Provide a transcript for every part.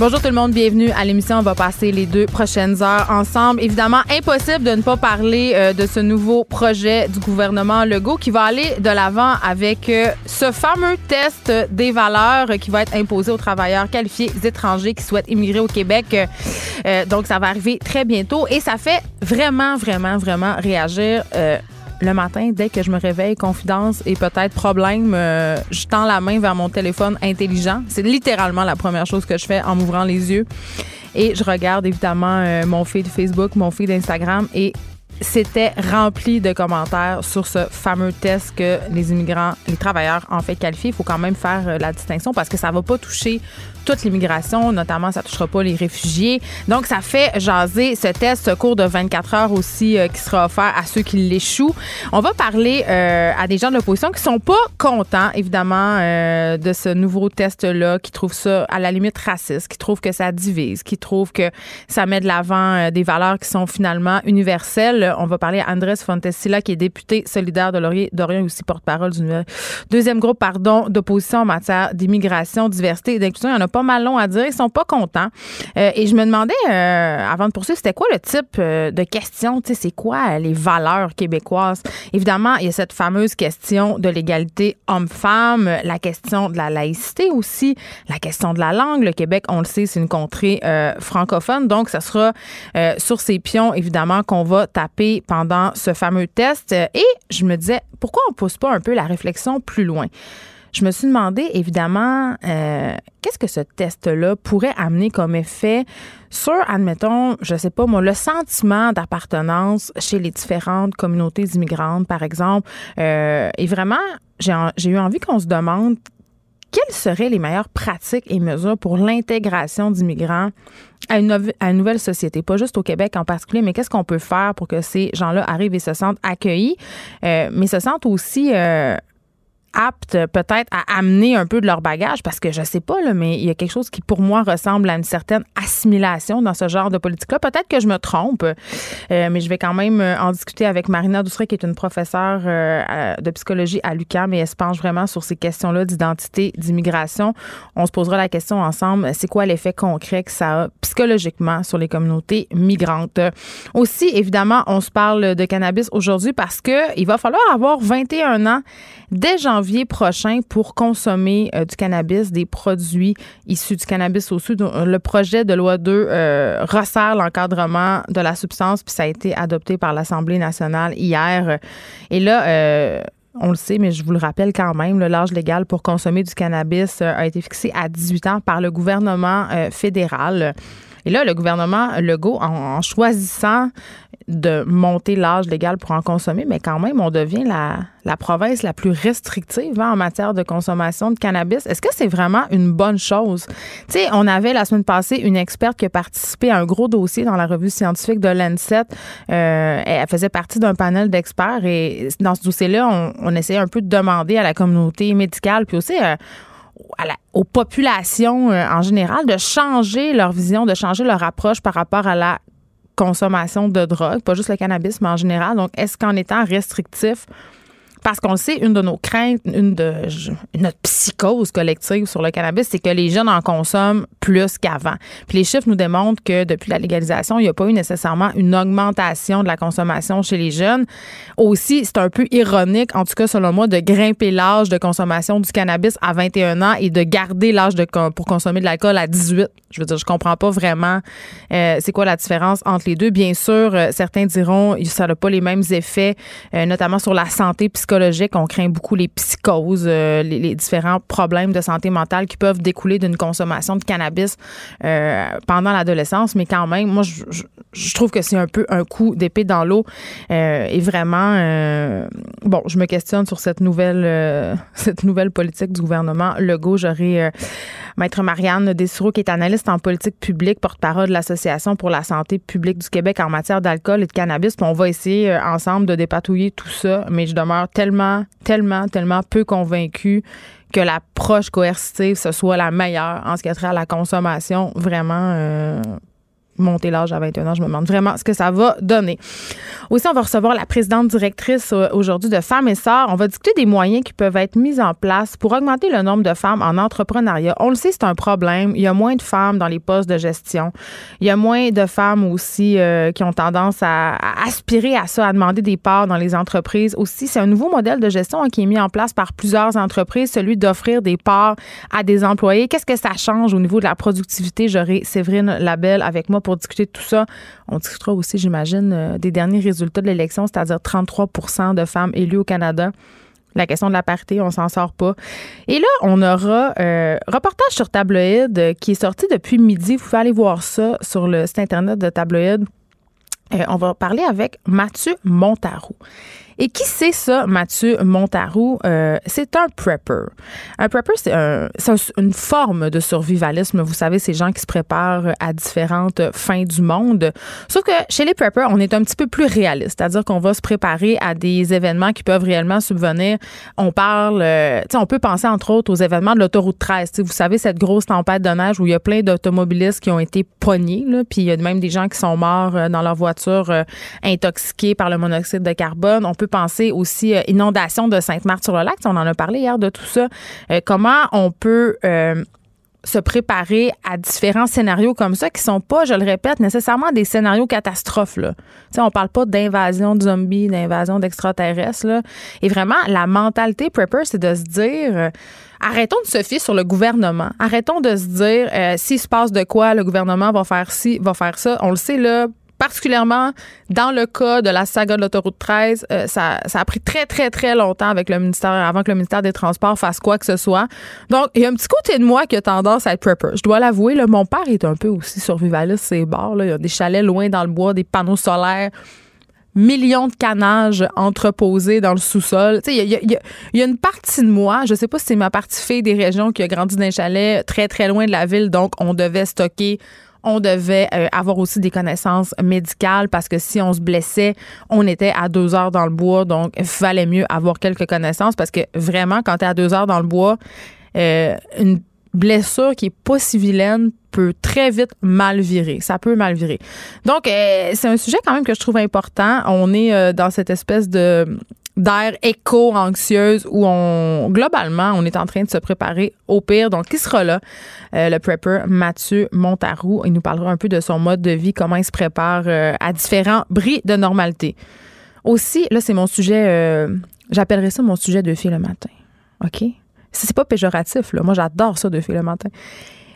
Bonjour tout le monde, bienvenue à l'émission. On va passer les deux prochaines heures ensemble. Évidemment, impossible de ne pas parler euh, de ce nouveau projet du gouvernement Legault qui va aller de l'avant avec euh, ce fameux test des valeurs qui va être imposé aux travailleurs qualifiés étrangers qui souhaitent immigrer au Québec. Euh, donc, ça va arriver très bientôt et ça fait vraiment, vraiment, vraiment réagir le matin, dès que je me réveille, confidence et peut-être problème, euh, je tends la main vers mon téléphone intelligent. C'est littéralement la première chose que je fais en m'ouvrant les yeux. Et je regarde évidemment euh, mon feed Facebook, mon feed Instagram et c'était rempli de commentaires sur ce fameux test que les immigrants, les travailleurs en fait qualifiés. Il faut quand même faire euh, la distinction parce que ça va pas toucher toute l'immigration, notamment ça touchera pas les réfugiés. Donc ça fait jaser ce test, ce cours de 24 heures aussi euh, qui sera offert à ceux qui l'échouent. On va parler euh, à des gens de l'opposition qui sont pas contents évidemment de ce nouveau test là, qui trouvent ça à la limite raciste, qui trouvent que ça divise, qui trouvent que ça met de l'avant des valeurs qui sont finalement universelles on va parler à Andrés Fontesilla, qui est député solidaire de Laurier, Dorian aussi porte-parole du deuxième groupe pardon, d'opposition en matière d'immigration, diversité et d'inclusion. Il y en a pas mal long à dire. Ils sont pas contents. Euh, et je me demandais, euh, avant de poursuivre, c'était quoi le type euh, de question? C'est quoi les valeurs québécoises? Évidemment, il y a cette fameuse question de l'égalité homme-femme, la question de la laïcité aussi, la question de la langue. Le Québec, on le sait, c'est une contrée francophone. Donc, ça sera sur ces pions, évidemment, qu'on va taper pendant ce fameux test. Et je me disais, pourquoi on pousse pas un peu la réflexion plus loin? Je me suis demandé, évidemment, euh, qu'est-ce que ce test-là pourrait amener comme effet sur, admettons, je sais pas moi, le sentiment d'appartenance chez les différentes communautés immigrantes, par exemple. Euh, et vraiment, j'ai eu envie qu'on se demande quelles seraient les meilleures pratiques et mesures pour l'intégration d'immigrants à une, nouvelle société, pas juste au Québec en particulier, mais qu'est-ce qu'on peut faire pour que ces gens-là arrivent et se sentent accueillis, euh, mais se sentent aussi euh, aptes peut-être à amener un peu de leur bagage? Parce que je sais pas là, mais il y a quelque chose qui pour moi ressemble à une certaine assimilation dans ce genre de politique là peut-être que je me trompe euh, mais je vais quand même euh, en discuter avec Marina Douceret qui est une professeure euh, de psychologie à l'UQAM et elle se penche vraiment sur ces questions-là d'identité d'immigration. On se posera la question ensemble c'est quoi l'effet concret que ça a psychologiquement sur les communautés migrantes? Aussi évidemment on se parle de cannabis aujourd'hui parce que il va falloir avoir 21 ans dès janvier prochain pour consommer euh, du cannabis, des produits issus du cannabis au sud. Le projet de loi 2 euh, resserre l'encadrement de la substance, puis ça a été adopté par l'Assemblée nationale hier. Et là, euh, on le sait, mais je vous le rappelle quand même, l'âge légal pour consommer du cannabis a été fixé à 18 ans par le gouvernement fédéral. Et là, le gouvernement Legault, en, choisissant de monter l'âge légal pour en consommer, mais quand même, on devient la, province la plus restrictive hein, en matière de consommation de cannabis. Est-ce que c'est vraiment une bonne chose? Tu sais, on avait la semaine passée une experte qui a participé à un gros dossier dans la revue scientifique de l'ANSET. Euh, elle faisait partie d'un panel d'experts et dans ce dossier-là, on, on, essayait un peu de demander à la communauté médicale, puis aussi euh, aux populations euh, en général de changer leur vision, de changer leur approche par rapport à la consommation de drogue, pas juste le cannabis, mais en général. Donc, est-ce qu'en étant restrictif, parce qu'on le sait, une de nos craintes, une de notre psychose collective sur le cannabis, c'est que les jeunes en consomment plus qu'avant. Puis les chiffres nous démontrent que depuis la légalisation, il n'y a pas eu nécessairement une augmentation de la consommation chez les jeunes. Aussi, c'est un peu ironique, en tout cas selon moi, de grimper l'âge de consommation du cannabis à 21 ans et de garder l'âge pour consommer de l'alcool à 18. Je veux dire, je comprends pas vraiment euh, c'est quoi la différence entre les deux. Bien sûr, euh, certains diront que ça n'a pas les mêmes effets, euh, notamment sur la santé psychologique on craint beaucoup les psychoses, euh, les, différents problèmes de santé mentale qui peuvent découler d'une consommation de cannabis euh, pendant l'adolescence. Mais quand même, moi, je, trouve que c'est un peu un coup d'épée dans l'eau. Euh, et vraiment, bon, je me questionne sur cette nouvelle, cette nouvelle politique du gouvernement Legault. J'aurais Maître Marianne Dessureau, qui est analyste en politique publique, porte-parole de l'Association pour la santé publique du Québec en matière d'alcool et de cannabis. on va essayer euh, ensemble de dépatouiller tout ça, mais je demeure tellement, tellement, tellement peu convaincue que l'approche coercitive, ce soit la meilleure en ce qui a trait à la consommation. Vraiment, euh, monter l'âge à 21 ans. Je me demande vraiment ce que ça va donner. Aussi, on va recevoir la présidente directrice euh, aujourd'hui de Femmes et Sœurs. On va discuter des moyens qui peuvent être mis en place pour augmenter le nombre de femmes en entrepreneuriat. On le sait, c'est un problème. Il y a moins de femmes dans les postes de gestion. Il y a moins de femmes aussi euh, qui ont tendance à, aspirer à ça, à demander des parts dans les entreprises. Aussi, c'est un nouveau modèle de gestion hein, qui est mis en place par plusieurs entreprises, celui d'offrir des parts à des employés. Qu'est-ce que ça change au niveau de la productivité? J'aurai Séverine Labelle avec moi pour pour discuter de tout ça. On discutera aussi, j'imagine, euh, des derniers résultats de l'élection, c'est-à-dire 33% de femmes élues au Canada. La question de la parité, on s'en sort pas. Et là, on aura euh, reportage sur Tabloïd euh, qui est sorti depuis midi. Vous pouvez aller voir ça sur le site internet de Tabloïd. on va parler avec Mathieu Montarou. Et qui c'est ça, Mathieu Montarou? Euh, c'est un prepper. Un prepper, c'est une forme de survivalisme. Vous savez, ces gens qui se préparent à différentes fins du monde. Sauf que chez les preppers, on est un petit peu plus réaliste. C'est-à-dire qu'on va se préparer à des événements qui peuvent réellement subvenir. On parle, euh, on peut penser entre autres aux événements de l'autoroute 13. vous savez, cette grosse tempête de neige où il y a plein d'automobilistes qui ont été pognés. Puis il y a même des gens qui sont morts euh, dans leur voiture intoxiqués par le monoxyde de carbone. On peut penser aussi euh, inondation de Sainte-Marthe-sur-le-Lac. On en a parlé hier de tout ça. Euh, comment on peut euh, se préparer à différents scénarios comme ça qui sont pas, je le répète, nécessairement des scénarios catastrophes. Là. sais, on parle pas d'invasion de zombies, d'invasion d'extraterrestres. Et vraiment, la mentalité prepper, c'est de se dire arrêtons de se fier sur le gouvernement. Arrêtons de se dire s'il se passe de quoi, le gouvernement va faire ci, va faire ça. On le sait là, particulièrement dans le cas de la saga de l'autoroute 13, euh, ça, a pris très, très, très longtemps avec le ministère, avant que le ministère des Transports fasse quoi que ce soit. Donc, il y a un petit côté de moi qui a tendance à être prepper. Je dois l'avouer, mon père est un peu aussi survivaliste, bords. Là. Il y a des chalets loin dans le bois, des panneaux solaires millions de canages entreposés dans le sous-sol. Il y, y a, une partie de moi, je sais pas si c'est ma partie fille des régions qui a grandi dans un chalet très, très loin de la ville, donc on devait stocker on devait euh, avoir aussi des connaissances médicales parce que si on se blessait, on était à deux heures dans le bois. Donc, il fallait mieux avoir quelques connaissances parce que vraiment, quand tu es à deux heures dans le bois, euh, une blessure qui est pas si vilaine peut très vite mal virer. Ça peut mal virer. Donc, euh, c'est un sujet quand même que je trouve important. On est dans cette espèce de d'air éco-anxieuse où on, globalement, on est en train de se préparer au pire. Donc, qui sera là? Euh, le prepper Mathieu Montarou. Il nous parlera un peu de son mode de vie, comment il se prépare euh, à différents bris de normalité. Aussi, là, c'est mon sujet, euh, j'appellerais ça mon sujet de fille le matin. OK? C'est pas péjoratif, là. Moi, j'adore ça de fille le matin.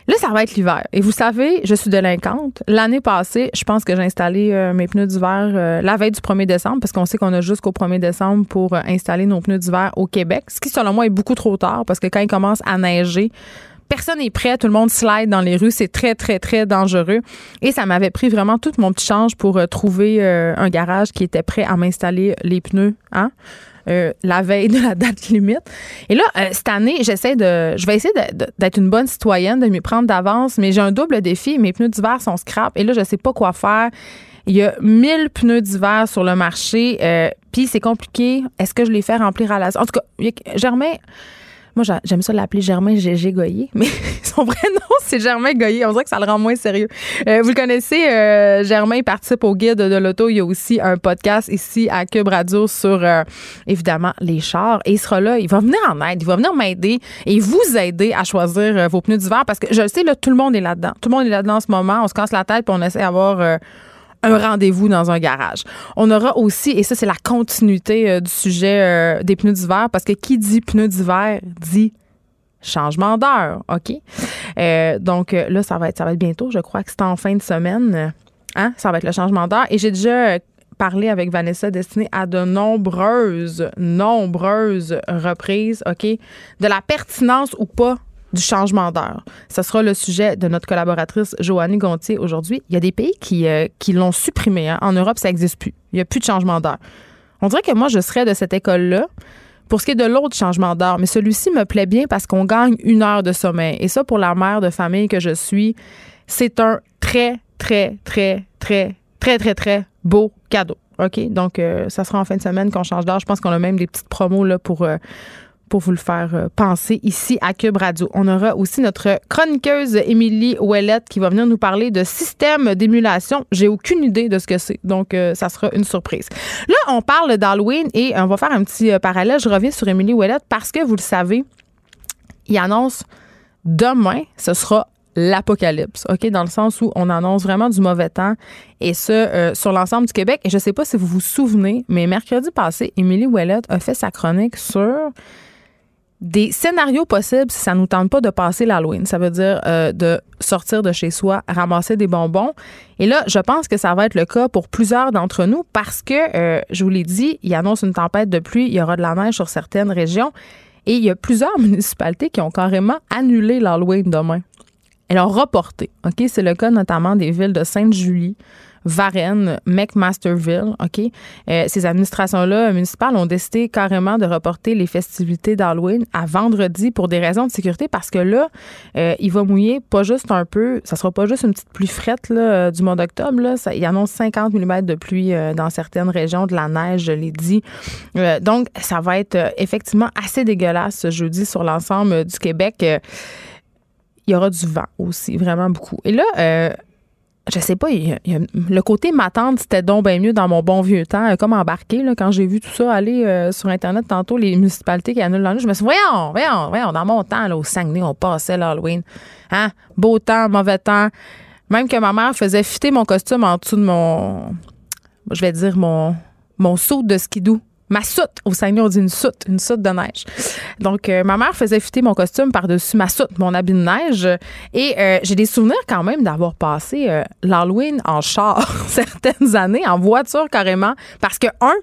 Là, ça va être l'hiver. Et vous savez, je suis délinquante. L'année passée, je pense que j'ai installé euh, mes pneus d'hiver euh, la veille du 1er décembre, parce qu'on sait qu'on a jusqu'au 1er décembre pour euh, installer nos pneus d'hiver au Québec, ce qui, selon moi, est beaucoup trop tard, parce que quand il commence à neiger, personne n'est prêt, tout le monde slide dans les rues, c'est très, très, très dangereux. Et ça m'avait pris vraiment tout mon petit change pour trouver un garage qui était prêt à m'installer les pneus. Hein? Euh, la veille de la date limite. Et là, euh, cette année, j'essaie de, je vais essayer d'être une bonne citoyenne, de m'y prendre d'avance, mais j'ai un double défi. Mes pneus d'hiver sont scrap et là, je sais pas quoi faire. Il y a 1000 pneus d'hiver sur le marché, euh, puis c'est compliqué. Est-ce que je les fais remplir à la... En tout cas, Germain moi, j'aime ça l'appeler Germain Gégé Goyer, mais son vrai nom, c'est Germain Goyer. On dirait que ça le rend moins sérieux. Euh, vous le connaissez, euh, Germain participe au guide de l'auto. Il y a aussi un podcast ici à Cube Radio sur, euh, évidemment, les chars. Et il sera là, il va venir en aide, il va venir m'aider et vous aider à choisir vos pneus d'hiver parce que je le sais, là, tout le monde est là-dedans. Tout le monde est là-dedans en ce moment. On se casse la tête puis on essaie d'avoir un rendez-vous dans un garage. On aura aussi, et ça c'est la continuité euh, du sujet euh, des pneus d'hiver, parce que qui dit pneus d'hiver dit changement d'heure, OK? Euh, donc là, ça va être ça va être bientôt, je crois que c'est en fin de semaine. Hein? Ça va être le changement d'heure. Et j'ai déjà parlé avec Vanessa Destinée à de nombreuses, nombreuses reprises, OK, de la pertinence ou pas du changement d'heure. Ce sera le sujet de notre collaboratrice Joannie Gontier aujourd'hui. Il y a des pays qui, euh, l'ont supprimé. Hein. En Europe, ça n'existe plus. Il n'y a plus de changement d'heure. On dirait que moi, je serais de cette école-là. pour ce qui est de l'autre changement d'heure. Mais celui-ci me plaît bien parce qu'on gagne une heure de sommeil. Et ça, pour la mère de famille que je suis, c'est un très, très, très, très, très, très, très beau cadeau. OK? Donc, euh, ça sera en fin de semaine qu'on change d'heure. Je pense qu'on a même des petites promos là, pour, euh, pour vous le faire euh, penser ici à Cube Radio. On aura aussi notre chroniqueuse Émilie Ouellette qui va venir nous parler de système d'émulation. J'ai aucune idée de ce que c'est, donc ça sera une surprise. Là, on parle d'Halloween et on va faire un petit parallèle. Je reviens sur Émilie Ouellette parce que vous le savez, il annonce demain, ce sera l'apocalypse, OK? Dans le sens où on annonce vraiment du mauvais temps et ce, euh, sur l'ensemble du Québec. Et je ne sais pas si vous vous souvenez, mais mercredi passé, Émilie Ouellette a fait sa chronique sur des scénarios possibles si ça ne nous tente pas de passer l'Halloween. Ça veut dire euh, de sortir de chez soi, ramasser des bonbons. Et là, je pense que ça va être le cas pour plusieurs d'entre nous parce que, euh, je vous l'ai dit, il annonce une tempête de pluie, il y aura de la neige sur certaines régions. Et il y a plusieurs municipalités qui ont carrément annulé l'Halloween demain. Elle a reporté. C'est le cas notamment des villes de Sainte-Julie, Varennes, McMasterville, OK? Euh, ces administrations-là municipales ont décidé carrément de reporter les festivités d'Halloween à vendredi pour des raisons de sécurité parce que là, euh, il va mouiller pas juste un peu, ça sera pas juste une petite pluie frette là, euh, du mois d'octobre, là, il annonce 50 mm de pluie dans certaines régions, de la neige, je l'ai dit. donc, ça va être effectivement assez dégueulasse ce jeudi sur l'ensemble du Québec il y aura du vent aussi, vraiment beaucoup. Et là, euh, je sais pas, le côté m'attendre, c'était donc bien mieux dans mon bon vieux temps, comme embarqué, là, quand j'ai vu tout ça aller euh, sur Internet tantôt, les municipalités qui annulent l'année. Je me suis dit, voyons, voyons, voyons, dans mon temps, là, au Saguenay, on passait l'Halloween. Hein? Beau temps, mauvais temps. Même que ma mère faisait fitter mon costume en dessous de mon, je vais dire, mon, mon saut de skidoo ma soute. Au Saguenay, on dit une soute, une soute de neige. Donc, euh, ma mère faisait fitter mon costume par-dessus ma soute, mon habit de neige. Et euh, j'ai des souvenirs quand même d'avoir passé euh, l'Halloween en char certaines années, en voiture carrément. Parce que, un,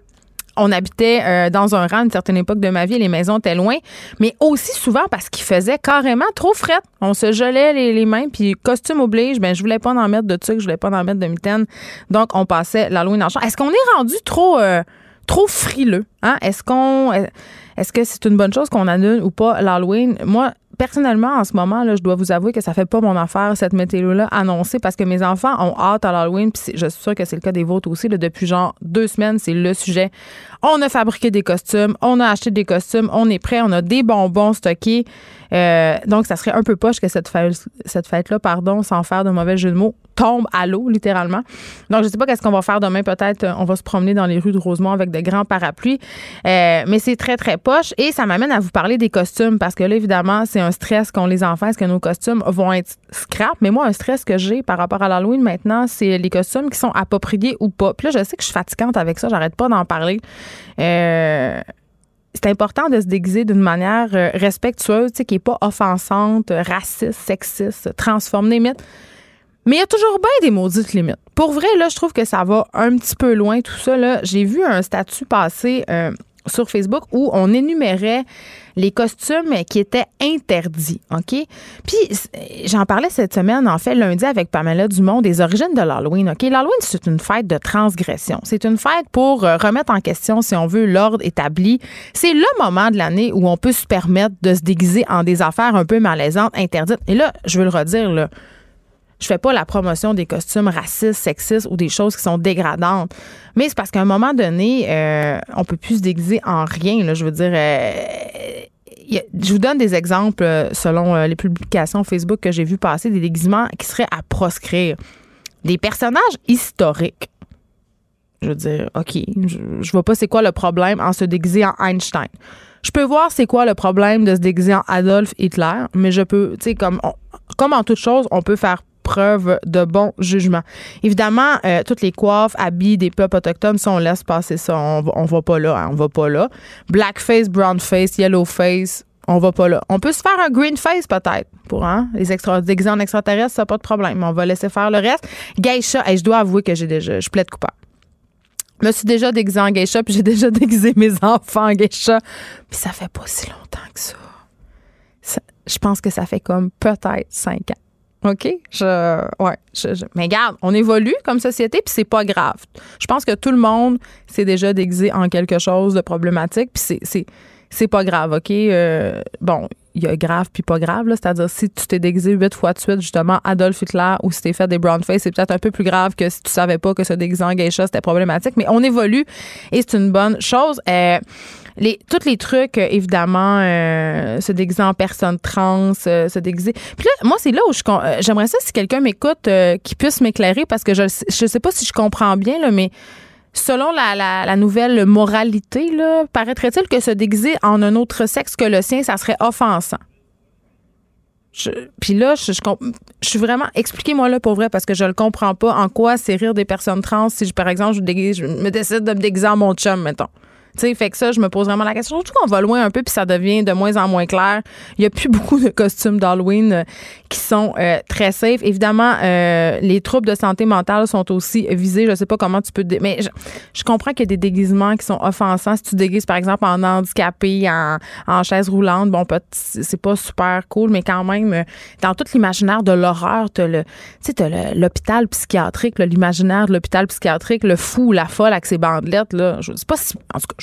on habitait dans un rang à une certaine époque de ma vie, les maisons étaient loin, mais aussi souvent parce qu'il faisait carrément trop fret. On se gelait les, mains, puis costume oblige, ben je voulais pas en mettre de trucs, je voulais pas en mettre de mitaine. Donc on passait l'Halloween en char. Est-ce qu'on est rendu trop trop frileux. Hein? Est-ce qu'on est-ce que c'est une bonne chose qu'on annule ou pas l'Halloween? Moi, personnellement, en ce moment, je dois vous avouer que ça fait pas mon affaire, cette météo-là annoncée, parce que mes enfants ont hâte à l'Halloween, puis je suis sûre que c'est le cas des vôtres aussi. Depuis genre deux semaines, c'est le sujet. On a fabriqué des costumes, on a acheté des costumes, on est prêt, on a des bonbons stockés. Euh, donc, ça serait un peu poche que cette, fête, cette fête-là, pardon, sans faire de mauvais jeu de mots, tombe à l'eau, littéralement. Donc, je sais pas qu'est-ce qu'on va faire demain. Peut-être euh, on va se promener dans les rues de Rosemont avec de grands parapluies. Euh, mais c'est très, très poche. Et ça m'amène à vous parler des costumes parce que là, évidemment, c'est un stress qu'ont les enfants. Est-ce que nos costumes vont être scrap? Mais moi, un stress que j'ai par rapport à l'Halloween maintenant, c'est les costumes qui sont appropriés ou pas. Puis là, je sais que je suis fatigante avec ça. J'arrête pas d'en parler. Euh, c'est important de se déguiser d'une manière respectueuse, qui n'est pas offensante, raciste, sexiste, transforme limite. Mais il y a toujours bien des maudites limites. Pour vrai, là, je trouve que ça va un petit peu loin, tout ça. J'ai vu un statut passer euh, sur Facebook où on énumérait les costumes qui étaient interdits, OK? Puis j'en parlais cette semaine, en fait, lundi avec Pamela Dumont des origines de l'Halloween, OK? L'Halloween, c'est une fête de transgression. C'est une fête pour euh, remettre en question, si on veut, l'ordre établi. C'est le moment de l'année où on peut se permettre de se déguiser en des affaires un peu malaisantes, interdites. Et là, je veux le redire, là, je fais pas la promotion des costumes racistes, sexistes ou des choses qui sont dégradantes. Mais c'est parce qu'à un moment donné, euh, on peut plus se déguiser en rien. Je veux dire, euh, je vous donne des exemples euh, selon les publications Facebook que j'ai vu passer, des déguisements qui seraient à proscrire. Des personnages historiques. Je veux dire, OK, je, je vois pas c'est quoi le problème en se déguiser en Einstein. Je peux voir c'est quoi le problème de se déguiser en Adolf Hitler, mais je peux, tu sais, comme, comme en toute chose, on peut faire preuve de bon jugement. Évidemment, euh, toutes les coiffes, habits des peuples autochtones, ça, on laisse passer ça. On, on va pas là, hein, on va pas là. Blackface, brownface, yellowface, on va pas là. On peut se faire un green face peut-être pour hein, les extra déguisés en extraterrestres, ça pas de problème. On va laisser faire le reste. Geisha, et je dois avouer que j'ai déjà, je plaide coupable. Je me suis déjà déguisée en geisha, puis j'ai déjà déguisé mes enfants en geisha. Puis ça fait pas si longtemps que ça je pense que ça fait comme peut-être cinq ans. OK? Je, ouais, mais regarde, on évolue comme société, puis c'est pas grave. Je pense que tout le monde s'est déjà déguisé en quelque chose de problématique, puis c'est, c'est pas grave, OK? Euh, bon, il y a grave puis pas grave, c'est-à-dire si tu t'es déguisé huit fois de suite, justement, Adolf Hitler, ou si t'es fait des brown face, c'est peut-être un peu plus grave que si tu savais pas que se déguiser en geisha, c'était problématique, mais on évolue et c'est une bonne chose. Euh, tous les trucs, euh, évidemment, euh, se déguiser en personne trans, euh, se déguiser. Puis là, moi, c'est là où je j'aimerais ça si quelqu'un m'écoute, qui puisse m'éclairer parce que je je sais pas si je comprends bien, là, mais selon la, nouvelle moralité, paraîtrait-il que se déguiser en un autre sexe que le sien, ça serait offensant? puis là, je, je, suis vraiment. Expliquez-moi là pour vrai parce que je le comprends pas. En quoi c'est rire des personnes trans si, je, par exemple, je, déguise, je me décide de me déguiser en mon chum, mettons. Tu sais, fait que ça, je me pose vraiment la question. Surtout qu'on va loin un peu, puis ça devient de moins en moins clair. Il y a plus beaucoup de costumes d'Halloween euh, qui sont euh, très safe. Évidemment, euh, les troubles de santé mentale sont aussi visés. Je sais pas comment tu peux... Mais je, comprends qu'il y a des déguisements qui sont offensants. Si tu déguises, par exemple, en handicapé, en, en chaise roulante, bon, c'est pas super cool, mais quand même, dans tout l'imaginaire de l'horreur, tu le, l'hôpital psychiatrique, l'imaginaire de l'hôpital psychiatrique, le fou, la folle avec ses bandelettes, là. Je sais pas si... En tout cas,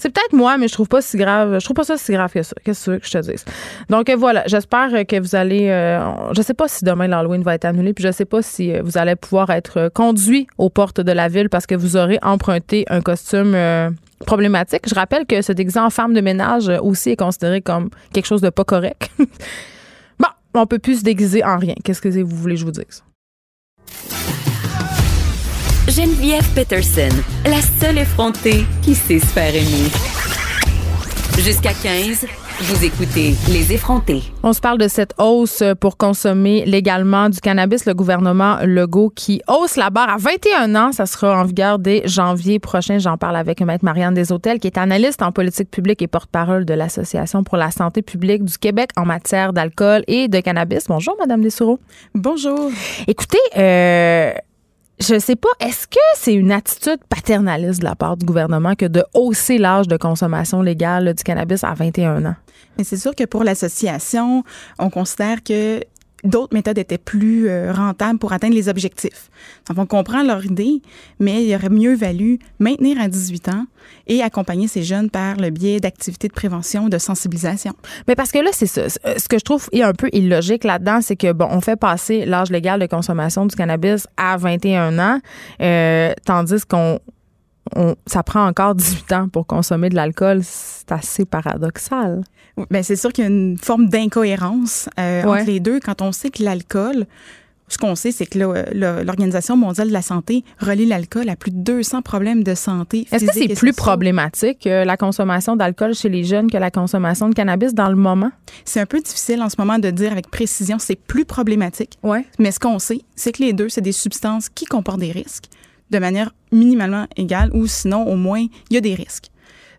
c'est peut-être moi, mais je trouve pas si grave. Je trouve pas ça si grave que ça. Qu'est-ce que je te dis? Donc euh, voilà, j'espère que vous allez. Euh, je sais pas si demain l'Halloween va être annulé, puis je sais pas si euh, vous allez pouvoir être conduit aux portes de la ville parce que vous aurez emprunté un costume problématique. Je rappelle que ce déguisé en femme de ménage aussi est considéré comme quelque chose de pas correct. bon, on peut plus se déguiser en rien. Qu'est-ce que vous voulez que je vous dise? Geneviève Peterson, la seule effrontée qui sait se faire aimer. Jusqu'à 15, vous écoutez Les effrontés. On se parle de cette hausse pour consommer légalement du cannabis. Le gouvernement Legault qui hausse la barre à 21 ans. Ça sera en vigueur dès janvier prochain. J'en parle avec Maître Marianne Deshôtels, qui est analyste en politique publique et porte-parole de l'Association pour la santé publique du Québec en matière d'alcool et de cannabis. Bonjour, Madame Dessoureau. Bonjour. Écoutez, euh, je sais pas, est-ce que c'est une attitude paternaliste de la part du gouvernement que de hausser l'âge de consommation légale du cannabis à 21 ans? Mais c'est sûr que pour l'association, on considère que d'autres méthodes étaient plus euh, rentables pour atteindre les objectifs. Donc, on comprend leur idée, mais il aurait mieux valu maintenir à 18 ans et accompagner ces jeunes par le biais d'activités de prévention, de sensibilisation. Mais parce que là, c'est ça. Ce que je trouve est un peu illogique là-dedans, c'est que, bon, on fait passer l'âge légal de consommation du cannabis à 21 ans, euh, tandis qu'on ça prend encore 18 ans pour consommer de l'alcool. C'est assez paradoxal. Bien, c'est sûr qu'il y a une forme d'incohérence euh, entre les deux. Quand on sait que l'alcool, ce qu'on sait, c'est que l'Organisation mondiale de la santé relie l'alcool à plus de 200 problèmes de santé. Est-ce que c'est plus problématique, euh, la consommation d'alcool chez les jeunes, que la consommation de cannabis dans le moment? C'est un peu difficile en ce moment de dire avec précision, c'est plus problématique. Ouais. Mais ce qu'on sait, c'est que les deux, c'est des substances qui comportent des risques de manière minimalement égale ou sinon, au moins, il y a des risques.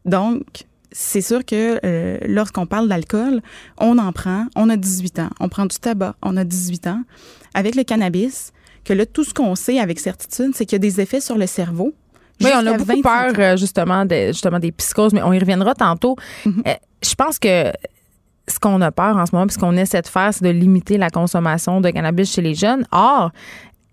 Donc, c'est sûr que euh, lorsqu'on parle d'alcool, on en prend, on a 18 ans. On prend du tabac, on a 18 ans. Avec le cannabis, que là, tout ce qu'on sait avec certitude, c'est qu'il y a des effets sur le cerveau. Oui, on a beaucoup peur euh, justement, justement des psychoses, mais on y reviendra tantôt. Mm-hmm. Euh, je pense que ce qu'on a peur en ce moment, puis ce qu'on essaie de faire, c'est de limiter la consommation de cannabis chez les jeunes. Or,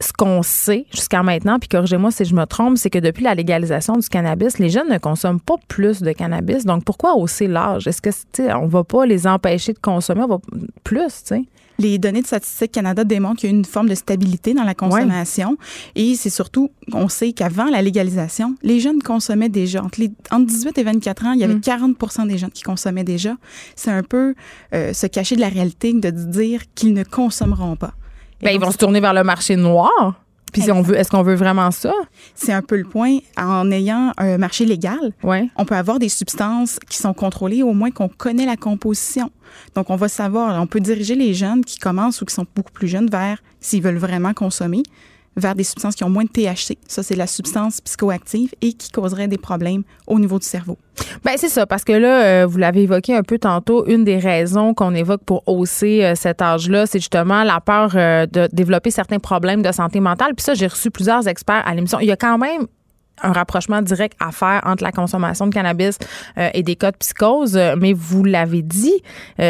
ce qu'on sait jusqu'à maintenant, puis corrigez-moi si je me trompe, c'est que depuis la légalisation du cannabis, les jeunes ne consomment pas plus de cannabis. Donc, pourquoi hausser l'âge? Est-ce que, on va pas les empêcher de consommer? On va plus, tu sais? Les données de Statistique Canada démontrent qu'il y a une forme de stabilité dans la consommation. Et c'est surtout, on sait qu'avant la légalisation, les jeunes consommaient déjà. Entre, les, entre 18 et 24 ans, il y avait 40 mm. des jeunes qui consommaient déjà. C'est un peu euh, se cacher de la réalité de dire qu'ils ne consommeront pas. Ben, ils vont se tourner vers le marché noir. Puis si on veut, est-ce qu'on veut vraiment ça? C'est un peu le point. En ayant un marché légal, ouais. on peut avoir des substances qui sont contrôlées, au moins qu'on connaît la composition. Donc, on va savoir, on peut diriger les jeunes qui commencent ou qui sont beaucoup plus jeunes vers s'ils veulent vraiment consommer vers des substances qui ont moins de THC. Ça, c'est la substance psychoactive et qui causerait des problèmes au niveau du cerveau. Ben c'est ça, parce que là, euh, vous l'avez évoqué un peu tantôt, une des raisons qu'on évoque pour hausser euh, cet âge-là, c'est justement la peur euh, de développer certains problèmes de santé mentale. Puis ça, j'ai reçu plusieurs experts à l'émission. Il y a quand même un rapprochement direct à faire entre la consommation de cannabis et des cas de psychose, mais vous l'avez dit,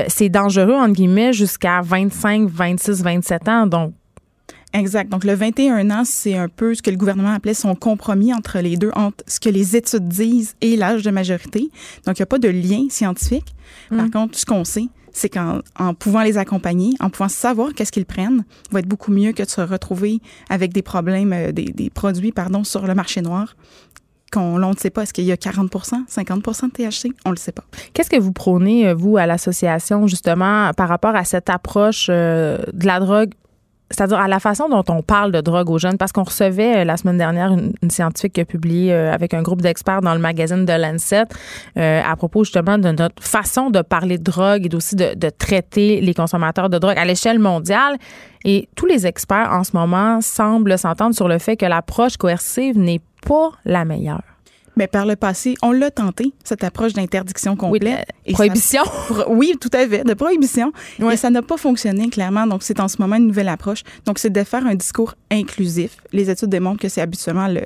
c'est dangereux, entre guillemets, jusqu'à 25, 26, 27 ans. Donc, Exact. Donc, le 21 ans, c'est un peu ce que le gouvernement appelait son compromis entre les deux, entre ce que les études disent et l'âge de majorité. Donc, il n'y a pas de lien scientifique. Par Mm. contre, ce qu'on sait, c'est qu'en en pouvant les accompagner, en pouvant savoir qu'est-ce qu'ils prennent, va être beaucoup mieux que de se retrouver avec des problèmes, euh, des, des produits, pardon, sur le marché noir qu'on ne sait pas. Est-ce qu'il y a 40 50 de THC? On le sait pas. Qu'est-ce que vous prônez, euh, vous, à l'association, justement, par rapport à cette approche euh, de la drogue? C'est-à-dire à la façon dont on parle de drogue aux jeunes, parce qu'on recevait euh, la semaine dernière une, une scientifique qui a publié euh, avec un groupe d'experts dans le magazine de Lancet euh, à propos justement de notre façon de parler de drogue et aussi de, de traiter les consommateurs de drogue à l'échelle mondiale. Et tous les experts en ce moment semblent s'entendre sur le fait que l'approche coercive n'est pas la meilleure. Mais par le passé, on l'a tenté, cette approche d'interdiction Oui, complète. de Et ça- prohibition. Pro- Oui, tout à fait, de prohibition. Ouais. Et ça n'a pas fonctionné, clairement. Donc, c'est en ce moment une nouvelle approche. Donc, c'est de faire un discours inclusif. Les études démontrent que c'est habituellement le,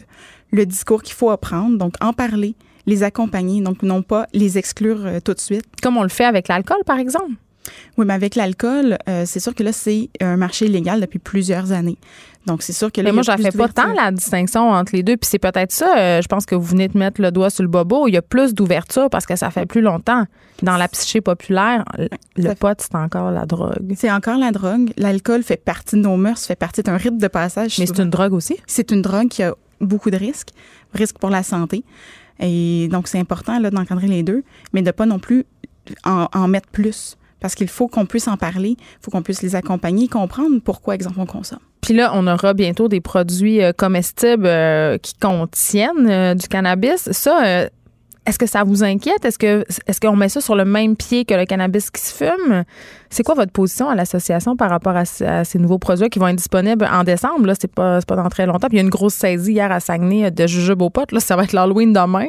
le discours qu'il faut apprendre. Donc, en parler, les accompagner, donc non pas les exclure euh, tout de suite. Comme on le fait avec l'alcool, par exemple. Oui, mais avec l'alcool, euh, c'est sûr que là, c'est un marché illégal depuis plusieurs années. Donc, c'est sûr que là, Mais moi, je fais pas tant la distinction entre les deux. Puis c'est peut-être ça, euh, je pense que vous venez de mettre le doigt sur le bobo. Il y a plus d'ouverture parce que ça fait plus longtemps. Dans la psyché populaire, le fait- pot, c'est encore la drogue. C'est encore la drogue. L'alcool fait partie de nos mœurs, fait partie d'un rite de passage. Mais c'est une drogue aussi. c'est une drogue qui a beaucoup de risques, risques pour la santé. Et donc, c'est important là, d'encadrer les deux, mais de pas non plus en, en mettre plus. Parce qu'il faut qu'on puisse en parler, il faut qu'on puisse les accompagner, comprendre pourquoi, exemple, on consomme. Puis là, on aura bientôt des produits euh, comestibles euh, qui contiennent euh, du cannabis. Ça, euh, est-ce que ça vous inquiète? Est-ce que est-ce qu'on met ça sur le même pied que le cannabis qui se fume? C'est quoi votre position à l'association par rapport à, ce- à ces nouveaux produits qui vont être disponibles en décembre? Là, c'est pas, c'est pas dans très longtemps. Puis il y a une grosse saisie hier à Saguenay de jujubes aux potes. Là, ça va être l'Halloween demain.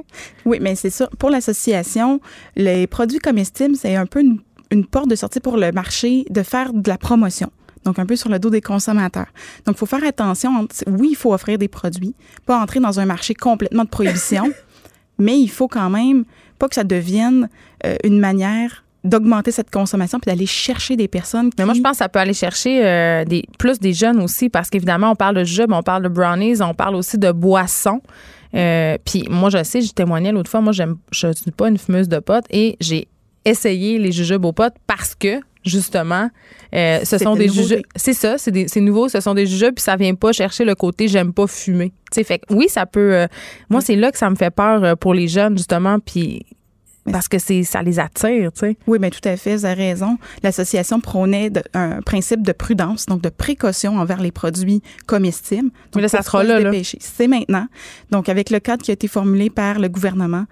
Oui, mais c'est ça. Pour l'association, les produits comestibles, c'est un peu une, une porte de sortie pour le marché de faire de la promotion. Donc, un peu sur le dos des consommateurs. Donc, il faut faire attention. Oui, il faut offrir des produits, pas entrer dans un marché complètement de prohibition, mais il faut quand même pas que ça devienne euh, une manière d'augmenter cette consommation puis d'aller chercher des personnes qui... Mais moi, je pense que ça peut aller chercher euh, des, plus des jeunes aussi parce qu'évidemment, on parle de jujubes, on parle de brownies, on parle aussi de boissons. Euh, Puis moi, je sais, je témoignais l'autre fois, moi, j'aime, je suis pas une fumeuse de potes et j'ai essayé les jujubes aux potes parce que, justement, euh, ce sont des jujubes. C'est ça, c'est, nouveau, ce sont des jujubes, puis ça vient pas chercher le côté j'aime pas fumer. Tu sais, fait oui, ça peut. euh, moi, c'est là que ça me fait peur euh, pour les jeunes, justement, puis parce que c'est ça les attire, tu sais. Oui, bien tout à fait, vous avez raison. L'association prônait de- un principe de prudence, donc de précaution envers les produits comestibles. Donc, Mais là, ça sera là, là. C'est maintenant. Donc, avec le cadre qui a été formulé par le gouvernement,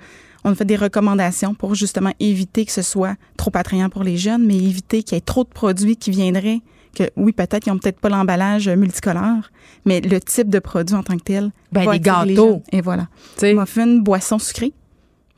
on a fait des recommandations pour justement éviter que ce soit trop attrayant pour les jeunes, mais éviter qu'il y ait trop de produits qui viendraient, que oui, peut-être qu'ils n'ont peut-être pas l'emballage multicolore, mais le type de produit en tant que tel. Ben, des les gâteaux. Et voilà. Tu sais. Muffin, boisson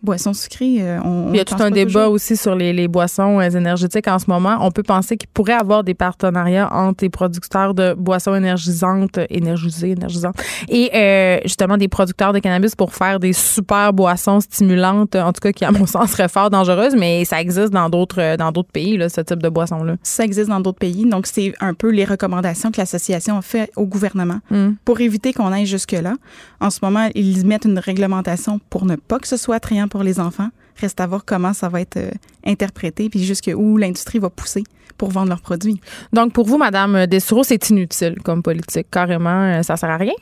sucrée. Boisson sucrée, euh, on. Il y a tout un débat toujours. aussi sur les, les boissons euh, énergétiques en ce moment. On peut penser qu'il pourrait avoir des partenariats entre les producteurs de boissons énergisantes, énergisées, énergisantes, et euh, justement des producteurs de cannabis pour faire des super boissons stimulantes, en tout cas qui, à mon sens, seraient fort dangereuses, mais ça existe dans d'autres dans d'autres pays, là, ce type de boisson-là. Ça existe dans d'autres pays. Donc, c'est un peu les recommandations que l'association a fait au gouvernement Mm. pour éviter qu'on aille jusque-là. En ce moment, ils mettent une réglementation pour ne pas que ce soit attrayant pour les enfants. Reste à voir comment ça va être euh, interprété, puis jusqu'où l'industrie va pousser pour vendre leurs produits. Donc, pour vous, Madame Dessureau, c'est inutile comme politique. Carrément, euh, ça sert à rien?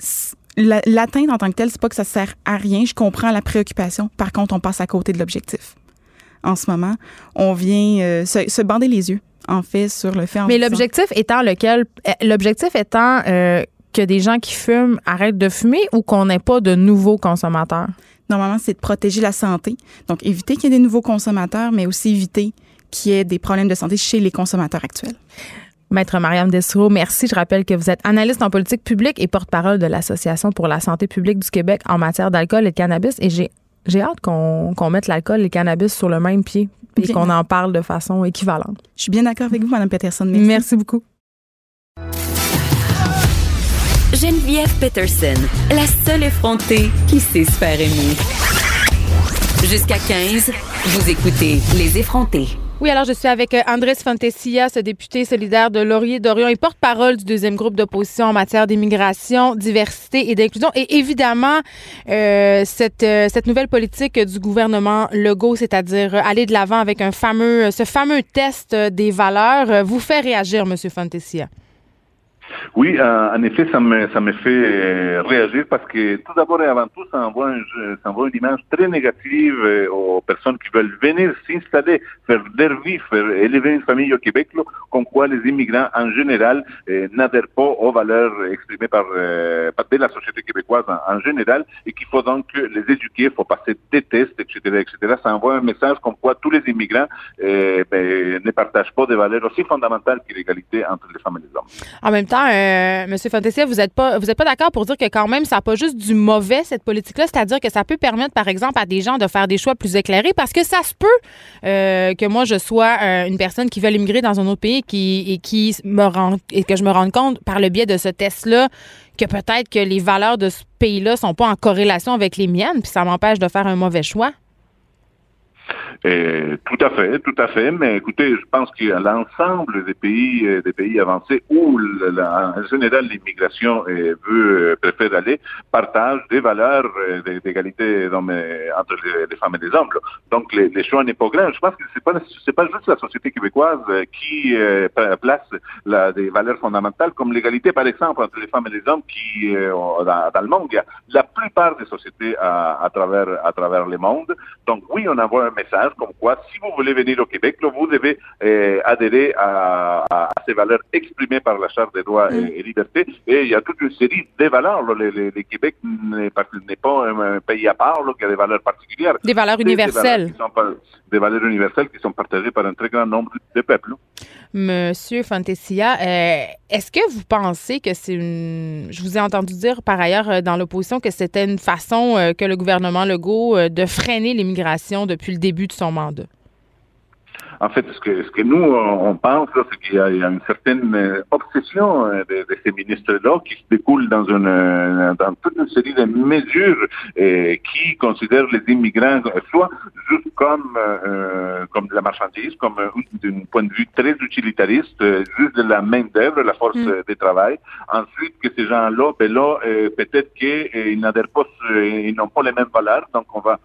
S- la- L'atteindre en tant que tel, c'est pas que ça sert à rien. Je comprends la préoccupation. Par contre, on passe à côté de l'objectif. En ce moment, on vient euh, se, se bander les yeux, en fait, sur le fait. en Mais l'objectif étant lequel? Euh, l'objectif étant euh, que des gens qui fument arrêtent de fumer ou qu'on n'ait pas de nouveaux consommateurs? Normalement, c'est de protéger la santé. Donc, éviter qu'il y ait des nouveaux consommateurs, mais aussi éviter qu'il y ait des problèmes de santé chez les consommateurs actuels. Maître Mariam Dessereau, merci. Je rappelle que vous êtes analyste en politique publique et porte-parole de l'Association pour la santé publique du Québec en matière d'alcool et de cannabis. Et j'ai j'ai hâte qu'on qu'on mette l'alcool et le cannabis sur le même pied et qu'on en parle de façon équivalente. Je suis bien d'accord avec vous, Mme Peterson. Merci. Merci beaucoup. Geneviève Peterson, la seule effrontée qui sait se faire aimer. Jusqu'à 15, vous écoutez Les effrontés. Oui, alors je suis avec euh, Andrés Fantesia, ce député solidaire de Laurier-Dorion et porte-parole du deuxième groupe d'opposition en matière d'immigration, diversité et d'inclusion. Et évidemment, euh, cette, euh, cette nouvelle politique du gouvernement Legault, c'est-à-dire aller de l'avant avec un fameux, ce fameux test des valeurs, vous fait réagir, Monsieur Fantesia. Oui, euh, en effet, ça me, ça me fait euh, réagir parce que tout d'abord et avant tout, ça envoie, ça envoie une image très négative euh, aux personnes qui veulent venir s'installer, faire leur vie, faire élever une famille au Québec, comme quoi les immigrants en général n'adhèrent pas aux valeurs exprimées par, par la société québécoise en, général et qu'il faut donc les éduquer, il faut passer des tests, etc., etc. Ça envoie un message comme quoi tous les immigrants ben, ne partagent pas des valeurs aussi fondamentales que l'égalité entre les femmes et les hommes. Euh, Monsieur Fantasia, vous n'êtes pas, vous êtes pas d'accord pour dire que quand même, ça n'a pas juste du mauvais, cette politique-là, c'est-à-dire que ça peut permettre, par exemple, à des gens de faire des choix plus éclairés, parce que ça se peut euh, que moi, je sois euh, une personne qui veut immigrer dans un autre pays qui, et, qui me rend, et que je me rende compte par le biais de ce test-là que peut-être que les valeurs de ce pays-là sont pas en corrélation avec les miennes, puis ça m'empêche de faire un mauvais choix? Tout à fait, tout à fait. Mais écoutez, je pense que l'ensemble des pays, euh, des pays avancés où en général l'immigration euh, veut euh, préfère aller, partagent des valeurs d'égalité entre les, femmes et les hommes. Donc les, choix n'est pas grand. Je pense que c'est pas c'est pas juste la société québécoise qui place la, des valeurs fondamentales comme l'égalité, par exemple, entre les femmes et les hommes qui dans, le monde. Il y a la plupart des sociétés à, travers à travers le monde. Donc oui, on un message comme quoi, si vous voulez venir au Québec, vous devez euh, adhérer à, ces valeurs exprimées par la Charte des droits et, libertés. Et il y a toute une série de valeurs. Le, Québec n'est pas, un, pays à part, qui a des valeurs particulières. Des valeurs universelles. Des valeurs, universelles qui sont partagées par un très grand nombre de peuples. Monsieur Fantesia, euh, est-ce que vous pensez que c'est une... Je vous ai entendu dire par ailleurs euh, dans l'opposition que c'était une façon que le gouvernement Legault de freiner l'immigration depuis le début de son mandat? En fait, ce que, ce que nous, on pense, c'est qu'il y, a une certaine euh, obsession euh, de, ces ministres-là qui se découle dans, une, euh, dans toute une série de mesures qui considèrent les immigrants soit juste comme, comme de la marchandise, comme d'un point de vue très utilitariste, juste de la main-d'œuvre, la force mm. de travail. Ensuite, que ces gens-là, ben là, peut-être qu'ils n'adhèrent pas, ils n'ont pas les mêmes valeurs, donc on va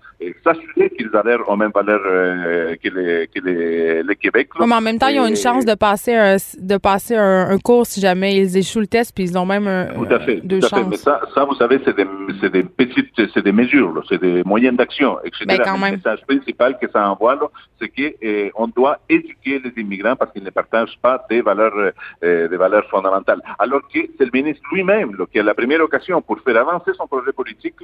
s'assurer qu'ils adhèrent aux mêmes valeurs que les, que les le Québec. mais en même temps, ils ont une chance de passer un, de passer un, cours si jamais ils échouent le test, puis ils ont même un, tout à fait, deux tout à Fait. Mais ça, ça, vous savez, c'est des, des, petites, c'est des mesures, c'est des moyens d'action, etc. Ben, quand le message principal que ça envoie, c'est qu'on eh, doit éduquer les immigrants parce qu'ils ne partagent pas des valeurs, euh, des valeurs fondamentales. Alors que c'est le ministre lui-même qui a la première occasion pour faire avancer son projet politique,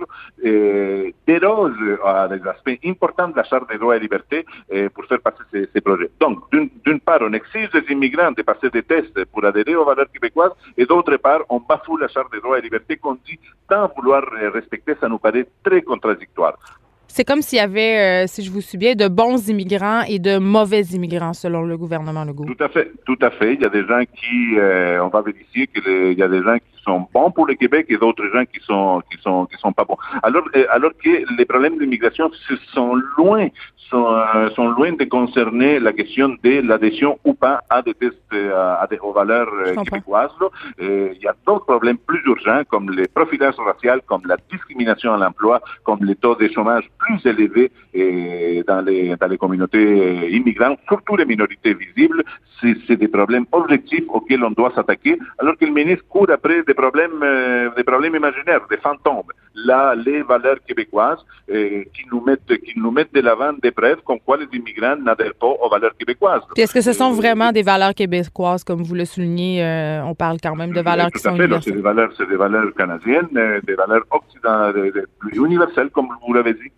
euh, déroge à des aspects importants de la Charte des droits et libertés euh, pour faire passer ces, ces donc, d'une part, on exige des immigrants de passer des tests pour adhérer aux valeurs québécoises, et d'autre part, on bafoue la Charte des droits et libertés qu'on dit tant vouloir respecter, ça nous paraît très contradictoire. C'est comme s'il y avait, euh, si je vous suis bien, de bons immigrants et de mauvais immigrants selon le gouvernement Legault. Tout à fait, tout à fait. Il y a des gens qui, euh, on va vérifier qu'il y a des gens qui sont bons pour le Québec et d'autres gens qui sont qui sont qui sont pas bons. Alors euh, alors que les problèmes d'immigration sont loin sont, euh, sont loin de concerner la question de l'adhésion ou pas à des tests euh, à des, aux valeurs québécoises. il y a d'autres problèmes plus urgents comme les profilages raciales, comme la discrimination à l'emploi, comme les taux de chômage plus élevés dans les dans les communautés immigrantes, surtout les minorités visibles. C'est des problèmes objectifs auxquels on doit s'attaquer, alors que le ministre court après des problèmes, euh, des problèmes imaginaires, des fantômes. Là, les valeurs québécoises euh, qui nous mettent, qui nous mettent de l'avant des preuves comme quoi les immigrants n'adhèrent pas aux valeurs québécoises. Est-ce que ce sont euh, vraiment des valeurs québécoises, comme vous le soulignez On parle quand même de valeurs qui sont universelles. C'est des valeurs, c'est des valeurs canadiennes, des valeurs occidentales, universelles, comme vous l'avez dit.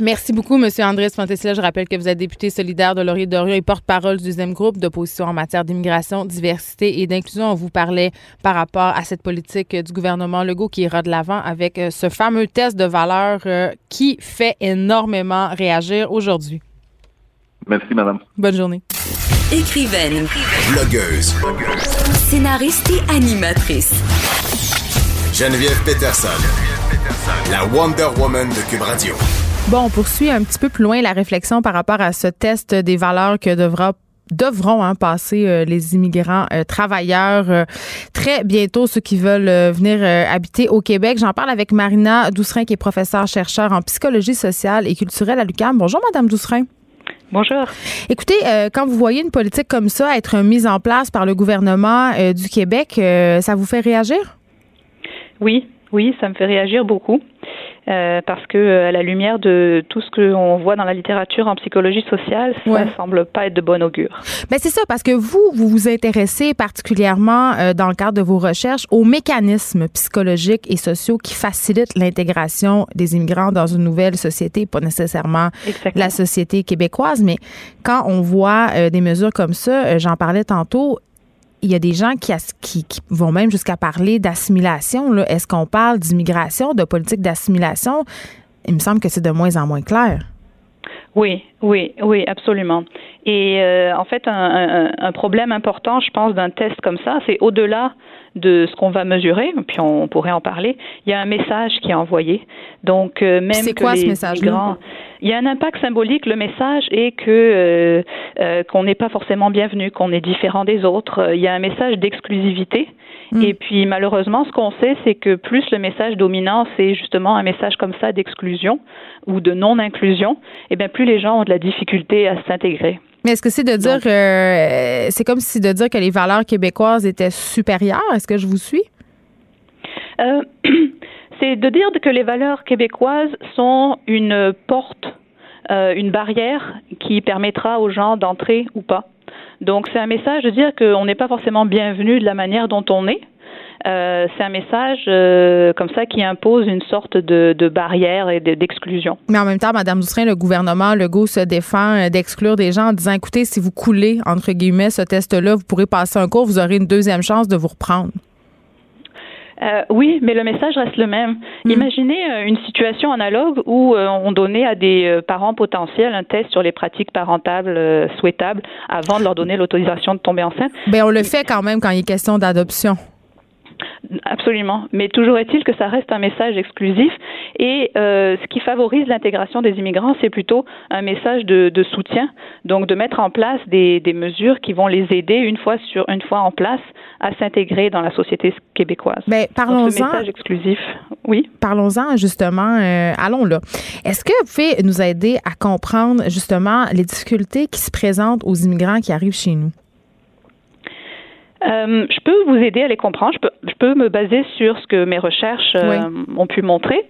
Merci beaucoup, M. Andrés Fantesila. Je rappelle que vous êtes député solidaire de Laurier Dorion et porte-parole du deuxième groupe d'opposition en matière d'immigration, diversité et d'inclusion. On vous parlait par rapport à cette politique du gouvernement Legault qui ira de l'avant avec euh, ce fameux test de valeur euh, qui fait énormément réagir aujourd'hui. Merci, madame. Bonne journée. Écrivaine. Blogueuse. Scénariste et animatrice. Geneviève Peterson. La Wonder Woman de Cube Radio. Bon, on poursuit un petit peu plus loin la réflexion par rapport à ce test des valeurs que devra devront hein, passer euh, les immigrants euh, travailleurs euh, très bientôt, ceux qui veulent venir habiter au Québec. J'en parle avec Marina Doucerin, qui est professeure chercheur en psychologie sociale et culturelle à l'UQAM. Bonjour, Madame Doucerin. Bonjour. Écoutez, quand vous voyez une politique comme ça être mise en place par le gouvernement du Québec, ça vous fait réagir? Oui, oui, ça me fait réagir beaucoup. Euh, parce que euh, à la lumière de tout ce que on voit dans la littérature en psychologie sociale, ça ne semble pas être de bon augure. Ben c'est ça, parce que vous, vous vous intéressez particulièrement euh, dans le cadre de vos recherches aux mécanismes psychologiques et sociaux qui facilitent l'intégration des immigrants dans une nouvelle société, pas nécessairement la société québécoise, mais quand on voit des mesures comme ça, j'en parlais tantôt, il y a des gens qui, vont même jusqu'à parler d'assimilation. Est-ce qu'on parle d'immigration, de politique d'assimilation? Il me semble que c'est de moins en moins clair. Oui, oui, oui, absolument. Et euh, en fait, un, problème important, je pense, d'un test comme ça, c'est au-delà de ce qu'on va mesurer, puis on pourrait en parler. Il y a un message qui est envoyé. Donc euh, même c'est quoi ce message il y a un impact symbolique. Le message est que euh, euh, qu'on n'est pas forcément bienvenu, qu'on est différent des autres. Il y a un message d'exclusivité. Hmm. Et puis malheureusement, ce qu'on sait, c'est que plus le message dominant, c'est justement un message comme ça d'exclusion ou de non-inclusion, et eh bien plus les gens ont de la difficulté à s'intégrer. Mais est-ce que c'est de dire, euh, c'est comme si de dire que les valeurs québécoises étaient supérieures? Est-ce que je vous suis? c'est de dire que les valeurs québécoises sont une porte, euh, une barrière qui permettra aux gens d'entrer ou pas. Donc c'est un message de dire qu'on n'est pas forcément bienvenu de la manière dont on est. Euh, c'est un message euh, comme ça qui impose une sorte de, de barrière et d'exclusion. Mais en même temps, Mme Doucerin, le gouvernement Legault se défend d'exclure des gens en disant, écoutez, si vous coulez, entre guillemets, ce test-là, vous pourrez passer un cours, vous aurez une deuxième chance de vous reprendre. Euh, oui, mais le message reste le même. Hmm. Imaginez euh, une situation analogue où euh, on donnait à des parents potentiels un test sur les pratiques parentables souhaitables avant de leur donner l'autorisation de tomber enceinte. Ben on le fait quand même quand il est question d'adoption. Absolument. Mais toujours est-il que ça reste un message exclusif et euh, ce qui favorise l'intégration des immigrants, c'est plutôt un message de, de, soutien, donc de mettre en place des, des, mesures qui vont les aider une fois sur une fois en place à s'intégrer dans la société québécoise. Mais ben, parlons-en. Message exclusif, oui. Parlons-en justement. Euh, allons là. Est-ce que vous pouvez nous aider à comprendre justement les difficultés qui se présentent aux immigrants qui arrivent chez nous? Euh, je peux vous aider à les comprendre. Je peux, je peux me baser sur ce que mes recherches euh, ont pu montrer.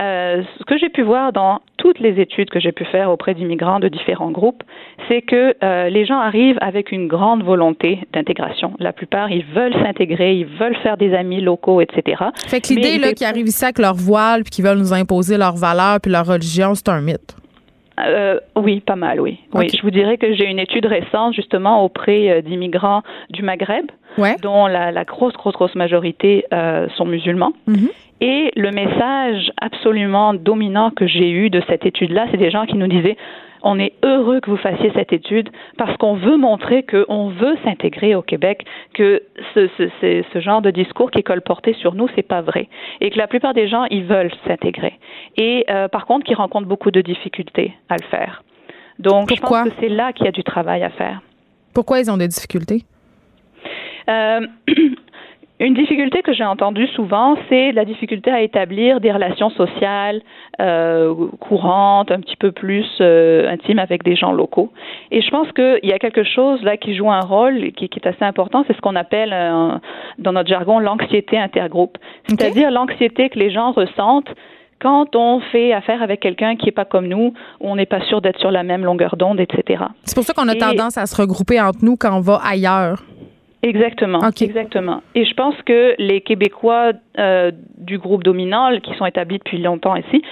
Euh, ce que j'ai pu voir dans toutes les études que j'ai pu faire auprès d'immigrants de différents groupes, c'est que les gens arrivent avec une grande volonté d'intégration. La plupart, ils veulent s'intégrer, ils veulent faire des amis locaux, etc. Fait que l'idée là qu'ils arrivent ici avec leur voile puis qu'ils veulent nous imposer leurs valeurs puis leur religion, c'est un mythe. Euh, oui, pas mal, oui. Oui, je vous dirais que j'ai une étude récente justement auprès euh, d'immigrants du Maghreb, dont la, grosse, grosse, grosse majorité euh, sont musulmans. Mhm. Et le message absolument dominant que j'ai eu de cette étude-là, c'est des gens qui nous disaient on est heureux que vous fassiez cette étude parce qu'on veut montrer qu'on veut s'intégrer au Québec, que ce, ce, ce, genre de discours qui est colporté sur nous, c'est pas vrai. Et que la plupart des gens, ils veulent s'intégrer. Et euh, par contre, qu'ils rencontrent beaucoup de difficultés à le faire. Donc, je pense que c'est là qu'il y a du travail à faire. Pourquoi ils ont des difficultés? Euh, Une difficulté que j'ai entendue souvent, c'est la difficulté à établir des relations sociales euh, courantes, un petit peu plus euh, intimes avec des gens locaux. Et je pense qu'il y a quelque chose là qui joue un rôle qui, qui est assez important, c'est ce qu'on appelle euh, dans notre jargon l'anxiété intergroupe, c'est-à-dire l'anxiété que les gens ressentent quand on fait affaire avec quelqu'un qui n'est pas comme nous, on n'est pas sûr d'être sur la même longueur d'onde, etc. C'est pour ça qu'on a tendance à se regrouper entre nous quand on va ailleurs. Exactement, exactement. Et je pense que les Québécois euh, du groupe dominant, qui sont établis depuis longtemps ici,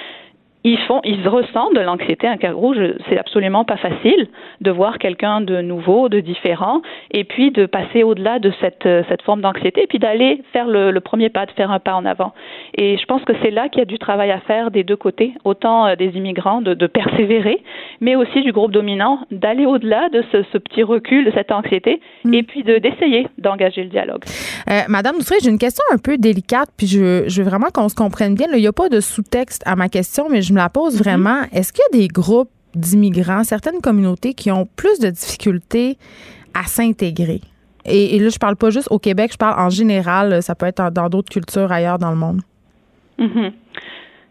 ils font, ils ressentent de l'anxiété. Un cas rouge, c'est absolument pas facile de voir quelqu'un de nouveau, de différent, et puis de passer au-delà de cette, euh, cette forme d'anxiété, et puis d'aller faire le, le, premier pas, de faire un pas en avant. Et je pense que c'est là qu'il y a du travail à faire des deux côtés, autant euh, des immigrants de, de persévérer, mais aussi du groupe dominant d'aller au-delà de ce, ce, petit recul, de cette anxiété, mm. et puis d'essayer d'engager le dialogue. Euh, Madame Doucet, j'ai une question un peu délicate, puis je, je veux vraiment qu'on se comprenne bien. Il n'y a pas de sous-texte à ma question, mais je je me la pose mm-hmm. vraiment. Est-ce qu'il y a des groupes d'immigrants, certaines communautés qui ont plus de difficultés à s'intégrer? Et, là, je parle pas juste au Québec, je parle en général. Ça peut être dans d'autres cultures ailleurs dans le monde. Mm-hmm.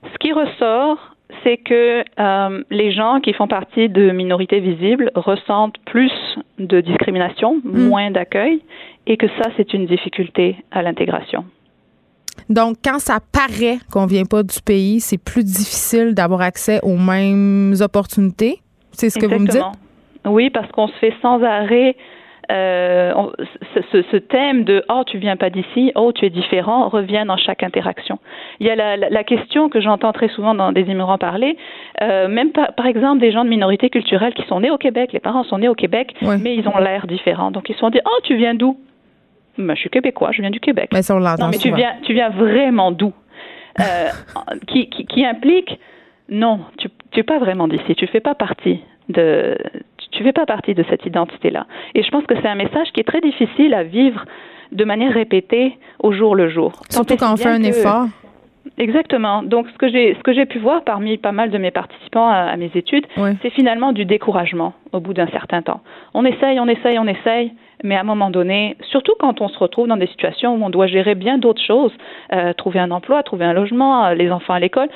Ce qui ressort, c'est que euh, les gens qui font partie de minorités visibles ressentent plus de discrimination, mm. moins d'accueil, et que ça, c'est une difficulté à l'intégration. Donc, quand ça paraît qu'on vient pas du pays, c'est plus difficile d'avoir accès aux mêmes opportunités. C'est ce que vous me dites? Oui, parce qu'on se fait sans arrêt euh, ce, ce, thème de oh tu viens pas d'ici, oh tu es différent revient dans chaque interaction. Il y a la, la, question que j'entends très souvent dans des immigrants parler, euh, même par, par, exemple des gens de minorités culturelles qui sont nés au Québec, les parents sont nés au Québec, mais ils ont l'air différents. Donc ils se sont dit oh tu viens d'où? Ben, Je suis québécois, je viens du Québec. Mais ça, on non mais tu viens tu viens vraiment d'où? Euh, qui, qui, qui implique? Non tu tu es pas vraiment d'ici, tu fais pas partie de tu fais pas partie de cette identité-là. Et je pense que c'est un message qui est très difficile à vivre de manière répétée au jour le jour. Surtout quand on fait un effort. Exactement. Donc, ce que j'ai, ce que j'ai pu voir parmi pas mal de mes participants à, mes études, c'est finalement du découragement au bout d'un certain temps. On essaye, on essaye, on essaye, mais à un moment donné, surtout quand on se retrouve dans des situations où on doit gérer bien d'autres choses, euh, trouver un emploi, trouver un logement, euh, les enfants à l'école,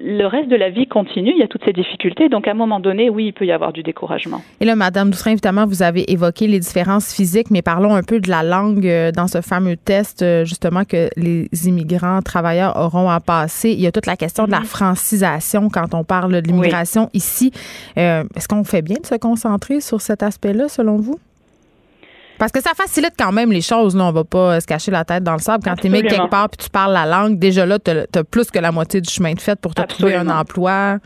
le reste de la vie continue, il y a toutes ces difficultés, donc à un moment donné, oui, il peut y avoir du découragement. Et là, Madame Doucerin, évidemment, vous avez évoqué les différences physiques, mais parlons un peu de la langue euh, dans ce fameux test, justement, que les immigrants travailleurs auront à passer. Il y a toute la question de la mhm. francisation quand on parle de l'immigration ici. Est-ce qu'on fait bien de se concentrer sur cet aspect-là, selon vous? Parce que ça facilite quand même les choses. Là. On va pas se cacher la tête dans le sable. Quand tu es mis quelque part puis tu parles la langue, déjà là, tu as, plus que la moitié du chemin de fait pour te trouver un emploi.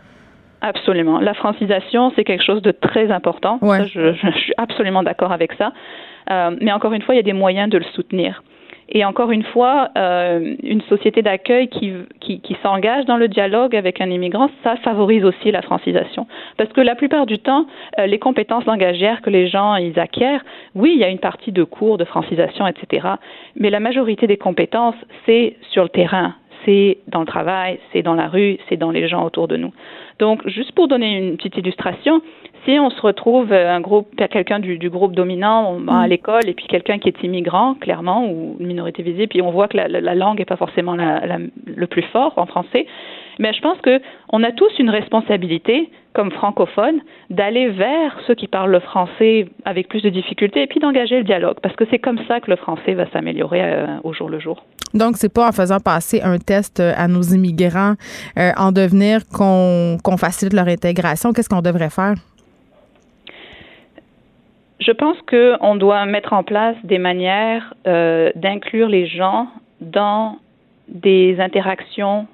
Absolument. La francisation, c'est quelque chose de très important. je, suis absolument d'accord avec ça. Euh, mais encore une fois, il y a des moyens de le soutenir. Et encore une fois, euh, une société d'accueil qui, qui, qui s'engage dans le dialogue avec un immigrant, ça favorise aussi la francisation. Parce que la plupart du temps, euh, les compétences langagières que les gens ils acquièrent, oui, il y a une partie de cours de francisation, etc. Mais la majorité des compétences, c'est sur le terrain, c'est dans le travail, c'est dans la rue, c'est dans les gens autour de nous. Donc, juste pour donner une petite illustration, si on se retrouve euh, un groupe, quelqu'un du, du, groupe dominant à mm. l'école et puis quelqu'un qui est immigrant, clairement, ou une minorité visible, puis on voit que la, la langue n'est pas forcément la, le plus fort en français, mais je pense que on a tous une responsabilité, comme francophones, d'aller vers ceux qui parlent le français avec plus de difficultés et puis d'engager le dialogue, parce que c'est comme ça que le français va s'améliorer euh, au jour le jour. Donc, c'est pas en faisant passer un test à nos immigrants euh, en devenir qu'on facilite leur intégration. Qu'est-ce qu'on devrait faire? Je pense qu'on doit mettre en place des manières euh, d'inclure les gens dans des interactions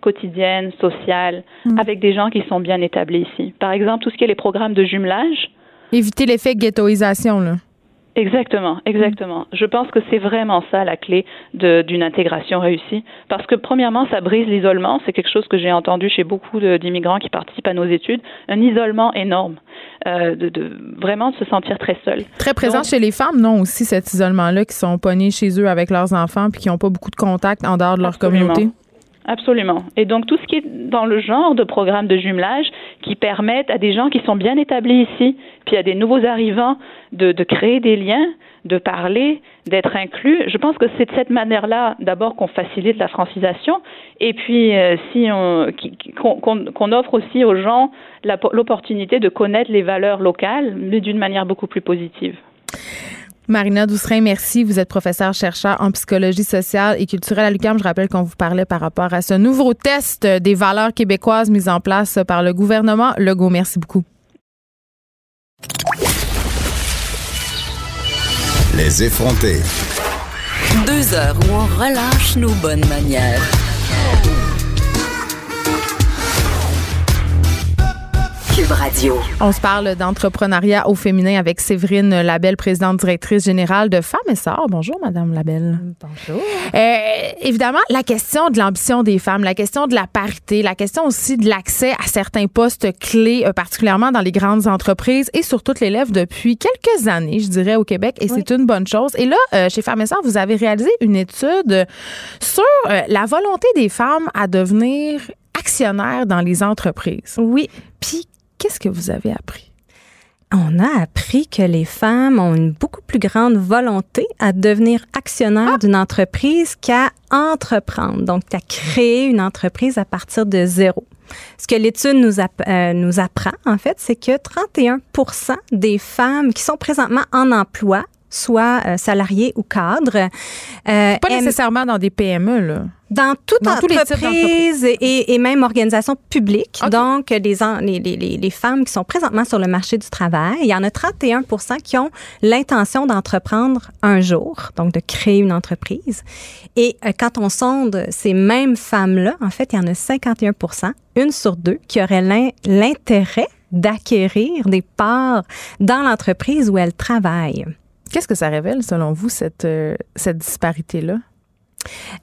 quotidiennes, sociales, mm. avec des gens qui sont bien établis ici. Par exemple, tout ce qui est les programmes de jumelage. Éviter l'effet ghettoisation, là. Exactement, exactement. Je pense que c'est vraiment ça la clé d'une intégration réussie. Parce que premièrement, ça brise l'isolement. C'est quelque chose que j'ai entendu chez beaucoup d'immigrants qui participent à nos études. Un isolement énorme. Euh, de, de, vraiment de se sentir très seul. Très présent chez les femmes, non, aussi cet isolement-là, qui sont pognés chez eux avec leurs enfants puis qui n'ont pas beaucoup de contact en dehors de leur communauté? Absolument. Et donc tout ce qui est dans le genre de programme de jumelage qui permettent à des gens qui sont bien établis ici, puis à des nouveaux arrivants de, créer des liens, de parler, d'être inclus. Je pense que c'est de cette manière-là, d'abord, qu'on facilite la francisation, et puis euh, si on qu'on offre aussi aux gens l'opportunité de connaître les valeurs locales, mais d'une manière beaucoup plus positive. Marina Doucerin, merci. Vous êtes professeure chercheur en psychologie sociale et culturelle à l'UQAM. Je rappelle qu'on vous parlait par rapport à ce nouveau test des valeurs québécoises mis en place par le gouvernement Legault. Merci beaucoup. Les effrontés. Deux heures où on relâche nos bonnes manières. On se parle d'entrepreneuriat au féminin avec Séverine Labelle, présidente directrice générale de Femmes et Sœurs. Bonjour, Madame Labelle. Bonjour. Euh, évidemment, la question de l'ambition des femmes, la question de la parité, la question aussi de l'accès à certains postes clés, euh, particulièrement dans les grandes entreprises et sur toutes les lèvres depuis quelques années, je dirais, au Québec, et c'est une bonne chose. Et là, euh, chez Femmes et Sœurs, vous avez réalisé une étude sur la volonté des femmes à devenir actionnaire dans les entreprises. Oui. Puis, qu'est-ce que vous avez appris? On a appris que les femmes ont une beaucoup plus grande volonté à devenir actionnaires ah! d'une entreprise qu'à entreprendre, donc à créer une entreprise à partir de zéro. Ce que l'étude nous, euh, nous apprend, en fait, c'est que 31% des femmes qui sont présentement en emploi, soit euh, salariés ou cadres, euh, pas nécessairement dans des PME, là dans toute entreprise et, et, même organisation publique. Donc, les, les, les, femmes qui sont présentement sur le marché du travail, il y en a 31 qui ont l'intention d'entreprendre un jour, donc de créer une entreprise. Et euh, quand on sonde ces mêmes femmes-là, en fait, il y en a 51 une sur deux, qui auraient l'intérêt d'acquérir des parts dans l'entreprise où elles travaillent. Qu'est-ce que ça révèle, selon vous, cette, euh, cette disparité-là?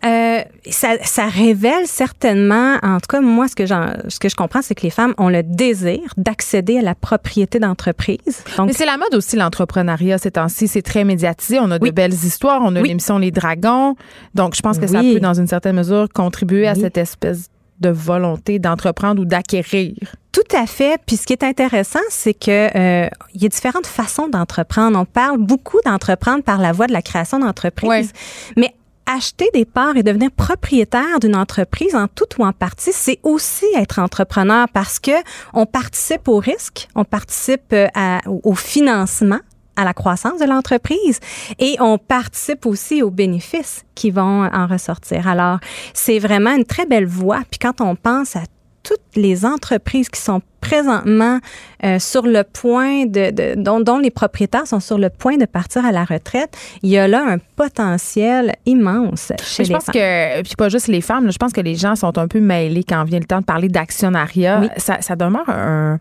Euh, ça, ça, révèle certainement, en tout cas moi ce que, ce que je comprends, c'est que les femmes ont le désir d'accéder à la propriété d'entreprise. Mais c'est la mode aussi l'entrepreneuriat ces temps-ci, c'est très médiatisé. On a de belles histoires, on a l'émission Les Dragons, donc je pense que ça peut dans une certaine mesure contribuer à cette espèce de volonté d'entreprendre ou d'acquérir. Tout à fait. Puis ce qui est intéressant, c'est que euh, il y a différentes façons d'entreprendre. On parle beaucoup d'entreprendre par la voie de la création d'entreprise, mais acheter des parts et devenir propriétaire d'une entreprise en tout ou en partie, c'est aussi être entrepreneur parce que on participe au risque, on participe euh, au financement à la croissance de l'entreprise et on participe aussi aux bénéfices qui vont en ressortir. Alors, c'est vraiment une très belle voie. Puis quand on pense à toutes les entreprises qui sont présentement euh, sur le point de, dont, les propriétaires sont sur le point de partir à la retraite, il y a là un potentiel immense chez je pense que puis pas juste les femmes, je pense que les gens sont un peu mêlés quand vient le temps de parler d'actionnariat. Ça, ça demeure un,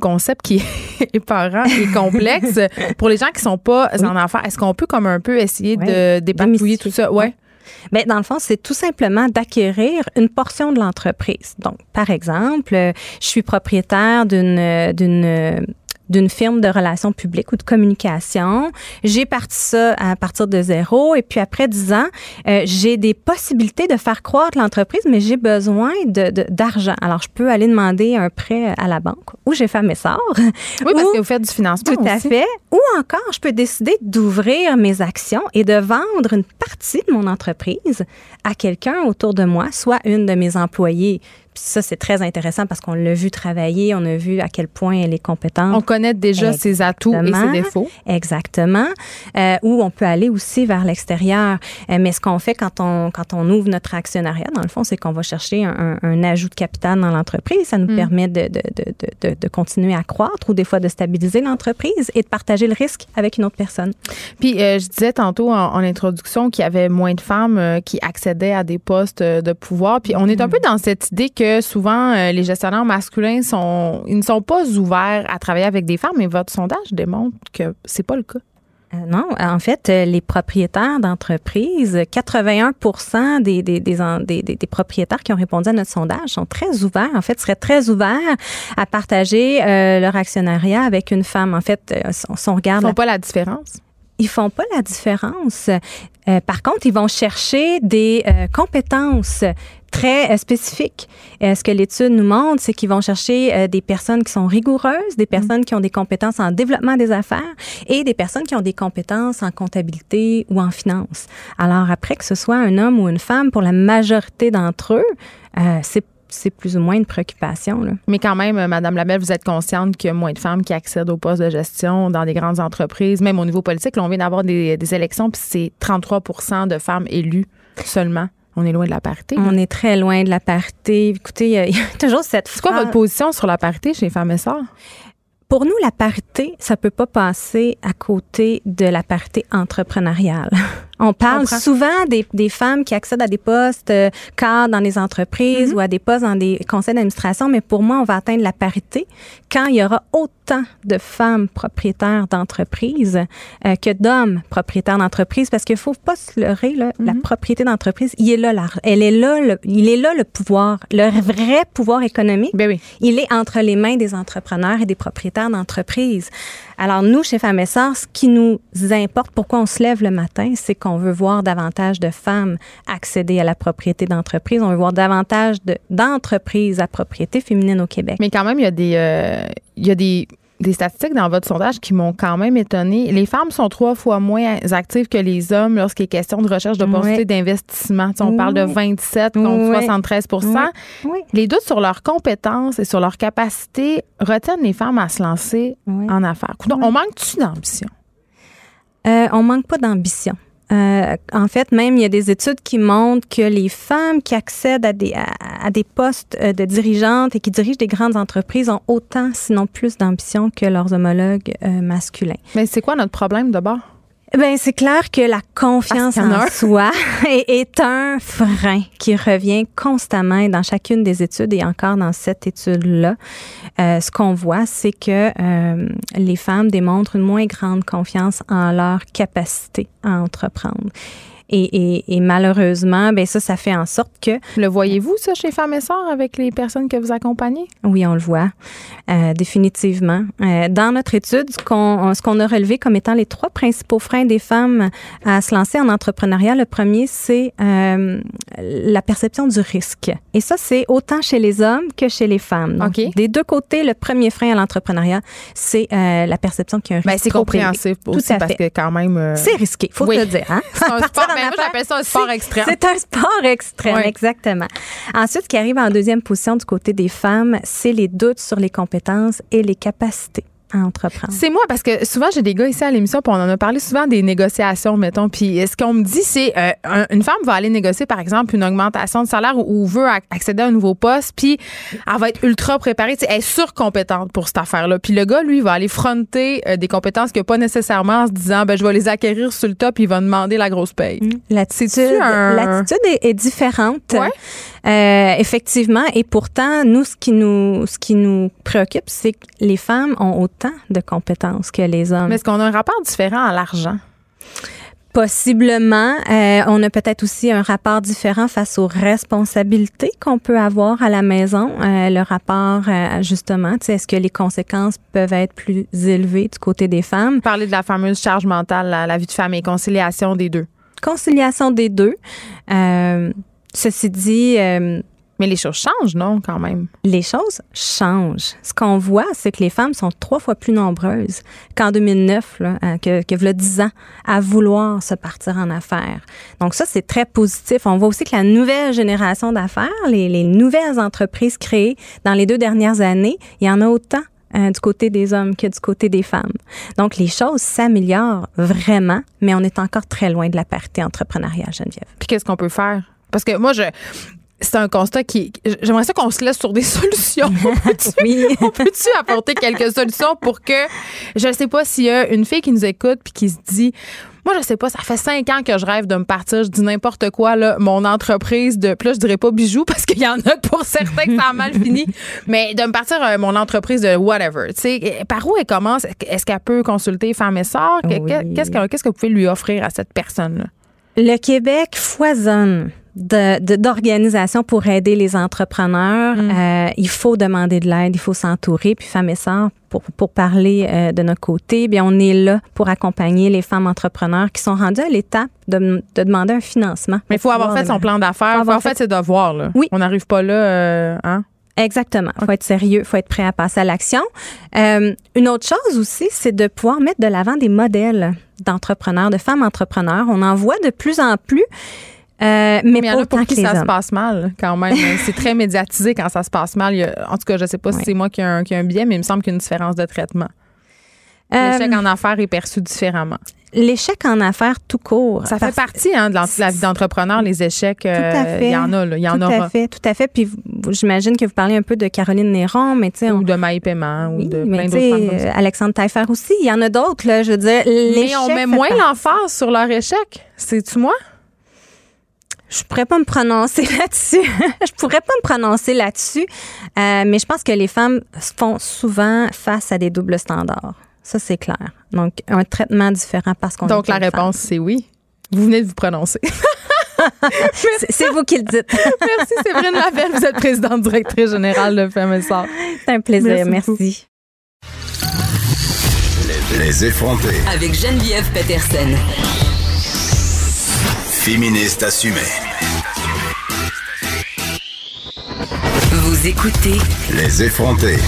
concept qui est parent et complexe pour les gens qui sont pas en affaires. Est-ce qu'on peut comme un peu essayer de dépatouiller tout ça? Ouais. Mais dans le fond, c'est tout simplement d'acquérir une portion de l'entreprise. Donc, par exemple, je suis propriétaire d'une d'une firme de relations publiques ou de communication. J'ai parti ça à partir de zéro et puis après dix ans, euh, j'ai des possibilités de faire croître l'entreprise, mais j'ai besoin de, d'argent. Alors, je peux aller demander un prêt à la banque ou j'ai fait mes sorts. Oui, parce que vous faites du financement Tout à fait. Ou encore, je peux décider d'ouvrir mes actions et de vendre une partie de mon entreprise à quelqu'un autour de moi, soit une de mes employés ça, c'est très intéressant parce qu'on l'a vu travailler, on a vu à quel point elle est compétente. On connaît déjà ses atouts et ses défauts. Exactement. Euh, ou on peut aller aussi vers l'extérieur. Euh, mais ce qu'on fait quand on, quand on ouvre notre actionnariat, dans le fond, c'est qu'on va chercher un, un, ajout de capital dans l'entreprise. Ça nous hmm. permet de, de, de, de, continuer à croître ou des fois de stabiliser l'entreprise et de partager le risque avec une autre personne. Puis, euh, je disais tantôt en, introduction qu'il y avait moins de femmes euh, qui accédaient à des postes de pouvoir. Puis, on est un hmm. peu dans cette idée que que souvent euh, les gestionnaires masculins sont ils ne sont pas ouverts à travailler avec des femmes, mais votre sondage démontre que c'est pas le cas. Euh, non, en fait, euh, les propriétaires d'entreprises, 81 des, des, des, des, propriétaires qui ont répondu à notre sondage sont très ouverts, en fait, seraient très ouverts à partager leur actionnariat avec une femme. En fait, si on regarde... Ils font pas la différence? Ils font pas la différence. par contre, ils vont chercher des compétences très euh, spécifiques. Euh, ce que l'étude nous montre, c'est qu'ils vont chercher euh, des personnes qui sont rigoureuses, des personnes qui ont des compétences en développement des affaires et des personnes qui ont des compétences en comptabilité ou en finance. Alors après que ce soit un homme ou une femme, pour la majorité d'entre eux, c'est c'est plus ou moins une préoccupation. Là. Mais quand même, Madame Labelle, vous êtes consciente qu'il y a moins de femmes qui accèdent aux postes de gestion dans des grandes entreprises, même au niveau politique. Là, on vient d'avoir des, des élections, puis c'est 33 de femmes élues seulement. On est loin de la parité. On est très loin de la parité. Écoutez, il y, a toujours cette. C'est quoi votre position sur la parité chez Femmes et Sœurs? Pour nous, la parité, ça peut pas passer à côté de la parité entrepreneuriale. On parle souvent des, des, femmes qui accèdent à des postes euh, cadres dans les entreprises mm-hmm. ou à des postes dans des conseils d'administration, mais pour moi, on va atteindre la parité quand il y aura autant de femmes propriétaires d'entreprises euh, que d'hommes propriétaires d'entreprises, parce qu'il faut pas se leurrer, là, la mm-hmm. propriété d'entreprise, il est là, là, elle est là, le, il est là le pouvoir, le vrai pouvoir économique. Ben oui. Il est entre les mains des entrepreneurs et des propriétaires d'entreprises. Alors nous, chez Femmes Sœurs, ce qui nous importe, pourquoi on se lève le matin, c'est qu'on On veut voir davantage de femmes accéder à la propriété d'entreprise. On veut voir davantage d'entreprises à propriété féminine au Québec. Mais quand même, il a des, euh, il y a des des statistiques dans votre sondage qui m'ont quand même étonné. Les femmes sont trois fois moins actives que les hommes lorsqu'il est question de recherche d'opportunités d'investissement. on parle de 27 contre 73 Les doutes sur leurs compétences et sur leur capacité retiennent les femmes à se lancer en affaires. on manque-tu d'ambition? Euh, on manque pas d'ambition. Euh, en fait, même, il y a des études qui montrent que les femmes qui accèdent à des, à, des postes euh, de dirigeantes et qui dirigent des grandes entreprises ont autant, sinon plus d'ambition que leurs homologues euh, masculins. Mais c'est quoi notre problème d'abord? Ben c'est clair que la confiance en soi est, un frein qui revient constamment dans chacune des études et encore dans cette étude-là. Euh, ce qu'on voit, c'est que euh, les femmes démontrent une moins grande confiance en leur capacité à entreprendre. Et, malheureusement, ben ça, ça fait en sorte que... Le voyez-vous, ça, chez Femmes et Sœurs, avec les personnes que vous accompagnez? Oui, on le voit, euh, définitivement. Euh, dans notre étude, ce qu'on, qu'on a relevé comme étant les trois principaux freins des femmes à se lancer en entrepreneuriat, le premier, c'est euh, la perception du risque. Et ça, c'est autant chez les hommes que chez les femmes. Donc, des deux côtés, le premier frein à l'entrepreneuriat, c'est la perception qu'il y a un ben, risque. c'est compréhensif aussi, parce que quand même... C'est risqué, faut le dire. Hein? moi, j'appelle ça un sport extrême. C'est un sport extrême, exactement. Ensuite, ce qui arrive en deuxième position du côté des femmes, c'est les doutes sur les compétences et les capacités entreprendre. C'est moi parce que souvent j'ai des gars ici à l'émission puis on en a parlé souvent des négociations mettons puis ce qu'on me dit c'est euh, une femme va aller négocier par exemple une augmentation de salaire ou, veut accéder à un nouveau poste puis elle va être ultra préparée, elle est surcompétente pour cette affaire là. Puis le gars lui va aller fronter euh, des compétences qu'il n'a pas nécessairement en se disant ben je vais les acquérir sur le top puis il va demander la grosse paye. Mmh. L'attitude l'attitude est, différente. Euh, effectivement et pourtant nous ce qui nous ce qui nous préoccupe c'est que les femmes ont autant de compétences que les hommes. Mais est-ce qu'on a un rapport différent à l'argent? Possiblement. Euh, on a peut-être aussi un rapport différent face aux responsabilités qu'on peut avoir à la maison. Euh, le rapport, euh, justement, est-ce que les conséquences peuvent être plus élevées du côté des femmes? Parler de la fameuse charge mentale, la, la vie de famille, conciliation des deux. Conciliation des deux. ceci dit, mais les choses changent, non, quand même? Les choses changent. Ce qu'on voit, c'est que les femmes sont trois fois plus nombreuses qu'en 2009, là, euh, que, que a 10 ans, à vouloir se partir en affaires. Donc ça, c'est très positif. On voit aussi que la nouvelle génération d'affaires, les, les nouvelles entreprises créées dans les deux dernières années, il y en a autant euh, du côté des hommes que du côté des femmes. Donc, les choses s'améliorent vraiment, mais on est encore très loin de la parité entrepreneuriale, Geneviève. Puis qu'est-ce qu'on peut faire? Parce que moi, je, c'est un constat qui. J'aimerais ça qu'on se laisse sur des solutions. On peut-tu apporter quelques solutions pour que. Je ne sais pas s'il y a une fille qui nous écoute puis qui se dit. Moi, je sais pas, ça fait cinq ans que je rêve de me partir. Je dis n'importe quoi, là, mon entreprise de. Plus, je dirais pas bijoux parce qu'il y en a pour certains que ça a mal fini. Mais de me partir, euh, mon entreprise de whatever. Tu sais, par où elle commence? Est-ce qu'elle peut consulter Femmes et Sœurs? Qu'est-ce que vous pouvez lui offrir à cette personne-là? Le Québec foisonne d'organisation pour aider les entrepreneurs. Mm. Euh, il faut demander de l'aide, il faut s'entourer. Puis Femmes et Sœurs, pour, pour parler euh, de notre côté, bien, on est là pour accompagner les femmes entrepreneurs qui sont rendues à l'étape de, de, demander un financement. Mais il faut avoir fait son plan d'affaires. Il faut avoir fait ses devoirs. Là. Oui. On n'arrive pas là. Euh, hein? Exactement. Il faut être sérieux, il faut être prêt à passer à l'action. Euh, une autre chose aussi, c'est de pouvoir mettre de l'avant des modèles d'entrepreneurs, de femmes entrepreneurs. On en voit de plus en plus. Euh, mais, il y en a pour qui ça se passe mal quand même. c'est très médiatisé quand ça se passe mal. en tout cas, je ne sais pas si c'est moi qui ai, un, qui un biais, mais il me semble qu'il y a une différence de traitement. L'échec euh, en affaires est perçu différemment. L'échec en affaires tout court. Ça fait partie hein, de la, vie d'entrepreneur, les échecs. Euh, il y en a, là, il y en tout à fait, tout à fait. Puis j'imagine que vous parlez un peu de Caroline Néron, mais tu sais, ou de Maï Paiement, ou de plein d'autres Alexandre Taillefer aussi. Il y en a d'autres là. Je veux dire, mais on met moins l'emphase sur leur échec. C'est-tu moi? Je pourrais pas me prononcer là-dessus. je pourrais pas me prononcer là-dessus, euh, mais je pense que les femmes font souvent face à des doubles standards. Ça, c'est clair. Donc, un traitement différent parce qu'on Donc, la réponse, c'est oui. Vous venez de vous prononcer. c'est vous qui le dites. merci, Séverine Lavelle. Vous êtes présidente directrice générale de Femmes C'est un plaisir. Merci. Les effronter. Avec Geneviève Peterson. Féministe assumée. Vous écoutez Les effrontés.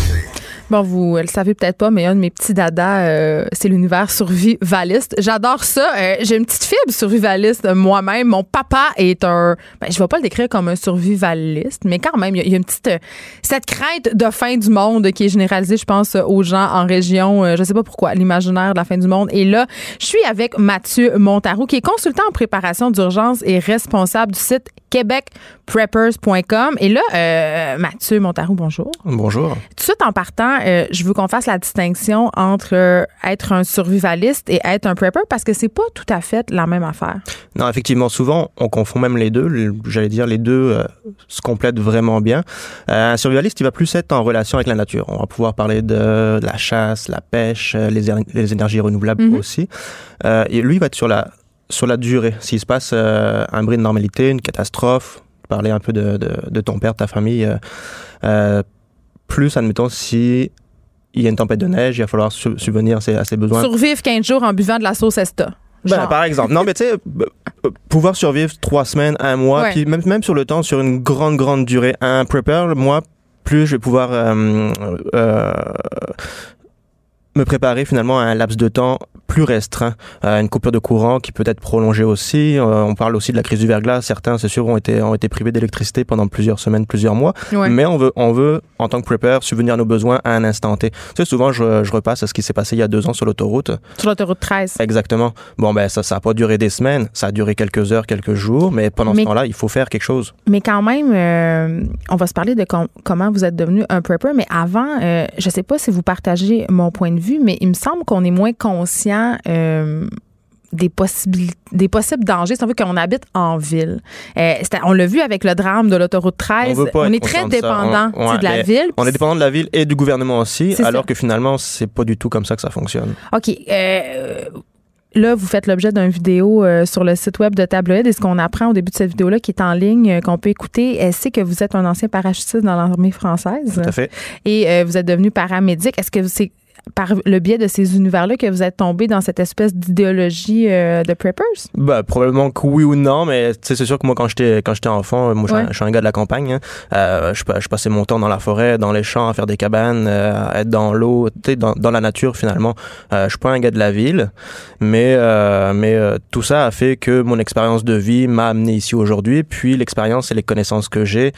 Bon, vous le savez peut-être pas, mais un de mes petits dadas, euh, c'est l'univers survivaliste. J'adore ça. Euh, j'ai une petite fibre survivaliste moi-même. Mon papa est un. Ben, je vais pas le décrire comme un survivaliste, mais quand même, il y, a une petite. Euh, cette crainte de fin du monde qui est généralisée, je pense, aux gens en région. je sais pas pourquoi, l'imaginaire de la fin du monde. Et là, je suis avec Mathieu Montarou, qui est consultant en préparation d'urgence et responsable du site québecpreppers.com. Et là, Mathieu Montarou, bonjour. Bonjour. Tout de suite en partant, euh, je veux qu'on fasse la distinction entre euh, être un survivaliste et être un prepper parce que c'est pas tout à fait la même affaire. Non, effectivement, souvent on confond même les deux. J'allais dire les deux euh, se complètent vraiment bien. un survivaliste, il va plus être en relation avec la nature. On va pouvoir parler de, la chasse, la pêche, les, les énergies renouvelables mhm. aussi. et lui, il va être sur la sur la durée. S'il se passe un bris de normalité, une catastrophe, parler un peu de, de, de ton père, de ta famille plus, admettons, si il y a une tempête de neige, il va falloir subvenir à ses, besoins. Survivre 15 jours en buvant de la sauce Esta. Ben, par exemple. Non, mais tu sais, euh, pouvoir survivre trois semaines, un mois, puis même, même sur le temps, sur une grande, grande durée. Un prepper, moi, plus je vais pouvoir euh, euh, me préparer finalement à un laps de temps plus restreint, à une coupure de courant qui peut être prolongée aussi. Euh, on parle aussi de la crise du verglas. Certains, c'est sûr, ont été, ont été privés d'électricité pendant plusieurs semaines, plusieurs mois. Mais on veut, on veut, en tant que prepper, subvenir à nos besoins à un instant T. Tu sais, souvent, je, je repasse à ce qui s'est passé il y a deux ans sur l'autoroute. Sur l'autoroute 13. Exactement. Bon, ben, ça, ça a pas duré des semaines. Ça a duré quelques heures, quelques jours. Mais pendant ce temps-là, il faut faire quelque chose. Mais quand même, euh, on va se parler de comment vous êtes devenu un prepper. Mais avant, euh, je sais pas si vous partagez mon point de vue, mais il me semble qu'on est moins conscient euh, des possibilités, des possibles dangers, c'est qu'on habite en ville. Euh, on l'a vu avec le drame de l'autoroute 13. On, est très dépendant de, la ville. On est dépendant de la ville et du gouvernement aussi, alors que finalement, c'est pas du tout comme ça que ça fonctionne. OK. Euh, là, vous faites l'objet d'une vidéo sur le site web de Tabloïd. Et ce qu'on apprend au début de cette vidéo-là, qui est en ligne, qu'on peut écouter, c'est que vous êtes un ancien parachutiste dans l'armée française. Tout à fait. Et vous êtes devenu paramédic. Est-ce que c'est par le biais de ces univers-là que vous êtes tombé dans cette espèce d'idéologie euh, de preppers? Ben, probablement que oui ou non, mais c'est sûr que moi, quand j'étais quand j'étais enfant, moi, je, suis un gars de la campagne. Hein. Euh, je, je, passais mon temps dans la forêt, dans les champs, à faire des cabanes, euh, à être dans l'eau, dans, dans la nature, finalement. je suis pas un gars de la ville, mais, mais tout ça a fait que mon expérience de vie m'a amené ici aujourd'hui. Puis l'expérience et les connaissances que j'ai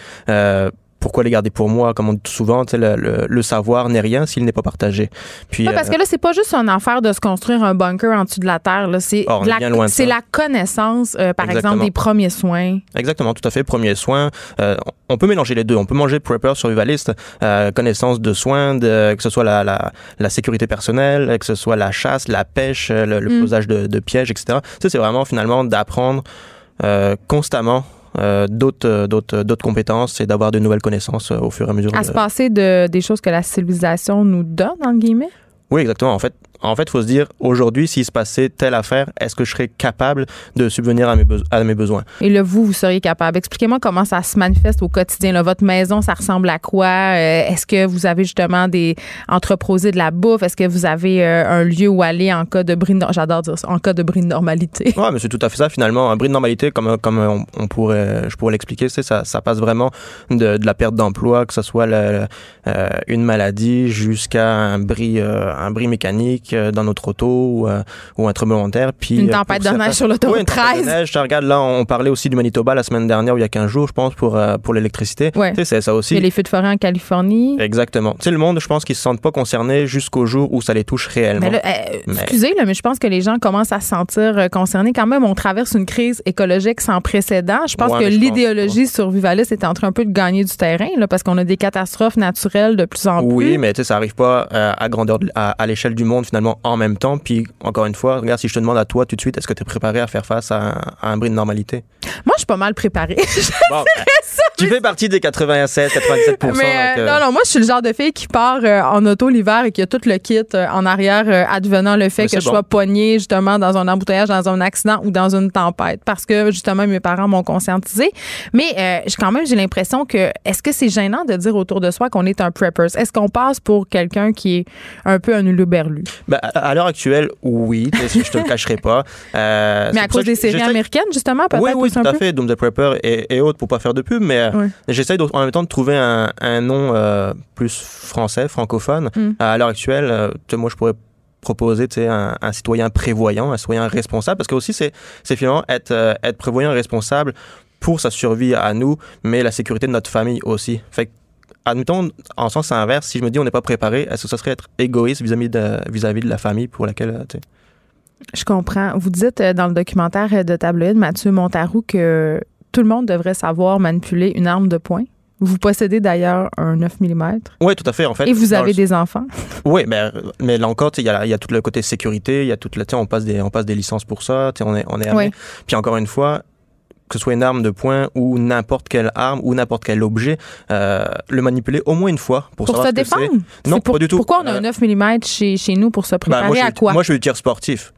pourquoi les garder pour moi Comme on dit souvent, le, le, savoir n'est rien s'il n'est pas partagé. Puis, parce euh, que là, c'est pas juste une affaire de se construire un bunker en dessous de la terre. C'est la, c'est la connaissance, euh, par exemple, des premiers soins. Exactement, tout à fait. Premiers soins. Euh, on peut mélanger les deux. On peut manger prepper, survivaliste, connaissance de soins, de, que ce soit la, la, la, sécurité personnelle, que ce soit la chasse, la pêche, le, mm. posage de, de, pièges, etc. Ça, c'est vraiment finalement d'apprendre constamment euh, d'autres, euh, d'autres, d'autres compétences et d'avoir de nouvelles connaissances euh, au fur et à mesure. À se passer de, des choses que la civilisation nous donne, en guillemets? Oui, exactement. En fait, en fait, il faut se dire, aujourd'hui, s'il se passait telle affaire, est-ce que je serais capable de subvenir à mes, à mes besoins? Et là, vous, vous seriez capable. Expliquez-moi comment ça se manifeste au quotidien. Là, votre maison, ça ressemble à quoi? Euh, est-ce que vous avez justement des entreposés de la bouffe? Est-ce que vous avez euh, un lieu où aller en cas de bris de, j'adore dire ça, en cas de bris de normalité? Oui, mais c'est tout à fait ça, finalement. Un bris de normalité, comme, comme on, pourrait, je pourrais l'expliquer, c'est ça, ça passe vraiment de, de la perte d'emploi, que ce soit euh, une maladie jusqu'à un bris, un bris mécanique, euh, dans notre auto ou, euh, ou un tremblement de terre. Puis, une euh, tempête de neige sur l'autoroute oui, 13. De neige, je regarde là, on parlait aussi du Manitoba la semaine dernière, ou il y a 15 jours, je pense, pour, pour l'électricité. Ouais. Tu sais, c'est ça aussi. Il y a les feux de forêt en Californie. Exactement. Tu sais, le monde, je pense qu'ils se sentent pas concernés jusqu'au jour où ça les touche réellement. Mais Excusez, là, mais je pense que les gens commencent à se sentir concernés. Quand même, on traverse une crise écologique sans précédent. Je pense que l'idéologie survivaliste est en train un peu de gagner du terrain, là, parce qu'on a des catastrophes naturelles de plus en plus. Oui, mais tu sais, ça arrive pas à grandeur, à, à l'échelle du monde, finalement, en même temps. Puis, encore une fois, regarde, si je te demande à toi tout de suite, est-ce que tu es préparé à faire face à un, bris de normalité? Moi, je suis pas mal préparée. bon, tu fais partie des 96, 97 mais, euh, euh, Non, non, moi, je suis le genre de fille qui part euh, en auto l'hiver et qui a tout le kit en arrière, advenant le fait que je sois poignée justement dans un embouteillage, dans un accident ou dans une tempête. Parce que justement, mes parents m'ont conscientisé. Mais quand même, j'ai l'impression que est-ce que c'est gênant de dire autour de soi qu'on est un preppers? Est-ce qu'on passe pour quelqu'un qui est un peu un uluberlu? Ben, à l'heure actuelle, oui. je te le cacherai pas. mais à cause des séries américaines, justement, peut-être? Oui, oui, tout à fait. Doom the Prepper et, autres pour pas faire de pub, mais euh, j'essaye en même temps de trouver un, nom euh, plus français, francophone. Mm. À l'heure actuelle, euh, moi, je pourrais proposer un, un citoyen prévoyant, un citoyen responsable, parce que aussi, c'est finalement être, être prévoyant et responsable pour sa survie à nous, mais la sécurité de notre famille aussi. Fait admettons, en sens inverse, si je me dis on n'est pas préparé, est-ce que ça serait être égoïste vis-à-vis de, vis-à-vis de la famille pour laquelle, Je comprends. Vous dites dans le documentaire de tabloïd Mathieu Montarou que tout le monde devrait savoir manipuler une arme de poing. Vous possédez d'ailleurs un 9 mm. Oui, tout à fait, en fait. Et vous avez des enfants. Oui, mais, mais là encore, il y a, y a, tout le côté sécurité, il y a tout le, on passe des, on passe des licences pour ça, on est, on est Puis encore une fois, que ce soit une arme de poing ou n'importe quelle arme ou n'importe quel objet, euh, le manipuler au moins une fois pour, pour se défendre? Non, pas du tout. Pourquoi on a un 9 euh, mm chez, chez nous pour se ben, préparer à quoi? Moi, je suis tir sportif.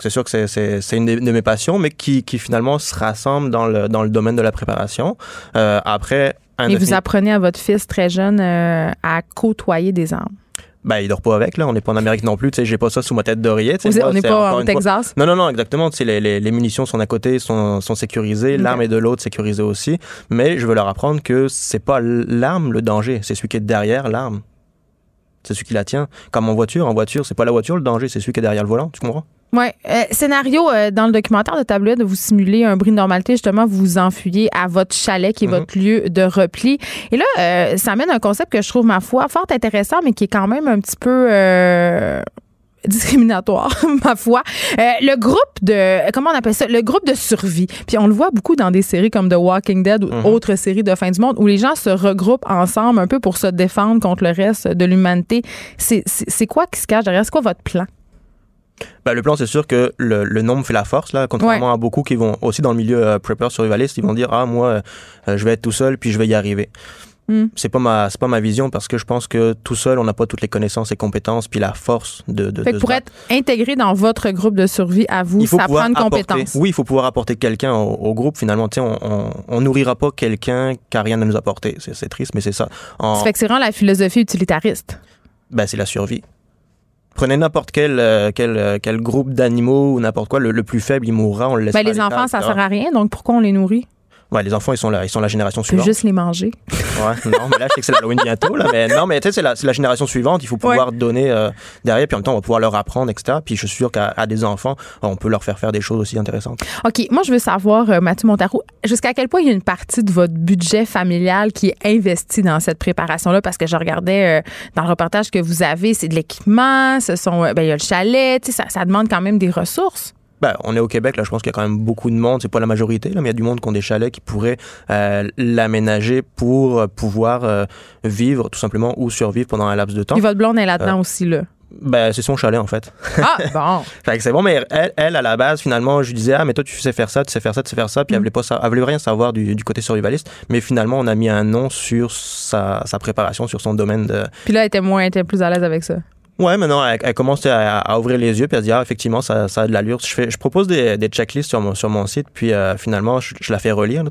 C'est sûr que c'est une de mes passions, mais qui, qui, finalement se rassemble dans le, dans le domaine de la préparation. Euh, après, un Et vous apprenez à votre fils très jeune euh, à côtoyer des armes. Ben, il dort pas avec, là. On n'est pas en Amérique non plus. Tu sais, j'ai pas ça sous ma tête d'oreiller. on n'est pas au Texas? Non, non, non, exactement. Tu sais, les, les, les, munitions sont d'un côté, sont, sont sécurisées. L'arme est de l'autre, sécurisée aussi. Mais je veux leur apprendre que c'est pas l'arme le danger. C'est celui qui est derrière l'arme. C'est celui qui la tient. Comme en voiture. En voiture, c'est pas la voiture le danger, c'est celui qui est derrière le volant. Tu comprends? Oui. Euh, scénario, euh, dans le documentaire de Tableau, de vous simuler un bris de normalité, justement, vous vous enfuyez à votre chalet, qui est mhm. votre lieu de repli. Et là, euh, ça amène un concept que je trouve, ma foi, fort intéressant, mais qui est quand même un petit peu discriminatoire, ma foi. le groupe de, comment on appelle ça? Le groupe de survie. Puis on le voit beaucoup dans des séries comme The Walking Dead ou mhm. autres séries de fin du monde où les gens se regroupent ensemble un peu pour se défendre contre le reste de l'humanité. C'est quoi qui se cache derrière? C'est quoi votre plan? Ben, le plan, c'est sûr que le, le, nombre fait la force, là, contrairement à beaucoup qui vont aussi dans le milieu euh, prepper survivaliste, ils vont dire Ah, moi, euh, je vais être tout seul, puis je vais y arriver. Hmm. C'est pas ma c'est pas ma vision parce que je pense que tout seul on n'a pas toutes les connaissances et compétences puis la force de, de, pour être intégré dans votre groupe de survie à vous ça prend une compétence. Oui, il faut pouvoir apporter quelqu'un au, groupe finalement, on, on, on nourrira pas quelqu'un qui a rien à nous apporter. C'est triste mais c'est ça. En... Ça fait que c'est vraiment la philosophie utilitariste. Ben c'est la survie. Prenez n'importe quel, euh, quel, euh, quel, groupe d'animaux ou n'importe quoi, le, plus faible, il mourra, on le laisse ben, Les enfants, ça sert à rien, donc pourquoi on les nourrit? Ouais, les enfants, ils sont là, ils sont la génération suivante. juste les manger. Ouais, non, mais là, je sais que c'est l'Halloween bientôt, là, mais non, mais tu sais, c'est la, la, génération suivante, il faut pouvoir donner euh, derrière, puis en même temps, on va pouvoir leur apprendre, etc. Puis je suis sûr qu'à des enfants, on peut leur faire faire des choses aussi intéressantes. OK, moi, je veux savoir, euh, Mathieu Montarou, jusqu'à quel point il y a une partie de votre budget familial qui est investi dans cette préparation-là, parce que je regardais euh, dans le reportage que vous avez, c'est de l'équipement, ce sont, ben, il y a le chalet, tu sais, ça, ça demande quand même des ressources. Ben, on est au Québec, là, je pense qu'il y a quand même beaucoup de monde. C'est pas la majorité, là, mais il y a du monde qui ont des chalets qui pourraient euh, l'aménager pour euh, pouvoir euh, vivre tout simplement ou survivre pendant un laps de temps. Et votre blonde est là-dedans aussi, là? Ben, c'est son chalet, en fait. Ah, bon. fait que c'est bon, mais elle, elle, à la base, finalement, je lui disais, ah, mais toi, tu sais faire ça, tu sais faire ça, tu sais faire ça. Puis elle, mm. voulait pas, elle voulait rien savoir du, du, côté survivaliste. Mais finalement, on a mis un nom sur sa, sa préparation, sur son domaine de. Puis là, elle était moins, elle était plus à l'aise avec ça? Ouais, maintenant, elle, elle commence à, ouvrir les yeux puis à se dire, ah, effectivement, ça, ça a de l'allure. Je, fais, je propose des, des checklists sur mon, sur mon site, puis euh, finalement, je, la fais relire.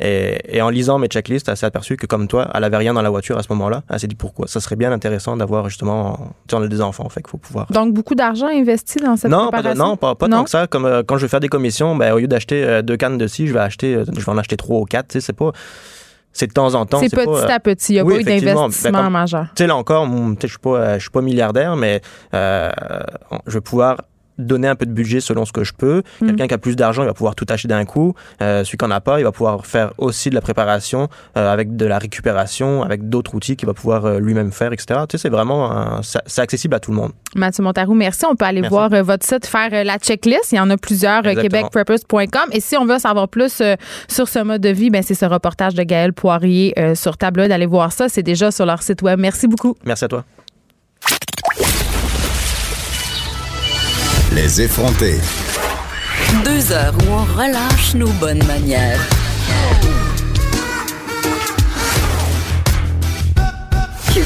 et, et, en lisant mes checklists, elle s'est aperçue que, comme toi, elle avait rien dans la voiture à ce moment-là. Elle s'est dit pourquoi? Ça serait bien intéressant d'avoir justement, tu on a des enfants, fait qu'il faut pouvoir. Donc, beaucoup d'argent investi dans cette non, préparation? Pas non, pas, pas tant que ça. Comme euh, quand je vais faire des commissions, ben, au lieu d'acheter euh, deux cannes de scie, je vais acheter, je vais en acheter trois ou quatre. Tu sais, c'est pas c'est de temps en temps. C'est petit pas, à petit. Il n'y a pas eu d'investissement ben, majeur. Tu sais, là encore, je ne suis, pas, suis pas milliardaire, mais euh, je vais pouvoir donner un peu de budget selon ce que je peux. Mm. Quelqu'un qui a plus d'argent, il va pouvoir tout acheter d'un coup. Euh, celui qui n'en a pas, il va pouvoir faire aussi de la préparation euh, avec de la récupération, avec d'autres outils qu'il va pouvoir euh, lui-même faire, etc. Tu sais, c'est vraiment c'est accessible à tout le monde. Mathieu Montarou, merci. On peut aller voir votre site, faire la checklist. Il y en a plusieurs, québecpreppers.com. Et si on veut savoir plus sur ce mode de vie, ben c'est ce reportage de Gaël Poirier sur Tableau. D'aller voir ça. C'est déjà sur leur site web. Merci beaucoup. Merci à toi. Les effronter. Deux heures où on relâche nos bonnes manières.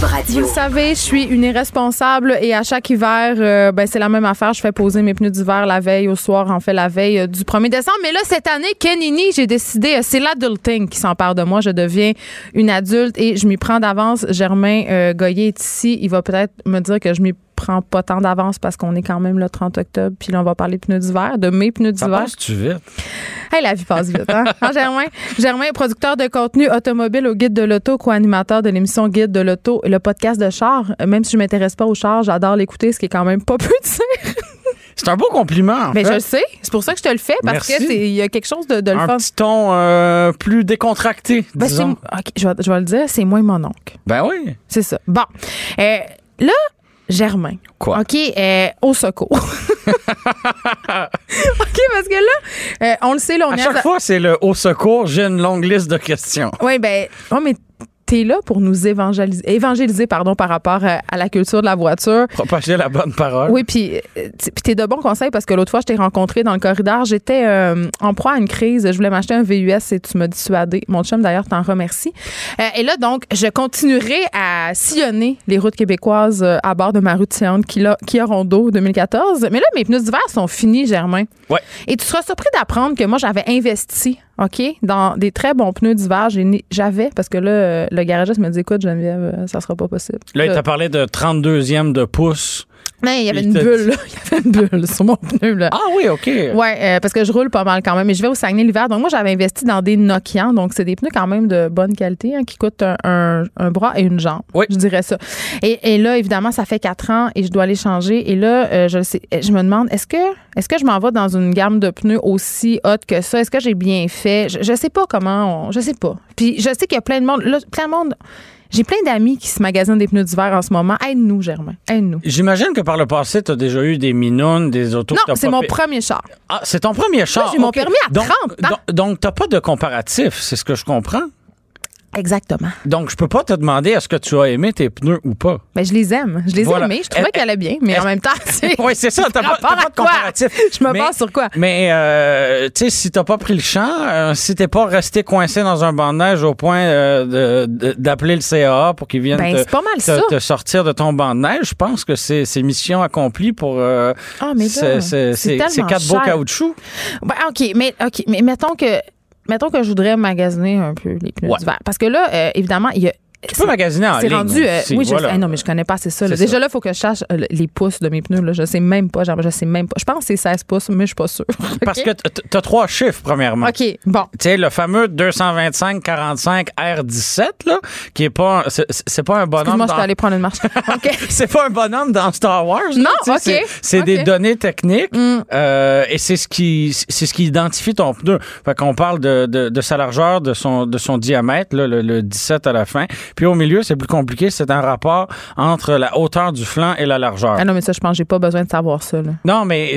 Radio. Vous savez, je suis une irresponsable et à chaque hiver, euh, ben, c'est la même affaire. Je fais poser mes pneus d'hiver la veille au soir, en fait la veille euh, du 1er décembre. Mais là, cette année, Kenini, j'ai décidé, euh, c'est l'adulting qui s'empare de moi. Je deviens une adulte et je m'y prends d'avance. Germain Goyer est ici. Il va peut-être me dire que je m'y prends pas tant d'avance parce qu'on est quand même le 30 octobre. Puis là, on va parler de pneus d'hiver, de mes pneus d'hiver. Ça passe-tu vite? Hey, la vie passe vite, hein? hein Germain? Germain, producteur de contenu automobile au Guide de l'Auto, co-animateur de l'émission Guide de l'Auto, le podcast de char. Même si je m'intéresse pas au char, j'adore l'écouter, ce qui est quand même pas peu de dire. C'est un beau compliment. Mais je le sais. C'est pour ça que je te le fais, parce qu'il y a quelque chose de, de le Un petit ton euh, plus décontracté. Ben, disons. je, vais, je, vais, le dire, c'est moins mon oncle. Ben oui. C'est ça. Bon. Euh, là, Germain. Quoi? OK, euh, au secours. OK, parce que là, euh, on le sait, là, on à chaque fois, c'est le au secours, j'ai une longue liste de questions. Oui, ben, oh, mais t'es là pour nous évangéliser, évangéliser pardon, par rapport à, la culture de la voiture. Propager la bonne parole. Oui, puis euh, t'es de bons conseils parce que l'autre fois, je t'ai rencontré dans le corridor. J'étais euh, en proie à une crise. Je voulais m'acheter un VUS et tu m'as dissuadé. Mon chum, d'ailleurs, t'en remercie. Euh, et là, donc, je continuerai à sillonner les routes québécoises à bord de ma route sillante Kia Rondo 2014. Mais là, mes pneus d'hiver sont finis, Germain. Ouais. Et tu seras surpris d'apprendre que moi, j'avais investi OK, dans des très bons pneus d'hiver. J'avais, parce que là, le garagiste me dit écoute, Geneviève, euh, ça sera pas possible. Là, il t'a parlé de 32e de pouce. Mais il y avait une bulle, là. Il y avait une bulle sur mon pneu, là. Ah oui, OK. Ouais, euh, parce que je roule pas mal quand même. Mais je vais au Saguenay l'hiver. Donc, moi, j'avais investi dans des Nokian. Donc, c'est des pneus quand même de bonne qualité, hein, qui coûtent un, bras et une jambe. Oui. Je dirais ça. Et, là, évidemment, ça fait quatre ans et je dois les changer. Et là, euh, je sais, je me demande, est-ce que, est-ce que je m'en vais dans une gamme de pneus aussi haute que ça? Est-ce que j'ai bien fait? Je, je sais pas comment on, je sais pas. Puis, je sais qu'il y a plein de monde, là, plein de monde j'ai plein d'amis qui se magasinent des pneus d'hiver en ce moment. Aide-nous, Germain. Aide-nous. J'imagine que par le passé, tu as déjà eu des minounes, des autos. Non, c'est mon premier char. Ah, c'est ton premier char? j'ai mon permis à 30 ans. Donc, tu n'as pas de comparatif, c'est ce que je comprends. Exactement. Donc, je peux pas te demander est-ce que tu as aimé tes pneus ou pas. Mais ben, je les aime. Je les ai aimés. Je trouvais qu'elle allait bien, mais en même temps, Oui, c'est ça. T'as pas, pas de comparatif. Je me base sur quoi? Mais, euh, tu sais, si t'as pas pris le champ, euh, si t'es pas resté coincé dans un banc de neige au point euh, d'appeler le CAA pour qu'il vienne ben, te, sortir de ton banc de neige, je pense que c'est mission accomplie pour euh, ah, mais ces quatre beaux caoutchoucs. Ben, OK, mais, OK, mais mettons que mettons que je voudrais magasiner un peu les pneus d'hiver. Parce que là, euh, évidemment, il y a tu peux magasiner en C'est rendu. Euh, oui, je sais. non, mais je connais pas assez ça. Déjà, là, il faut que je cherche euh, les pouces de mes pneus. Là. Je sais même pas. Genre, je sais même pas. Je pense que c'est 16 pouces, mais je suis pas sûre. Parce que tu as trois chiffres, premièrement. OK, bon. Tu sais, le fameux 225-45 R17, là, qui est pas. C'est pas un bonhomme. Moi, dans... je vais aller prendre une marche. OK. c'est pas un bonhomme dans Star Wars. Non, OK. C'est des données techniques mm. euh, et c'est ce, qui, ce qui identifie ton pneu. Fait qu'on parle de, de, de, sa largeur, de son, de son diamètre, là, le, le 17 à la fin. Puis au milieu, c'est plus compliqué, c'est un rapport entre la hauteur du flanc et la largeur. Ah non, mais ça, je pense que j'ai pas besoin de savoir ça. Non, mais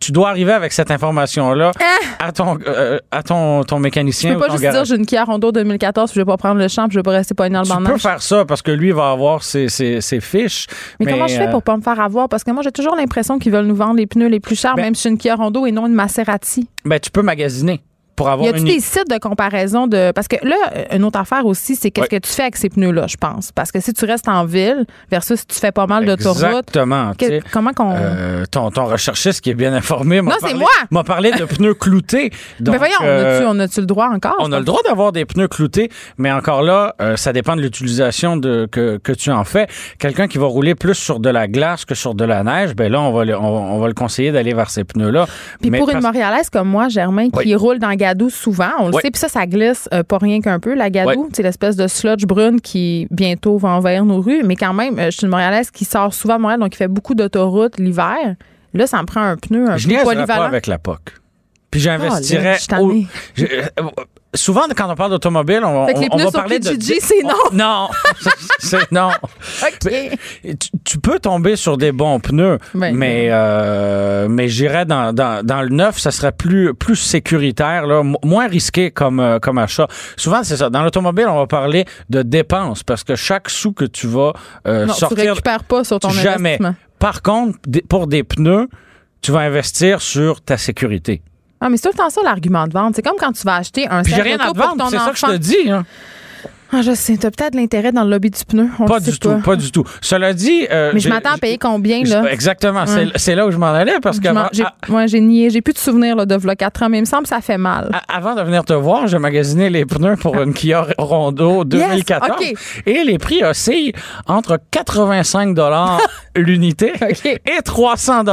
tu dois arriver avec cette information-là ah! à ton euh, à ton, ton mécanicien. Je peux pas juste dire j'ai une Kia Rondo 2014, puis je vais pas prendre le champ, puis je vais pas rester pas dans le Tu peux faire ça parce que lui va avoir ses, ses, ses fiches. Mais, comment je fais pour pas me faire avoir? Parce que moi, j'ai toujours l'impression qu'ils veulent nous vendre les pneus les plus chers, ben même si une Kia Rondo et non une Maserati. Ben tu peux magasiner pour avoir y a des sites de comparaison de parce que là une autre affaire aussi c'est qu'est-ce que tu fais avec ces pneus là je pense. Parce que si tu restes en ville versus si tu fais pas mal d'autoroutes exactement comment qu'on euh, ton, ton recherchiste qui est bien informé non c'est moi! m'a parlé de pneus cloutés. Donc, mais voyons euh, on a-tu le droit encore? on a le droit d'avoir des pneus cloutés mais encore là euh, ça dépend de l'utilisation de que, que tu en fais. Quelqu'un qui va rouler plus sur de la glace que sur de la neige ben là on va le, on, va le conseiller d'aller vers ces pneus là puis pour une Montréalaise comme moi Germain qui roule dans Gadou souvent, on le sait. Puis ça, ça glisse euh, pas rien qu'un peu, la Gadou. C'est l'espèce de sludge brune qui bientôt va envahir nos rues. Mais quand même, euh, je suis une Montréalaise qui sort souvent à Montréal, donc qui fait beaucoup d'autoroutes l'hiver. Là, ça me prend un pneu un je peu polyvalent. pas avec la POC. Puis j'investirais. Oh, souvent, quand on parle d'automobile, on, fait que les on, va parler de. c'est non. non. c'est non. Tu, peux tomber sur des bons pneus, mais, euh, mais j'irais dans, dans, dans, le neuf, ça serait plus, plus sécuritaire, là, moins risqué comme, euh, comme achat. Souvent, c'est ça. Dans l'automobile, on va parler de dépenses parce que chaque sou que tu vas euh, non, sortir. Tu récupères pas sur ton jamais. investissement. Par contre, pour des pneus, tu vas investir sur ta sécurité. Ah, mais c'est tout le temps ça l'argument de vente. C'est comme quand tu vas acheter un J'ai rien à te vendre, c'est ça que je te dis. Hein. Ah, je sais. T'as peut-être l'intérêt dans le lobby du pneu. pas du tout, pas du tout. Cela dit. Euh, Mais je m'attends à payer combien, là? Exactement. C'est là où je m'en allais parce que. Moi, j'ai nié. J'ai plus de souvenirs là, de v'là 4 ans, mais il me semble que ça fait mal. avant de venir te voir, j'ai magasiné les pneus pour une Kia Rondo 2014. Et les prix oscillent entre 85 l'unité et 300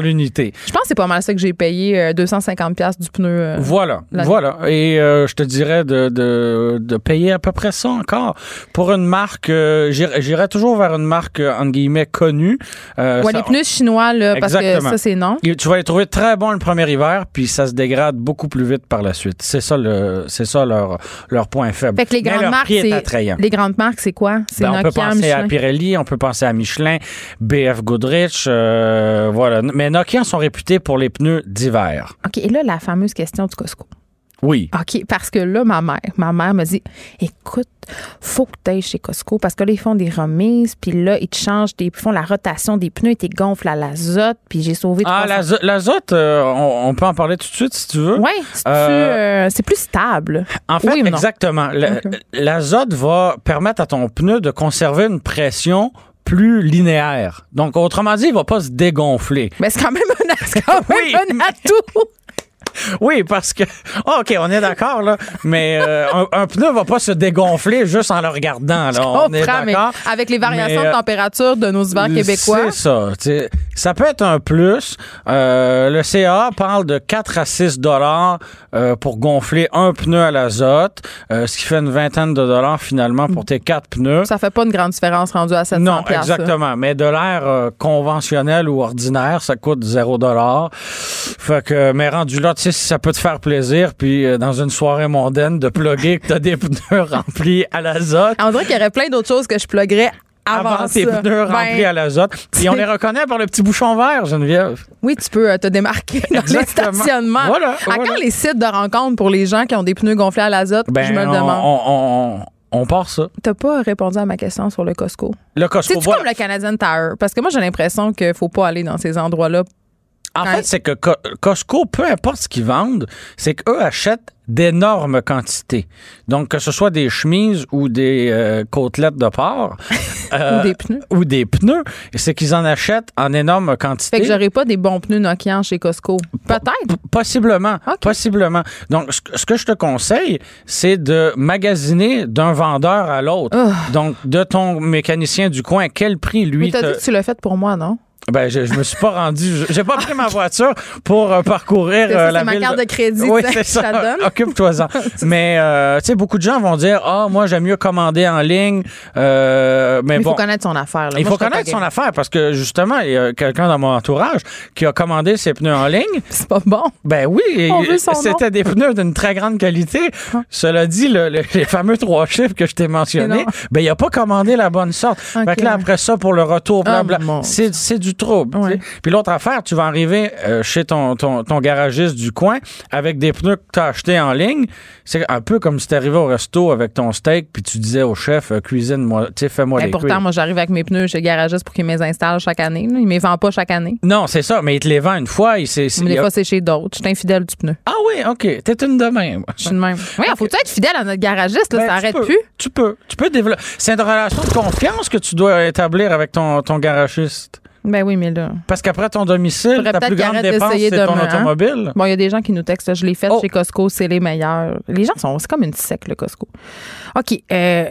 l'unité. Je pense que c'est pas mal ça que j'ai payé, 250 euh, du pneu. Euh, voilà, voilà. Et je te dirais de, de, de payer à peu près encore. Pour une marque, euh, j'irais toujours vers une marque, euh, entre guillemets, connue. Euh, ouais, les pneus chinois, là, parce que ça, c'est non. tu vas les trouver très bons le premier hiver, puis ça se dégrade beaucoup plus vite par la suite. C'est ça, le, c'est ça leur, leur point faible. Fait que les grandes marques, les grandes marques, c'est quoi? C'est ben, on peut penser à Pirelli, on peut penser à Michelin, BF Goodrich, voilà. Mais Nokia sont réputés pour les pneus d'hiver. OK, et là, la fameuse question du Costco. Oui. OK, parce que là, ma mère, ma mère me dit écoute, faut que tu ailles chez Costco parce que là, ils font des remises, puis là, ils te changent, des, ils font la rotation des pneus, ils te gonflent à l'azote, puis j'ai sauvé Ah, l'azote, euh, on, peut en parler tout de suite si tu veux. Oui, euh, euh, c'est plus stable. En fait, exactement. L'azote va permettre à ton pneu de conserver une pression plus linéaire. Donc, autrement dit, il va pas se dégonfler. Mais c'est quand même un, quand même un atout. Oui, parce que. Ah, OK, on est d'accord, là. Mais euh, un, pneu ne va pas se dégonfler juste en le regardant. Là. On est d'accord. Avec les variations de euh, température de nos hivers québécois. C'est ça. Ça peut être un plus. Euh, le CA parle de 4 à 6 dollars pour gonfler un pneu à l'azote, ce qui fait une vingtaine de dollars finalement pour tes quatre pneus. Ça fait pas une grande différence rendue à 700 Non, exactement. Mais de l'air conventionnel ou ordinaire, ça coûte 0 dollars. Fait que, mais rendu là, si ça peut te faire plaisir, puis euh, dans une soirée mondaine, de plugger que t'as des pneus remplis à l'azote. On dirait qu'il y aurait plein d'autres choses que je pluggerais avant, tes pneus remplis ben, à l'azote. Puis on les reconnaît par le petit bouchon vert, Geneviève. Oui, tu peux euh, te démarquer dans les stationnements. Voilà, à quand les sites de rencontre pour les gens qui ont des pneus gonflés à l'azote? Ben, je me le demande? On, on, part ça. T'as pas répondu à ma question sur le Costco. Le Costco. C'est comme le Canadian Tire? Parce que moi, j'ai l'impression qu'il faut pas aller dans ces endroits-là en fait, c'est que Costco, peu importe ce qu'ils vendent, c'est qu'eux achètent d'énormes quantités. Donc, que ce soit des chemises ou des euh, côtelettes de porc. ou des pneus. Ou des pneus. C'est qu'ils en achètent en énorme quantité. Fait que j'aurais pas des bons pneus Nokia chez Costco. Peut-être. Possiblement. Possiblement. Donc, ce que je te conseille, c'est de magasiner d'un vendeur à l'autre. Donc, de ton mécanicien du coin, quel prix lui. Mais t'as dit que tu l'as fait pour moi, non? Ben, je, je me suis pas rendu. J'ai pas pris ma voiture pour euh, parcourir euh, la ma carte de crédit. Oui, c'est ça. Occupe-toi-en. Mais, euh, tu sais, beaucoup de gens vont dire Ah, moi, j'aime mieux commander en ligne. Euh, mais, il faut connaître son affaire. Il faut connaître son affaire parce que, justement, il y a quelqu'un dans mon entourage qui a commandé ses pneus en ligne. C'est pas bon. Ben oui. C'était des pneus d'une très grande qualité. Ah. Cela dit, le, les fameux trois chiffres que je t'ai mentionnés, ben, il a pas commandé la bonne sorte. Fait que là, après ça, pour le retour, oh, c'est du trouble. Puis l'autre affaire, tu vas arriver euh, chez ton, ton, garagiste du coin avec des pneus que tu as achetés en ligne. C'est un peu comme si tu arrivais au resto avec ton steak puis tu disais au chef, euh, cuisine-moi, tu sais, fais-moi les Pourtant, moi, j'arrive avec mes pneus chez le garagiste pour qu'il me les installe chaque année. Il ne me vend pas chaque année. Non, c'est ça, mais il te les vend une fois. Il, c'est, mais des fois, c'est chez d'autres. Je suis infidèle du pneu. Ah oui, OK. T'es une de même. Je suis une même. Oui, il faut être fidèle à notre garagiste? Ben, ça arrête plus? Tu peux. Tu peux développer. C'est une relation de confiance que tu dois établir avec ton, ton garagiste. Ben oui, mais là. Parce qu'après ton domicile, ta plus grande dépense, c'est ton hein? automobile. Bon, il y a des gens qui nous textent. Je l'ai fait oh. chez Costco, c'est les meilleurs. Les gens sont. C'est comme une sec, le Costco. OK. Euh,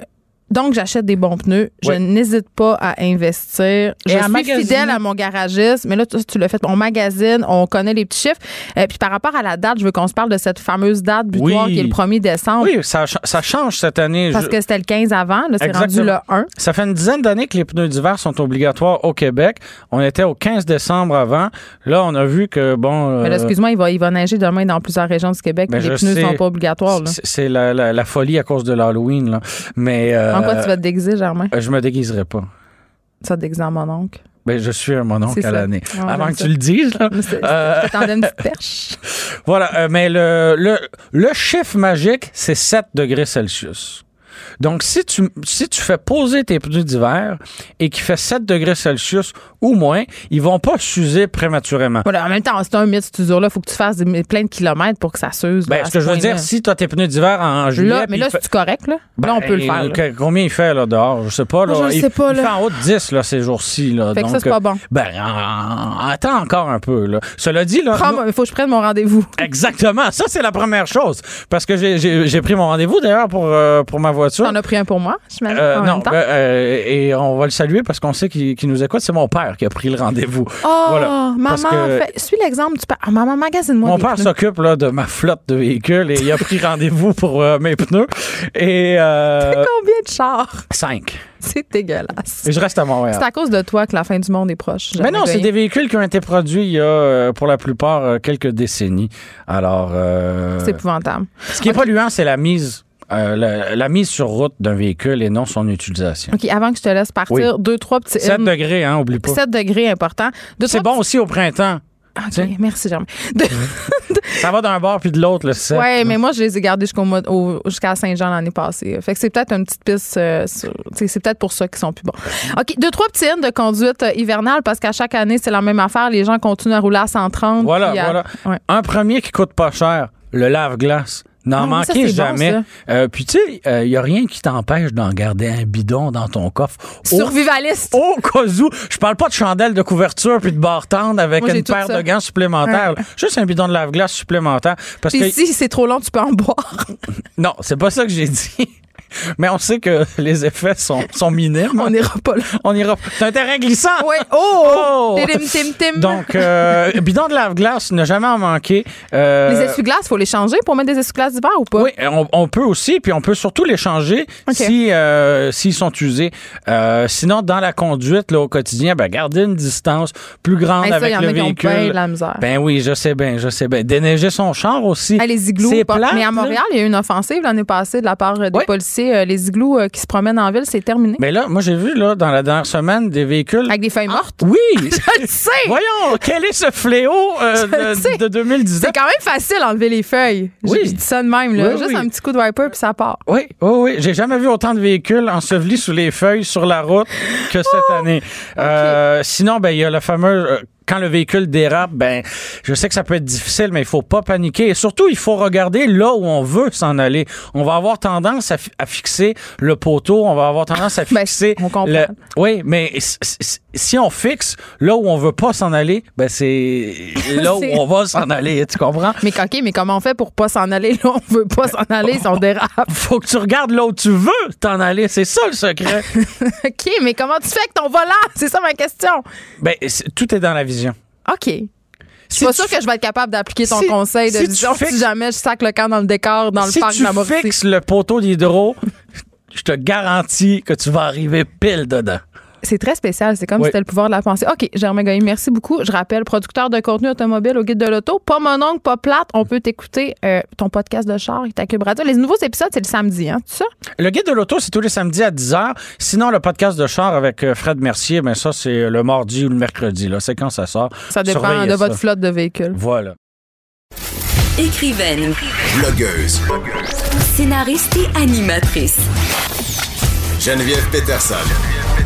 donc, j'achète des bons pneus. Je n'hésite pas à investir. Je suis fidèle à mon garagiste. Mais là, tu, tu l'as fait. On magazine, on connaît les petits chiffres. et euh, puis par rapport à la date, je veux qu'on se parle de cette fameuse date butoir qui est le 1er décembre. Oui, ça, ça change cette année. Parce que c'était le 15 avant. Là, c'est rendu le 1. Ça fait une dizaine d'années que les pneus d'hiver sont obligatoires au Québec. On était au 15 décembre avant. Là, on a vu que, bon... Mais là, euh, excuse-moi, il va, il va neiger demain dans plusieurs régions du Québec. Ben, les pneus ne sont pas obligatoires. C'est la, la, folie à cause de l'Halloween. Mais... Euh, en quoi tu vas te déguiser, Germain? Euh, je me déguiserai pas. Ça te déguise en mon oncle? Ben, je suis un mononcle à l'année. Avant que tu le dises, là. Euh, une perche. Voilà, euh, mais le, le, le chiffre magique, c'est 7 degrés Celsius. Donc, si tu, si tu fais poser tes pneus d'hiver et qu'il fait 7 degrés Celsius ou moins, ils vont pas s'user prématurément. Voilà, en même temps, c'est un mythe, cette usure-là. Il faut que tu fasses plein de kilomètres pour que ça s'use. Ben, ce que je veux dire, si tu as tes pneus d'hiver en juillet. Là, mais là, c'est correct, là? là, on peut le ben, faire. Combien il fait, là, dehors? Je sais pas, là. je sais pas, il, fait en haut de 10, là, ces jours-ci, là. Fait Donc, que ça, c'est pas bon. Ben, attends encore un peu, là. Cela dit, là. Il faut que je prenne mon rendez-vous. Exactement. Ça, c'est la première chose. Parce que j'ai pris mon rendez-vous, d'ailleurs, pour, euh, pour ma voiture. T'en as pris un pour moi, je euh, Non, ben, euh, et on va le saluer parce qu'on sait qu'il nous écoute. C'est mon père qui a pris le rendez-vous. Oh, voilà. maman, fait, suis l'exemple du père. Ah, maman, magasine-moi Mon père s'occupe de ma flotte de véhicules et il a pris rendez-vous pour mes pneus. Et. combien de chars? Cinq. C'est dégueulasse. Et je reste à Montréal. C'est à cause de toi que la fin du monde est proche. Mais non, c'est des véhicules qui ont été produits il y a, pour la plupart, quelques décennies. Alors. c'est épouvantable. Ce qui est polluant, c'est la mise euh, la, mise sur route d'un véhicule et non son utilisation. OK, avant que je te laisse partir, deux, trois petits... 7 degrés, hein, oublie pas. 7 degrés, important. C'est bon aussi au printemps. OK, merci, Germain. Ça va d'un bord puis de l'autre, le 7. Oui, mais moi, je les ai gardés jusqu'à Saint-Jean l'année passée. Fait que c'est peut-être une petite piste. Euh, c'est peut-être pour ça qu'ils sont plus bons. OK, deux, trois petits de conduite euh, hivernale parce qu'à chaque année, c'est la même affaire. Les gens continuent à rouler à 130. Voilà, voilà. Un premier qui coûte pas cher, le lave-glace. N'en manquez jamais. euh, puis tu sais, il euh, n'y a rien qui t'empêche d'en garder un bidon dans ton coffre. Survivaliste. Au, cas où. Je parle pas de chandelle de couverture puis de barre tendre avec une paire de gants supplémentaires. Juste un bidon de lave-glace supplémentaire. Parce que si c'est trop long, tu peux en boire. non, c'est pas ça que j'ai dit. Mais on sait que les effets sont, sont minimes. On n'ira pas là. On ira. C'est un terrain glissant. Oui. Oh! oh! Tim, tim, Donc, euh, bidon de lave-glace, ne jamais en manquer. Euh, les essuie-glaces, il faut les changer pour mettre des essuie-glaces d'hiver ou pas? Oui, on, peut aussi, puis on peut surtout les changer si euh, s'ils sont usés. sinon, dans la conduite, là, au quotidien, ben, garder une distance plus grande avec le véhicule. la misère. Ben oui, je sais bien, je sais bien. Déneiger son char aussi. les igloos. Mais à Montréal, il y a eu une offensive l'année passée de la part des policiers euh, les igloos euh, qui se promènent en ville, c'est terminé. Mais là, moi, j'ai vu là, dans la dernière semaine des véhicules. Avec des feuilles ah, mortes? oui! Je le sais! Voyons, quel est ce fléau euh, de, de, 2019? C'est quand même facile d'enlever les feuilles. Oui. Je dis ça de même, là. Juste un petit coup de wiper puis ça part. Oui, oui, oui. J'ai jamais vu autant de véhicules ensevelis sous les feuilles sur la route que cette oh! année. sinon, ben, il y a le fameux quand le véhicule dérape, ben, je sais que ça peut être difficile, mais il faut pas paniquer. Et surtout, il faut regarder là où on veut s'en aller. On va avoir tendance à, fixer le poteau, on va avoir tendance à ben, fixer. le... Oui, mais si on fixe là où on veut pas s'en aller, ben c'est là où on va s'en aller. Tu comprends? Mais ok, mais comment on fait pour pas s'en aller là où on veut pas s'en aller si on dérape? Faut que tu regardes là où tu veux t'en aller. C'est ça le secret. ok, mais comment tu fais avec ton volant? C'est ça ma question. Ben, tout est dans la vision. OK. Je suis pas sûre que je vais être capable d'appliquer ton conseil de si, si jamais je sac le camp dans le décor, dans le parc de la Si tu fixes le poteau d'hydro, je te garantis que tu vas arriver pile dedans. C'est très spécial. C'est comme si c'était le pouvoir de la pensée. OK, Germain Goyer, merci beaucoup. Je rappelle, producteur de contenu automobile au guide de l'auto. Pas mon oncle, pas plate. On peut t'écouter euh, ton podcast de char et ta Cube Radio. Les nouveaux épisodes, c'est le samedi, hein, tout ça? Le guide de l'auto, c'est tous les samedis à 10h. Sinon, le podcast de char avec euh, Fred Mercier, mais ben ça, c'est le mardi ou le mercredi. Là. C'est quand ça sort. Ça dépend de votre flotte de véhicules. Voilà. Écrivaine. Blogueuse. Scénariste et animatrice. Geneviève Peterson.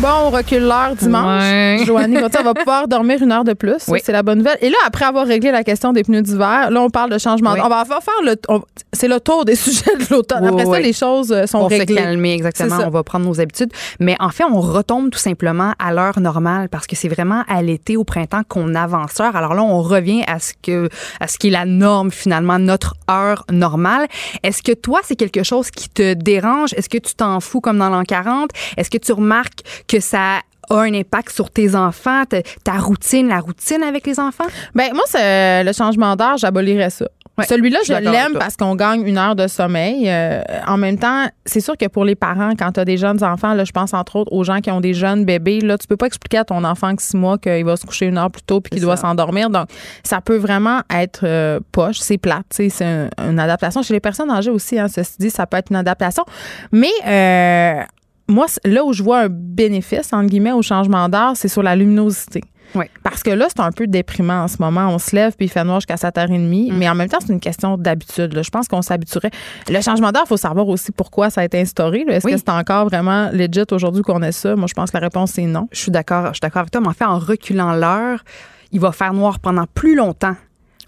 Bon, on recule l'heure dimanche. Joanie, on va pouvoir dormir une heure de plus? C'est la bonne nouvelle. Et là, après avoir réglé la question des pneus d'hiver, là, on parle de changement. On va faire le. C'est le tour des sujets de l'automne. après ça, les choses euh, sont réglées. On se calmer, exactement. On va prendre nos habitudes. Mais en fait, on retombe tout simplement à l'heure normale parce que c'est vraiment à l'été, au printemps qu'on avance l'heure. Alors là, on revient à ce que, à ce qui est la norme, finalement, notre heure normale. Est-ce que toi, c'est quelque chose qui te dérange? Est-ce que tu t'en fous comme dans l'an 40? Est-ce que tu remarques que ça a un impact sur tes enfants, ta, routine, la routine avec les enfants? Ben moi, c'est le changement d'heure, j'abolirais ça. Celui-là, je, l'aime parce qu'on gagne une heure de sommeil. Euh, en même temps, c'est sûr que pour les parents, quand tu as des jeunes enfants, là, je pense entre autres aux gens qui ont des jeunes bébés, là, tu peux pas expliquer à ton enfant que six mois qu'il va se coucher une heure plus tôt puis qu'il doit s'endormir. Donc, ça peut vraiment être euh, poche, c'est plate, c'est une adaptation. Chez les personnes âgées aussi, hein, ceci dit, ça peut être une adaptation. Mais euh, moi, là où je vois un bénéfice, entre guillemets, au changement d'heure, c'est sur la luminosité. Oui. Parce que là, c'est un peu déprimant en ce moment. On se lève puis il fait noir jusqu'à 7h30. Mm. Mais en même temps, c'est une question d'habitude. Je pense qu'on s'habituerait. Le changement d'heure, il faut savoir aussi pourquoi ça a été instauré. Est-ce que c'est encore vraiment legit aujourd'hui qu'on ait ça? Moi, je pense que la réponse, c'est non. Je suis d'accord. Je suis d'accord avec toi. Mais en fait, en reculant l'heure, il va faire noir pendant plus longtemps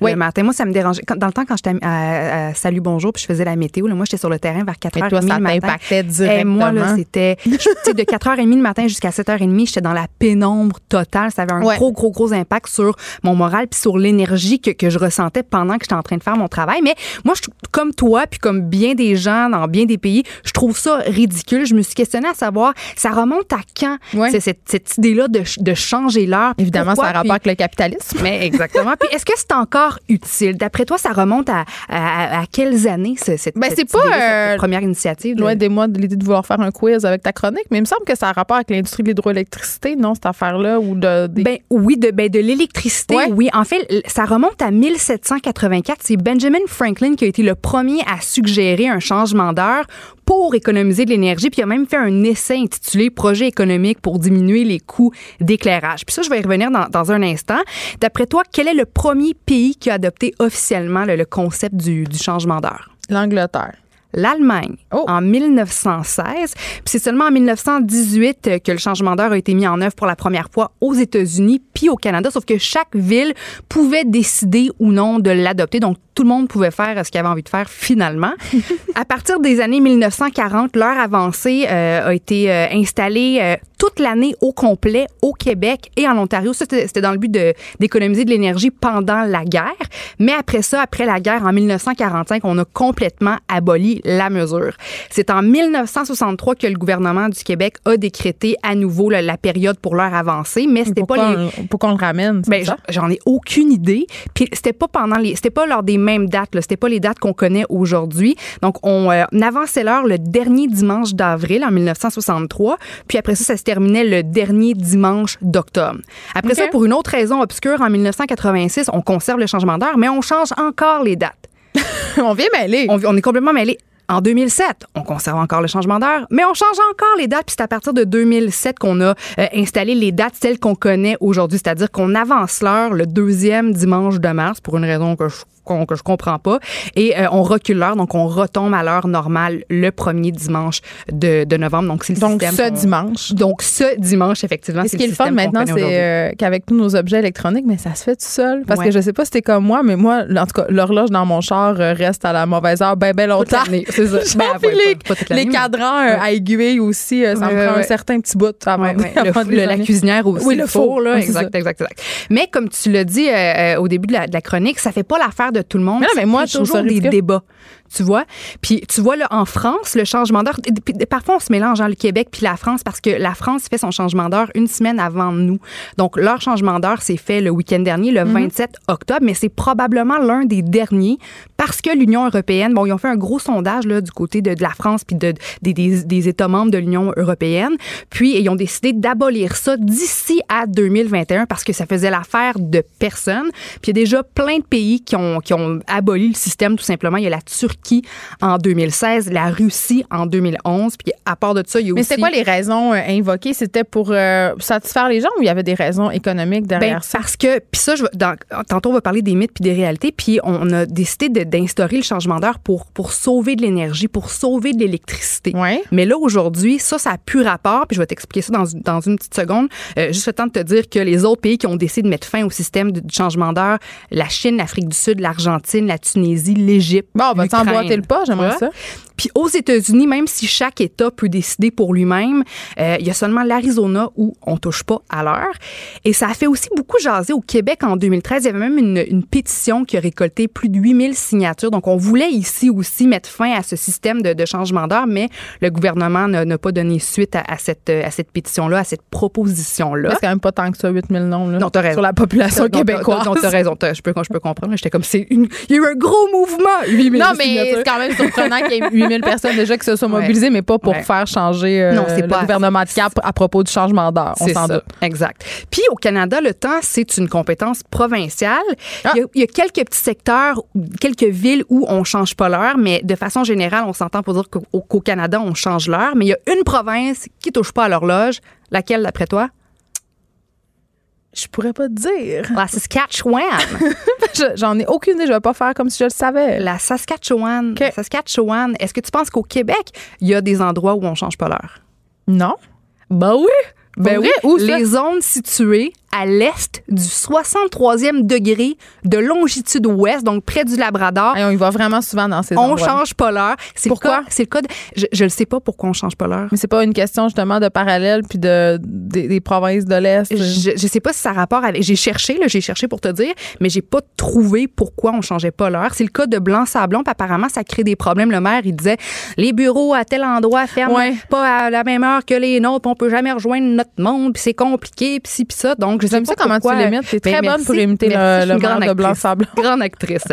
oui. le matin. Moi, ça me dérangeait. dans le temps, quand j'étais à, Salut Bonjour, puis je faisais la météo, là, moi, j'étais sur le terrain vers 4h30 toi, ça le matin. directement. Et moi, là, c'était de 4h30 le matin jusqu'à 7h30, j'étais dans la pénombre totale. Ça avait un gros, gros, gros impact sur mon moral puis sur l'énergie que, que je ressentais pendant que j'étais en train de faire mon travail. Mais moi, je, comme toi, puis comme bien des gens dans bien des pays, je trouve ça ridicule. Je me suis questionnée à savoir, ça remonte à quand c'est cette, cette idée-là de, de changer l'heure? Évidemment, ça a rapport avec le capitalisme. Mais exactement. puis est-ce que c'est encore utile. D'après toi, ça remonte à, à, quelles années, cette, ben, c'est pas, euh, première initiative? Loin des mois de l'idée de vouloir faire un quiz avec ta chronique, mais il me semble que ça a rapport avec l'industrie de l'hydroélectricité, non, cette affaire-là? ou de, ben, Oui, de, ben, de l'électricité, oui. En fait, ça remonte à 1784. C'est Benjamin Franklin qui a été le premier à suggérer un changement d'heure pour économiser de l'énergie. Puis il a même fait un essai intitulé Projet économique pour diminuer les coûts d'éclairage. Puis ça, je vais y revenir dans, dans un instant. D'après toi, quel est le premier pays qui a adopté officiellement le, concept du, du changement d'heure? L'Angleterre l'Allemagne oh. en 1916. Puis c'est seulement en 1918 que le changement d'heure a été mis en œuvre pour la première fois aux États-Unis puis au Canada, sauf que chaque ville pouvait décider ou non de l'adopter. Donc tout le monde pouvait faire ce qu'il avait envie de faire finalement. à partir des années 1940, l'heure avancée euh, a été euh, installée euh, toute l'année au complet au Québec et en Ontario. C'était dans le but d'économiser de, l'énergie pendant la guerre. Mais après ça, après la guerre, en 1945, on a complètement aboli la mesure. C'est en 1963 que le gouvernement du Québec a décrété à nouveau la période pour l'heure avancée, mais c'était pas les... Pourquoi on le ramène? Ben, j'en ai aucune idée. Puis c'était pas pendant les... C'était pas lors des mêmes dates. C'était pas les dates qu'on connaît aujourd'hui. Donc, on, euh, avançait l'heure le dernier dimanche d'avril en 1963. Puis après ça, ça se terminait le dernier dimanche d'octobre. Après ça, pour une autre raison obscure, en 1986, on conserve le changement d'heure, mais on change encore les dates. on vient mêler. On, on est complètement mêlé. En 2007, on conserve encore le changement d'heure, mais on change encore les dates. Puis c'est à partir de 2007 qu'on a euh, installé les dates celles qu'on connaît aujourd'hui, c'est-à-dire qu'on avance l'heure le deuxième dimanche de mars pour une raison que je que je comprends pas. Et euh, on recule l'heure, donc on retombe à l'heure normale le premier dimanche de, de novembre. Donc, c'est le donc ce dimanche. Donc, ce dimanche, effectivement. ce qui est le fun maintenant, c'est euh, qu'avec tous nos objets électroniques, mais ça se fait tout seul. Parce que je sais pas si c'était comme moi, mais moi, en tout cas, l'horloge dans mon char euh, reste à la mauvaise heure ben, ben longtemps. C'est ça. ben, les, les cadrans à aiguille aussi, ça me prend un certain petit bout avant, le, La cuisinière aussi. Oui, le four, là. Exact, exact, exact. Mais comme tu l'as dit au début de la, de la chronique, ça fait pas l'affaire de tout le monde. Mais, mais moi, toujours des débats tu vois? Puis tu vois là en France le changement d'heure parfois on se mélange hein, le Québec puis la France parce que la France fait son changement d'heure une semaine avant nous. Donc leur changement d'heure s'est fait le week-end dernier le 27 mhm. octobre mais c'est probablement l'un des derniers parce que l'Union européenne bon ils ont fait un gros sondage là du côté de, la France puis de, des, des, États membres de l'Union européenne puis ils ont décidé d'abolir ça d'ici à 2021 parce que ça faisait l'affaire de personne. Puis il y a déjà plein de pays qui ont qui ont aboli le système tout simplement, il y a la Turquie qui en 2016, la Russie en 2011. Puis à part de ça, il y a Mais aussi. Mais c'est quoi les raisons euh, invoquées? C'était pour euh, satisfaire les gens ou il y avait des raisons économiques derrière ben, ça? Parce que, puis ça, je, tantôt, on va parler des mythes puis des réalités. Puis on a décidé d'instaurer le changement d'heure pour, pour sauver de l'énergie, pour sauver de l'électricité. Ouais. Mais là, aujourd'hui, ça, ça n'a plus rapport. Puis je vais t'expliquer ça dans, dans une petite seconde. Euh, juste le temps de te dire que les autres pays qui ont décidé de mettre fin au système de, changement d'heure, la Chine, l'Afrique du Sud, l'Argentine, la Tunisie, l'Égypte. Bon, le pas, j'aimerais ça. Puis aux États-Unis, même si chaque État peut décider pour lui-même, euh, il y a seulement l'Arizona où on touche pas à l'heure. Et ça a fait aussi beaucoup jaser au Québec en 2013. Il y avait même une, pétition qui a récolté plus de 8000 signatures. Donc on voulait ici aussi mettre fin à ce système de, changement d'heure, mais le gouvernement n'a pas donné suite à, cette, à cette pétition-là, à cette proposition-là. C'est quand même pas tant que ça, 8000 noms là, non, raison. sur la population québécoise. Non, t'as raison. je, peux, je peux comprendre. J'étais comme, c'est une... Il y a eu un gros mouvement. 8000 non, mais c'est quand même surprenant qu'il y ait 8000 personnes déjà qui se soient mobilisées, mais pas pour faire changer euh, le gouvernement de cap à propos du changement d'heure. On s'en doute. Exact. Puis au Canada, le temps, c'est une compétence provinciale. Ah. Il, y a, quelques petits secteurs, quelques villes où on change pas l'heure, mais de façon générale, on s'entend pour dire qu'au Canada, on change l'heure. Mais il y a une province qui touche pas à l'horloge. Laquelle, d'après toi? Je pourrais pas te dire. La Saskatchewan. J'en ai aucune idée. Je vais pas faire comme si je le savais. La Saskatchewan. La Saskatchewan. Est-ce que tu penses qu'au Québec, il y a des endroits où on change pas l'heure? Non. Ben oui. Ben oui. Où les zones situées à l'est du 63e degré de longitude ouest, donc près du Labrador. Et on y va vraiment souvent dans ces On ne change pas l'heure. Pourquoi? C'est le cas je ne sais pas pourquoi on change pas l'heure. Mais c'est pas une question justement de parallèle puis de, des, provinces de l'Est. Je, ne sais pas si ça a rapport avec... J'ai cherché, j'ai cherché pour te dire, mais j'ai pas trouvé pourquoi on changeait pas l'heure. C'est le cas de Blanc-Sablon, puis apparemment, ça crée des problèmes. Le maire, il disait, les bureaux à tel endroit ferment pas à la même heure que les nôtres, on peut jamais rejoindre notre monde, puis c'est compliqué, puis ci, puis ça. Donc, J'aime ça comment tu l'imites. T'es très bonne pour imiter le, le de Blanc-Sable. Grande actrice.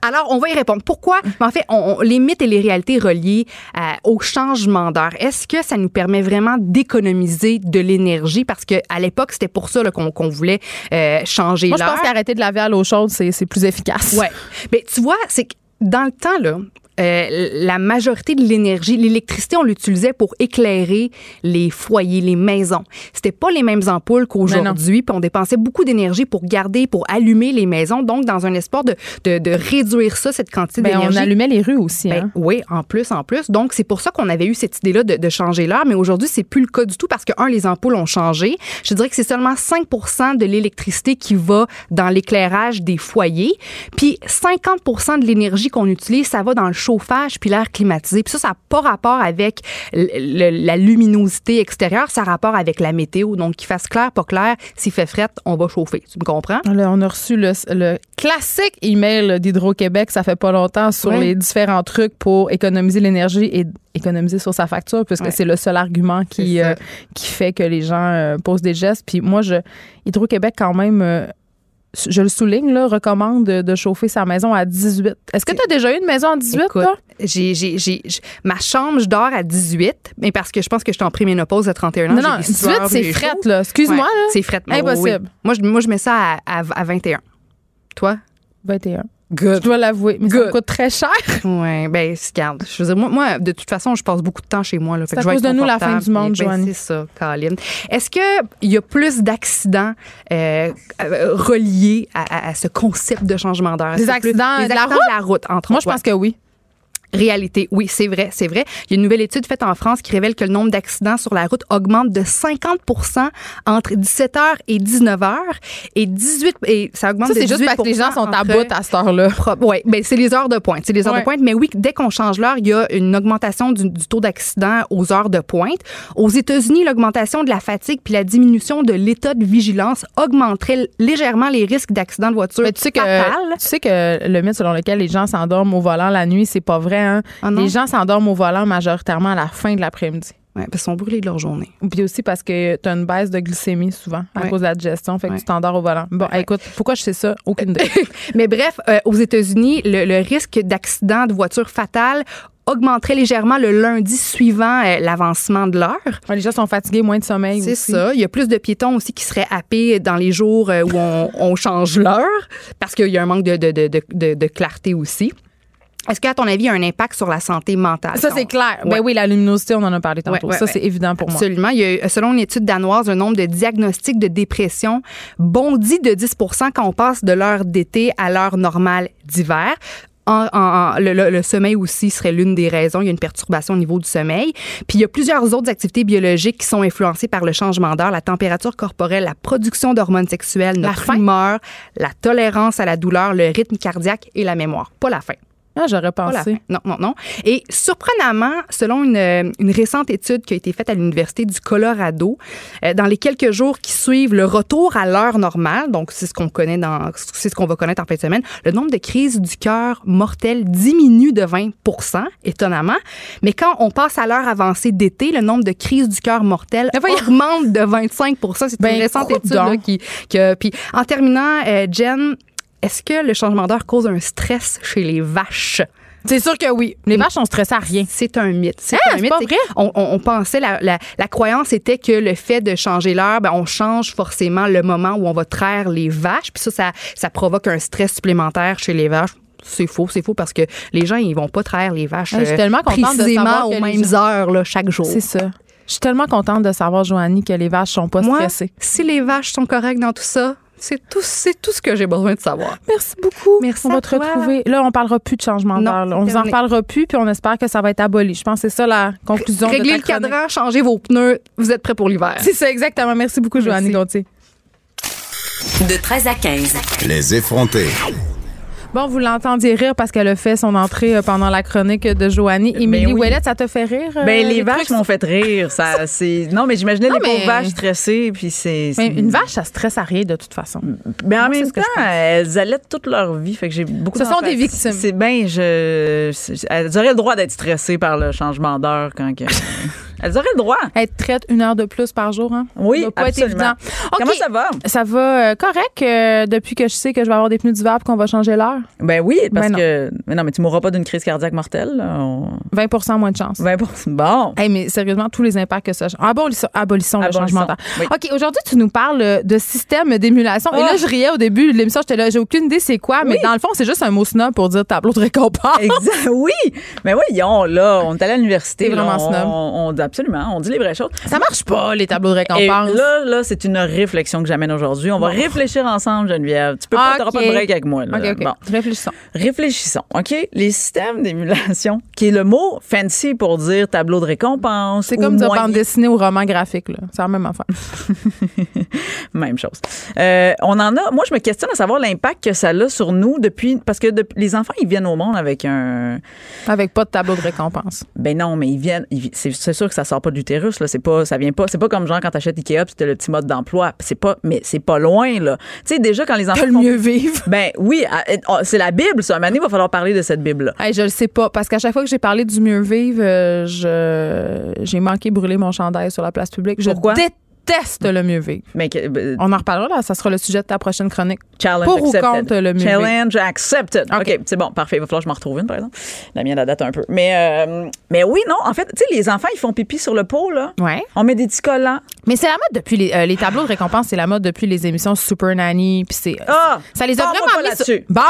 Alors, on va y répondre. Pourquoi? En fait, on, les mythes et les réalités reliées euh, au changement d'heure, est-ce que ça nous permet vraiment d'économiser de l'énergie? Parce qu'à l'époque, c'était pour ça qu'on voulait euh, changer l'heure. Moi, je pense qu'arrêter de laver à l'eau chaude, c'est plus efficace. Ouais. Mais tu vois, c'est que dans le temps, là, euh, la majorité de l'énergie, l'électricité, on l'utilisait pour éclairer les foyers, les maisons. C'était pas les mêmes ampoules qu'aujourd'hui, puis on dépensait beaucoup d'énergie pour garder, pour allumer les maisons. Donc, dans un espoir de, de, de réduire ça, cette quantité ben, d'énergie. On allumait les rues aussi. Ben, hein? Oui, en plus, en plus. Donc, c'est pour ça qu'on avait eu cette idée-là de, de, changer l'heure, mais aujourd'hui, c'est plus le cas du tout parce que, un, les ampoules ont changé. Je dirais que c'est seulement 5% de l'électricité qui va dans l'éclairage des foyers, puis 50 de l'énergie qu'on utilise, ça va dans le chauffage puis l'air climatisé. Puis ça, ça n'a pas rapport avec la luminosité extérieure, ça a rapport avec la météo. Donc, qu'il fasse clair, pas clair, s'il fait fret, on va chauffer. Tu me comprends? on a reçu le, classique email d'Hydro-Québec, ça fait pas longtemps, sur les différents trucs pour économiser l'énergie et économiser sur sa facture, puisque c'est le seul argument qui, euh, qui fait que les gens euh, posent des gestes. Puis moi, je Hydro-Québec, quand même, euh, je le souligne, là, recommande de, chauffer sa maison à 18. Est-ce que tu as déjà eu une maison à 18, Écoute, J'ai, j'ai, j'ai, ma chambre, je dors à 18, mais parce que je pense que je suis en préménopause à 31 ans. Non, non, 18, c'est fret, là. Excuse-moi, C'est fret. Impossible. Moi, je, moi, je mets ça à, à 21. Toi? 21. Je dois l'avouer. Mais ça coûte très cher. Oui, ben, regarde. Je veux dire, moi, de toute façon, je passe beaucoup de temps chez moi. C'est à cause de nous la fin du monde, ben, Joanne. c'est ça, Caroline. Est-ce qu'il y a plus d'accidents euh, euh, reliés à, ce concept de changement d'heure? Des accidents, de, la la route, entre Moi, je pense que oui. Réalité, oui, c'est vrai, c'est vrai. Il y a une nouvelle étude faite en France qui révèle que le nombre d'accidents sur la route augmente de 50% entre 17h et 19h et 18 et ça augmente ça, c'est juste parce que les gens sont à bout à cette heure-là. Oui, ben c'est les heures de pointe, c'est les heures de pointe, mais oui, dès qu'on change l'heure, il y a une augmentation du, taux d'accident aux heures de pointe. Aux États-Unis, l'augmentation de la fatigue puis la diminution de l'état de vigilance augmenterait légèrement les risques d'accident de voiture. Mais tu sais que tu sais que le mythe selon lequel les gens s'endorment au volant la nuit, c'est pas vrai Hein. Ah les gens s'endorment au volant majoritairement à la fin de l'après-midi. Oui, parce qu'ils sont brûlés de leur journée. Puis aussi parce que tu as une baisse de glycémie souvent à cause de la digestion, fait que tu t'endors au volant. Bon, écoute, pourquoi je sais ça? Aucune idée. Mais bref, euh, aux États-Unis, le, risque d'accident de voiture fatale augmenterait légèrement le lundi suivant euh, l'avancement de l'heure. les gens sont fatigués, moins de sommeil C'est ça. Il y a plus de piétons aussi qui seraient happés dans les jours euh, où on, change l'heure parce qu'il y a un manque de, de clarté aussi. Est-ce qu'à ton avis, il y a un impact sur la santé mentale? Ça, c'est clair. Ben oui, la luminosité, on en a parlé tantôt. ça, c'est évident pour moi. Absolument. Il y a, selon une étude danoise, un nombre de diagnostics de dépression bondit de 10 quand on passe de l'heure d'été à l'heure normale d'hiver. le, sommeil aussi serait l'une des raisons. Il y a une perturbation au niveau du sommeil. Puis il y a plusieurs autres activités biologiques qui sont influencées par le changement d'heure, la température corporelle, la production d'hormones sexuelles, notre humeur, la tolérance à la douleur, le rythme cardiaque et la mémoire. Pas la faim. Ah, j'aurais pensé. Non, non, non. Et surprenamment, selon une, une, récente étude qui a été faite à l'Université du Colorado, euh, dans les quelques jours qui suivent le retour à l'heure normale, donc c'est ce qu'on connaît dans, c'est ce qu'on va connaître en fin de semaine, le nombre de crises du cœur mortelles diminue de 20% étonnamment. Mais quand on passe à l'heure avancée d'été, le nombre de crises du cœur mortelles augmente de 25% C'est une ben, récente étude là, qui, qui, puis en terminant, euh, Jen, est-ce que le changement d'heure cause un stress chez les vaches? C'est sûr que oui. Les vaches sont stressées à rien. C'est un mythe. C'est ah, un mythe. Pas vrai? On, pensait, la, la, croyance était que le fait de changer l'heure, ben, on change forcément le moment où on va traire les vaches. Puis ça, ça, ça provoque un stress supplémentaire chez les vaches c'est faux, c'est faux parce que les gens ils vont pas traire les vaches je suis tellement contente précisément de aux mêmes heures là, chaque jour. C'est ça. Je suis tellement contente de savoir, Joanie, que les vaches sont pas Moi, stressées. Si les vaches sont correctes dans tout ça, c'est tout, c'est tout ce que j'ai besoin de savoir. Merci beaucoup. Merci On à va te toi. retrouver. Là, on parlera plus de changement d'heure. On vous en reparlera plus, puis on espère que ça va être aboli. Je pense que c'est ça la conclusion de Réglez ta le chronique. cadran, changez vos pneus, vous êtes prêts pour l'hiver. C'est ça, exactement. Merci beaucoup, Joanie Gontier. De 13 à 15. Les effrontés. Bon, vous l'entendiez rire parce qu'elle a fait son entrée euh, pendant la chronique de Joanie. Émilie Ben oui. Ouellette, ça te fait rire? euh, Ben, les vaches m'ont fait rire. Ça, c'est... Non, mais j'imaginais les pauvres vaches stressées, puis c'est... Une vache, ça stresse à rien de toute façon. Mais en Moi, c'est même temps, elles allaitent toute leur vie, fait que j'ai beaucoup Ce sont des victimes. C'est bien, je... Elles auraient le droit d'être stressées par le changement d'heure quand... elles auraient le droit. Être traite une heure de plus par jour, hein? Oui, Ça pas absolument. être évident. Comment ça va? Ça va euh, correct euh, depuis que je sais que je vais avoir des pneus d'hiver et qu'on va changer l'heure? Ben oui, parce Ben que... Mais non, mais tu mourras pas d'une crise cardiaque mortelle. là. On- 20% moins de chance. 20 Bon. Hey, mais sérieusement, tous les impacts que ça. Abolissons, abolissons le changement d'heure. oui. OK, aujourd'hui, tu nous parles de système d'émulation. Et là, Ah. je riais au début de l'émission. J'étais là, j'ai aucune idée c'est quoi, mais dans le fond, c'est juste un mot snob pour dire tableau de récompense. Exact. Oui. Mais oui, on, là, on est allé à l'université. Vraiment on, snob. On, on- absolument. On dit les vraies choses. Ça marche pas, les tableaux de Et récompense. là, là, c'est une réflexion que j'amène aujourd'hui. On va réfléchir ensemble, Geneviève. Tu peux pas, OK. t'auras pas de break avec moi. Là. OK, OK. Bon. Réfléchissons. Réfléchissons, OK? Les systèmes d'émulation, qui est le mot fancy pour dire tableau de récompense. C'est comme moyen- bande dessinée ou roman graphique. là. C'est la même affaire. Même chose. Euh, on en a. Moi, je me questionne à savoir l'impact que ça a sur nous depuis. Parce que les enfants, ils viennent au monde avec un. Avec pas de tableau de récompense. Ben non, mais ils viennent. ils c'est sûr que ça sort pas de l'utérus, là. C'est pas. Ça vient pas. C'est pas comme genre quand t'achètes Ikea puis t'as le petit mode d'emploi. C'est pas. Mais c'est pas loin, là. Tu sais, déjà, quand les enfants. Le mieux vivre. Ben oui, oh, c'est la Bible, ça. Un il va falloir parler de cette Bible-là. Hey, je le sais pas, parce qu'à chaque fois que j'ai parlé du mieux vivre, euh, je j'ai manqué brûler mon chandail sur la place publique. Je Pourquoi? Déteste le mieux vivre. Mais que- ben, On en reparlera là, ça sera le sujet de ta prochaine chronique. Challenge Pour ou contre le mieux vivre? Challenge accepted. OK, OK. c'est bon, parfait. Il va falloir que je m'en retrouve une, par exemple. La mienne, elle date un peu. Mais, euh, mais oui, non, en fait, tu sais, les enfants, ils font pipi sur le pot, là. Ouais. On met des petits collants. Mais c'est la mode depuis les, euh, les tableaux de récompense, c'est la mode depuis les émissions Super Nanny, puis c'est Ah! ça les a vraiment mis sur-. Bon,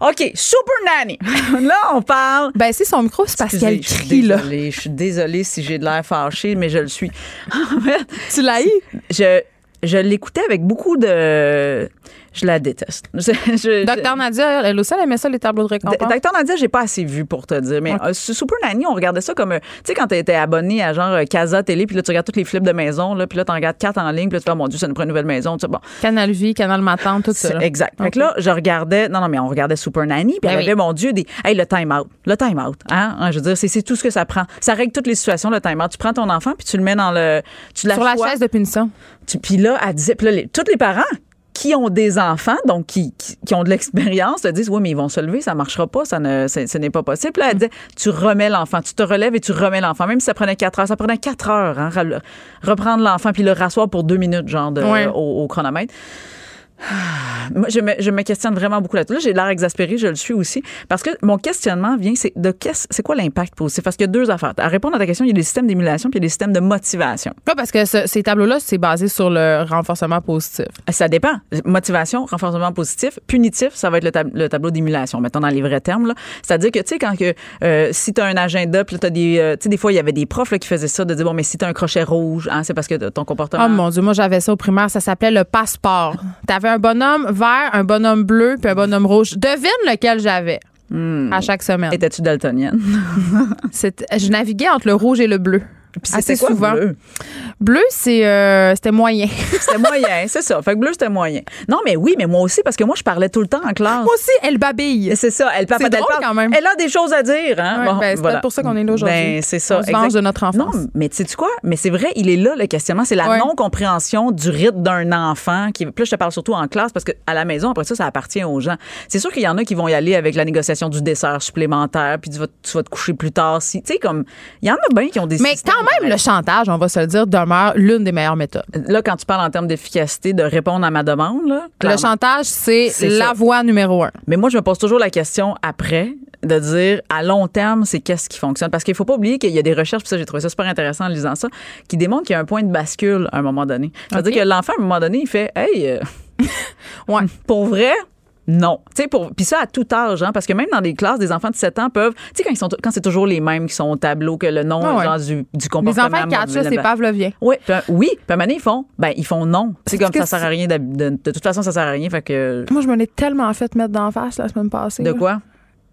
OK, Super Nanny. là, on parle. ben c'est son micro, c'est parce qu'elle crie là. Je suis désolée si j'ai de l'air fâchée, mais je le suis. En fait, Tu l'as eu? je, je l'écoutais avec beaucoup de. Je la déteste. Docteur Nadia, elle aussi elle aimait ça les tableaux de récompense? Docteur Nadia, j'ai pas assez vu pour te dire. Mais euh, Super Nanny, on regardait ça comme. euh, Tu sais, quand t'étais abonné à genre euh, Casa Télé, puis là, tu regardes toutes les flips de maison, là, puis là, t'en regardes quatre en ligne, puis là, tu fais, oh, mon Dieu, ça nous prend une nouvelle maison. Tu sais, bon. Canal Vie, Canal Matin, tout ça. Là. Exact. Fait que là, je regardais. Non, non, mais on regardait Super Nanny, puis Ben elle oui. avait, mon Dieu, des. Hey, le time-out. Le time-out. Hein? Hein, Je veux dire, c'est tout ce que ça prend. Ça règle toutes les situations, le time-out. Tu prends ton enfant, puis tu le mets dans le. Tu Sur la chaise de punition. Tu- Puis là, elle disait, puis là, les- tous les parents qui ont des enfants, donc qui, qui, qui ont de l'expérience, te disent, oui, mais ils vont se lever, ça marchera pas, ça ne, ce n'est pas possible. Là, elle disait, tu remets l'enfant, tu te relèves et tu remets l'enfant, même si ça prenait quatre heures. Ça prenait quatre heures, hein, re- reprendre l'enfant, puis le rasseoir pour deux minutes, genre, de, Ouais. au, au chronomètre. Ah, Moi, je me, je me questionne vraiment beaucoup là-dessus. Là, j'ai l'air exaspérée, je le suis aussi. Parce que mon questionnement vient, c'est de c'est quoi l'impact positif? Parce qu'il y a deux affaires. À répondre à ta question, il y a des systèmes d'émulation puis il y a des systèmes de motivation. Ouais, parce que ce- ces tableaux-là, c'est basé sur le renforcement positif. Ça dépend. Motivation, renforcement positif. Punitif, ça va être le, tab- le tableau d'émulation, mettons dans les vrais termes. C'est-à-dire que, tu sais, quand que, euh, si tu as un agenda, puis tu as des. euh, tu sais, des fois, il y avait des profs là, qui faisaient ça, de dire, bon, mais si tu as un crochet rouge, hein, c'est parce que ton comportement. Oh mon Dieu, moi j'avais ça au primaire, ça s'appelait le passeport. Un bonhomme vert, un bonhomme bleu, puis un bonhomme rouge. Devine lequel j'avais à chaque semaine. Étais-tu daltonienne? Je naviguais entre le rouge et le bleu. Puis Assez c'était quoi, souvent. bleu? Bleu, c'est euh, c'était moyen. C'était moyen, c'est ça. Fait que bleu, c'était moyen. Non, mais oui, mais moi aussi, parce que moi, je parlais tout le temps en classe. Moi aussi, elle babille. C'est ça, elle, parle- C'est elle drôle parle- quand même. Elle a des choses à dire, hein? Ouais, ben, c'est peut-être pour ça qu'on est là aujourd'hui. Ben, c'est ça. On se venge exact. de notre enfance. Non, mais tu sais quoi? Mais c'est vrai, il est là, le questionnement. C'est la Ouais. non-compréhension du rythme d'un enfant. Qui, puis là, je te parle surtout en classe parce qu'à la maison, après ça, ça appartient aux gens. C'est sûr qu'il y en a qui vont y aller avec la négociation du dessert supplémentaire, puis tu vas, tu vas te coucher plus tard. Si, tu sais, comme, il y en a bien qui ont des Mais systèmes même, le chantage, on va se le dire, demeure l'une des meilleures méthodes. Là, quand tu parles en termes d'efficacité, de répondre à ma demande, là, Le chantage, c'est la ça. voie numéro un. Mais moi, je me pose toujours la question après de dire à long terme, c'est qu'est-ce qui fonctionne? Parce qu'il faut pas oublier qu'il y a des recherches, puis ça, j'ai trouvé ça super intéressant en lisant ça, qui démontrent qu'il y a un point de bascule à un moment donné. C'est-à-dire que l'enfant, à un moment donné, il fait Hey, euh, Ouais. pour vrai, non. Tu sais, pour, puis ça à tout âge, hein, parce que même dans des classes, des enfants de 7 ans peuvent, tu sais, quand ils sont, quand c'est toujours les mêmes qui sont au tableau, que le nom, ah genre, du, du comportement. Les enfants qui ça, c'est pavlovien. Oui, puis, oui, puis à un moment ils font, ben, ils font non. C'est comme ça sert à rien, de, de, toute façon, ça sert à rien, fait que. Moi, je me l'ai tellement fait mettre d'en face la semaine passée. De quoi?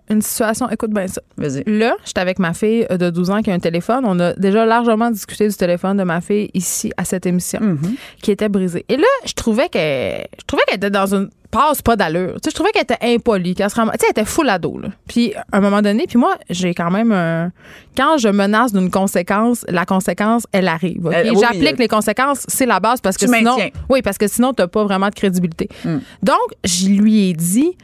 Une situation, écoute bien ça. Vas-y. Là, j'étais avec ma fille de 12 ans qui a un téléphone. On a déjà largement discuté du téléphone de ma fille ici à cette émission mm-hmm. qui était brisé. Et là, je trouvais qu'elle je trouvais qu'elle était dans une passe pas d'allure. Tu sais, je trouvais qu'elle était impolie, qu'elle se tu sais, elle était full ado là. Puis à un moment donné, puis moi, j'ai quand même un quand je menace d'une conséquence, la conséquence, elle arrive. Okay? Euh, J'applique les conséquences, c'est la base parce que sinon oui, parce que sinon t'as pas vraiment de crédibilité. Mm. Donc, je lui ai dit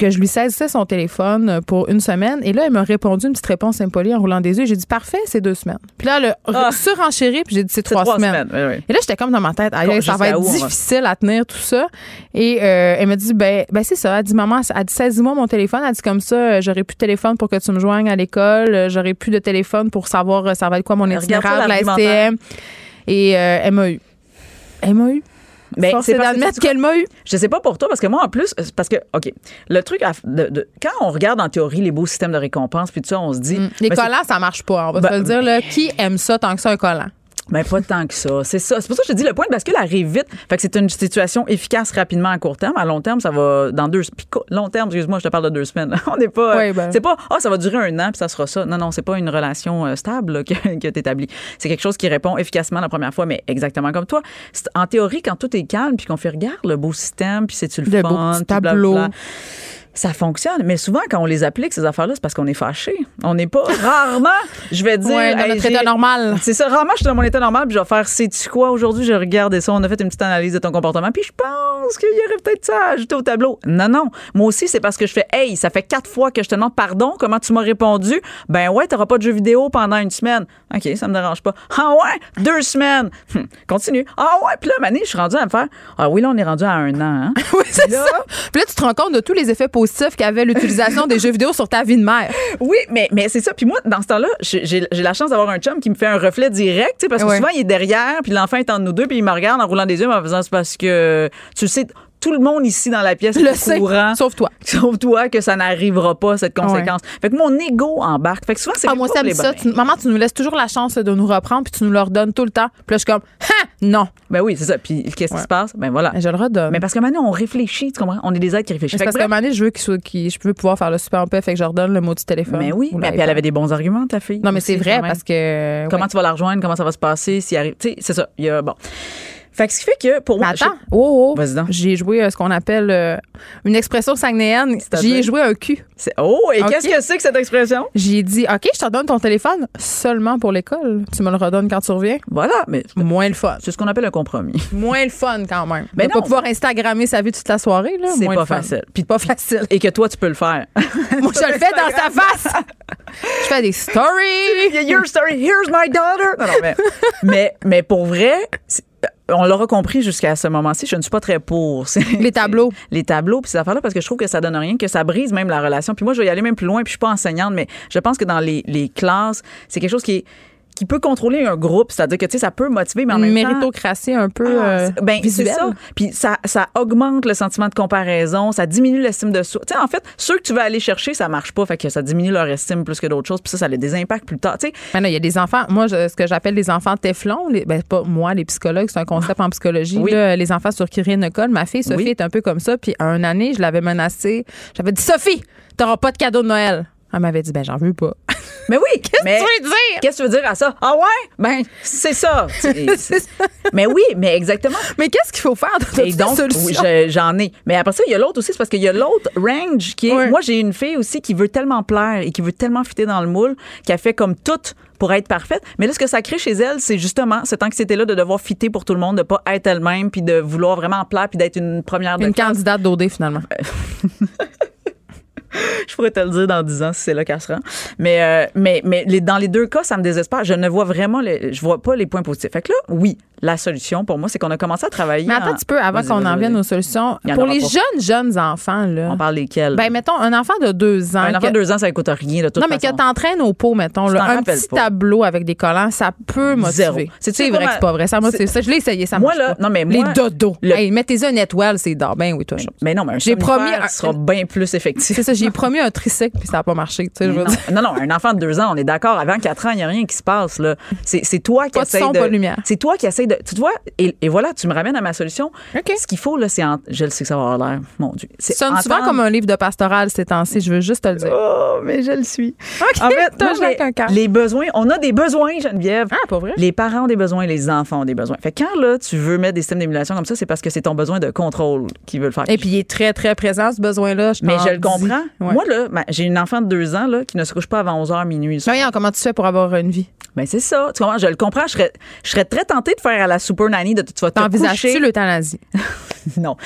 que je lui saisissais son téléphone pour une semaine. Et là, elle m'a répondu une petite réponse impolie en roulant des yeux. J'ai dit parfait, c'est deux semaines. Puis là, elle a ah. surenchéri, puis j'ai dit c'est trois, semaines. Et là, j'étais comme dans ma tête, ça va être difficile à tenir tout ça. Et euh, elle m'a dit ben, ben c'est ça. Elle dit maman, elle dit saisis-moi mon téléphone. Elle dit comme ça, euh, j'aurais plus de téléphone pour que tu me joignes à l'école. Euh, j'aurais plus de téléphone pour savoir ça va être quoi mon itinéraire de la STM. Et elle m'a eu. Elle m'a eu. Mais c'est d'admettre qu'elle m'a eu. Je sais pas pour toi, parce que moi, en plus, parce que, OK, le truc, de, quand on regarde en théorie les beaux systèmes de récompense, puis tout ça, on se dit. Mm. Les collants, ça marche pas. On va ben, se le dire, là. Qui aime ça tant que ça, un collant? Mais pas tant que ça. C'est ça. C'est pour ça que je te dis le point de bascule arrive vite. Fait que c'est une situation efficace rapidement à court terme. À long terme, ça va dans deux long terme, excuse-moi, je te parle de deux semaines. On n'est pas. Ben. C'est pas ah ça va durer un an puis ça sera ça. Non non, c'est pas une relation euh, stable que, que tu établis. C'est quelque chose qui répond efficacement la première fois, mais exactement comme toi. En théorie, quand tout est calme puis qu'on fait regarde le beau système puis c'est tu le, le fun, tableau ça fonctionne. Mais souvent, quand on les applique, ces affaires-là, c'est parce qu'on est fâché. On n'est pas rarement, je vais dire. Ouais, dans notre état normal. C'est ça. Rarement, je suis dans mon état normal, puis je vais faire, sais-tu quoi, aujourd'hui, je regardé ça, on a fait une petite analyse de ton comportement, puis je pense qu'il y aurait peut-être ça à ajouter au tableau. Non, non. Moi aussi, c'est parce que je fais, hey, ça fait quatre fois que je te demande pardon, comment tu m'as répondu? Ben ouais, t'auras pas de jeu vidéo pendant une semaine. OK, ça me dérange pas. Ah ouais, deux semaines. Hum, continue. Ah ouais, puis là, Mané, je suis rendu à me faire, ah oui, là, on est rendu à un an. Hein? oui, c'est ça. Puis là, tu te rends compte de tous les effets positif qu'avait l'utilisation des jeux vidéo sur ta vie de mère. Oui, mais, mais c'est ça. Puis moi, dans ce temps-là, j'ai la chance d'avoir un chum qui me fait un reflet direct, parce que souvent, il est derrière, puis l'enfant est entre nous deux, puis il me regarde en roulant des yeux, en faisant c'est parce que tu sais, tout le monde ici dans la pièce le est courant. Sauf toi. Sauf toi que ça n'arrivera pas, cette conséquence. Fait que mon ego embarque. Fait que souvent, c'est ah, moi, ça ça. maman, tu nous laisses toujours la chance de nous reprendre, puis tu nous le redonnes tout le temps. Puis là, je suis comme, ha! Non. Ben oui, c'est ça. Puis qu'est-ce qui se passe? Ben voilà. je le redonne. Mais parce que maintenant, on réfléchit, tu comprends? On est des êtres qui réfléchissent. Parce que maintenant, je veux qu'il je veux pouvoir faire le super peu, fait que je redonne le mot du téléphone. Mais oui. Mais puis elle avait des bons arguments, ta fille. Non, mais c'est vrai parce que. Comment tu vas la rejoindre? Comment ça va se passer? S'il arrive. Tu sais, c'est ça. Il y a, bon. Fait que ce qui fait que pour moi. Attends, oh, oh. J'ai joué euh, ce qu'on appelle euh, une expression sagnéenne. J'y ai joué un cul. Oh, et qu'est-ce que c'est que cette expression? J'ai dit, OK, je te donne ton téléphone seulement pour l'école. Tu me le redonnes quand tu reviens. Voilà, mais. Moins le fun. C'est ce qu'on appelle un compromis. Moins le fun quand même. Mais non. pas pouvoir Instagrammer sa vie toute la soirée, là. C'est pas facile. Puis pas facile. Et que toi, tu peux le faire. Moi, je le fais dans sa face. je fais des stories. Your story, here's my daughter. Non, non, mais, mais, mais pour vrai, on l'aura compris jusqu'à ce moment-ci, je ne suis pas très pour. Les tableaux. Les tableaux, puis ces affaires-là, parce que je trouve que ça donne rien, que ça brise même la relation. Puis moi, je vais y aller même plus loin, puis je suis pas enseignante, mais je pense que dans les, les classes, c'est quelque chose qui est qui peut contrôler un groupe, c'est-à-dire que tu sais ça peut motiver mais en même temps méritocratie un peu ah, euh, ben, visuelle. Ça. Puis ça ça augmente le sentiment de comparaison, ça diminue l'estime de soi. Tu sais en fait, ceux que tu vas aller chercher, ça marche pas, fait que ça diminue leur estime plus que d'autres choses, puis ça ça a des impacts plus tard, tu sais. Ben il y a des enfants, moi ce que j'appelle les enfants téflon, les, ben pas moi les psychologues, c'est un concept en psychologie oui. les enfants sur qui rien ne colle. Ma fille Sophie est un peu comme ça, puis à une année, je l'avais menacée, j'avais dit Sophie, t'auras pas de cadeau de Noël. Elle m'avait dit ben j'en veux pas. Mais oui, qu'est-ce que tu veux dire? Qu'est-ce que tu veux dire à ça? Ah ouais? Ben c'est ça. mais oui, mais exactement. Mais qu'est-ce qu'il faut faire dans Et donc oui, j'en ai. Mais après ça, il y a l'autre aussi, c'est parce qu'il y a l'autre range qui est moi j'ai une fille aussi qui veut tellement plaire et qui veut tellement fitter dans le moule qu'elle fait comme toute pour être parfaite. Mais là, ce que ça crée chez elle, c'est justement cette anxiété-là de devoir fitter pour tout le monde, de pas être elle-même, puis de vouloir vraiment plaire, puis d'être une première Une candidate d'OD, finalement. je pourrais te le dire dans 10 ans si c'est là qu'elle se rend. Mais, euh, mais, mais dans les deux cas, ça me désespère. Je ne vois vraiment, les, je vois pas les points positifs. Fait que là, oui, la solution pour moi, c'est qu'on a commencé à travailler. Mais attends un petit peu avant qu'on en vienne aux solutions. Pour les jeunes, jeunes enfants, là. On parle lesquels? Ben, mettons, un enfant de deux ans. Un enfant de deux ans, ça ne coûte rien, de toute Non, mais que t'entraînes au pot, mettons, là, un petit tableau avec des collants, ça peut motiver. C'est vrai que c'est pas vrai. Ça motive. Ça, je l'ai essayé, ça moi, là, Non, mais moi, Les dodos. mettez-y une étoile, c'est d'or. Ben oui, toi. Mais non, mais un j'ai promis un, sera bien plus effectif. C'est ça, j'ai promis un tricycle, puis ça n'a pas marché. Non, non, un enfant de deux ans, on est d'accord. Avant quatre ans, il n'y a rien qui se passe, là. C'est toi qui essaie de. C'est toi qui de. Tu vois, et, voilà, tu me ramènes à ma solution. Ce qu'il faut, là, c'est. Je le sais que ça va avoir l'air. Mon Dieu. Ça sonne souvent comme un livre de pastoral ces temps-ci. Je veux juste te le dire. Oh, mais je le suis. OK. En fait, les besoins, on a des besoins, Geneviève. Ah, pas vrai? Les parents ont des besoins, les enfants ont des besoins. Fait quand, là, tu veux mettre des systèmes d'émulation comme ça, c'est parce que c'est ton besoin de contrôle qui veut le faire. Et puis, il est très, très présent, ce besoin-là. Mais je le comprends. Moi, là, j'ai une enfant de deux ans, là, qui ne se couche pas avant 11h minuit. Voyons, comment tu fais pour avoir une vie? Ben c'est ça. Tu comprends? Je le comprends. Je serais, je serais très tentée de faire à la super nanny de tu vas te coucher? l'euthanasie? non,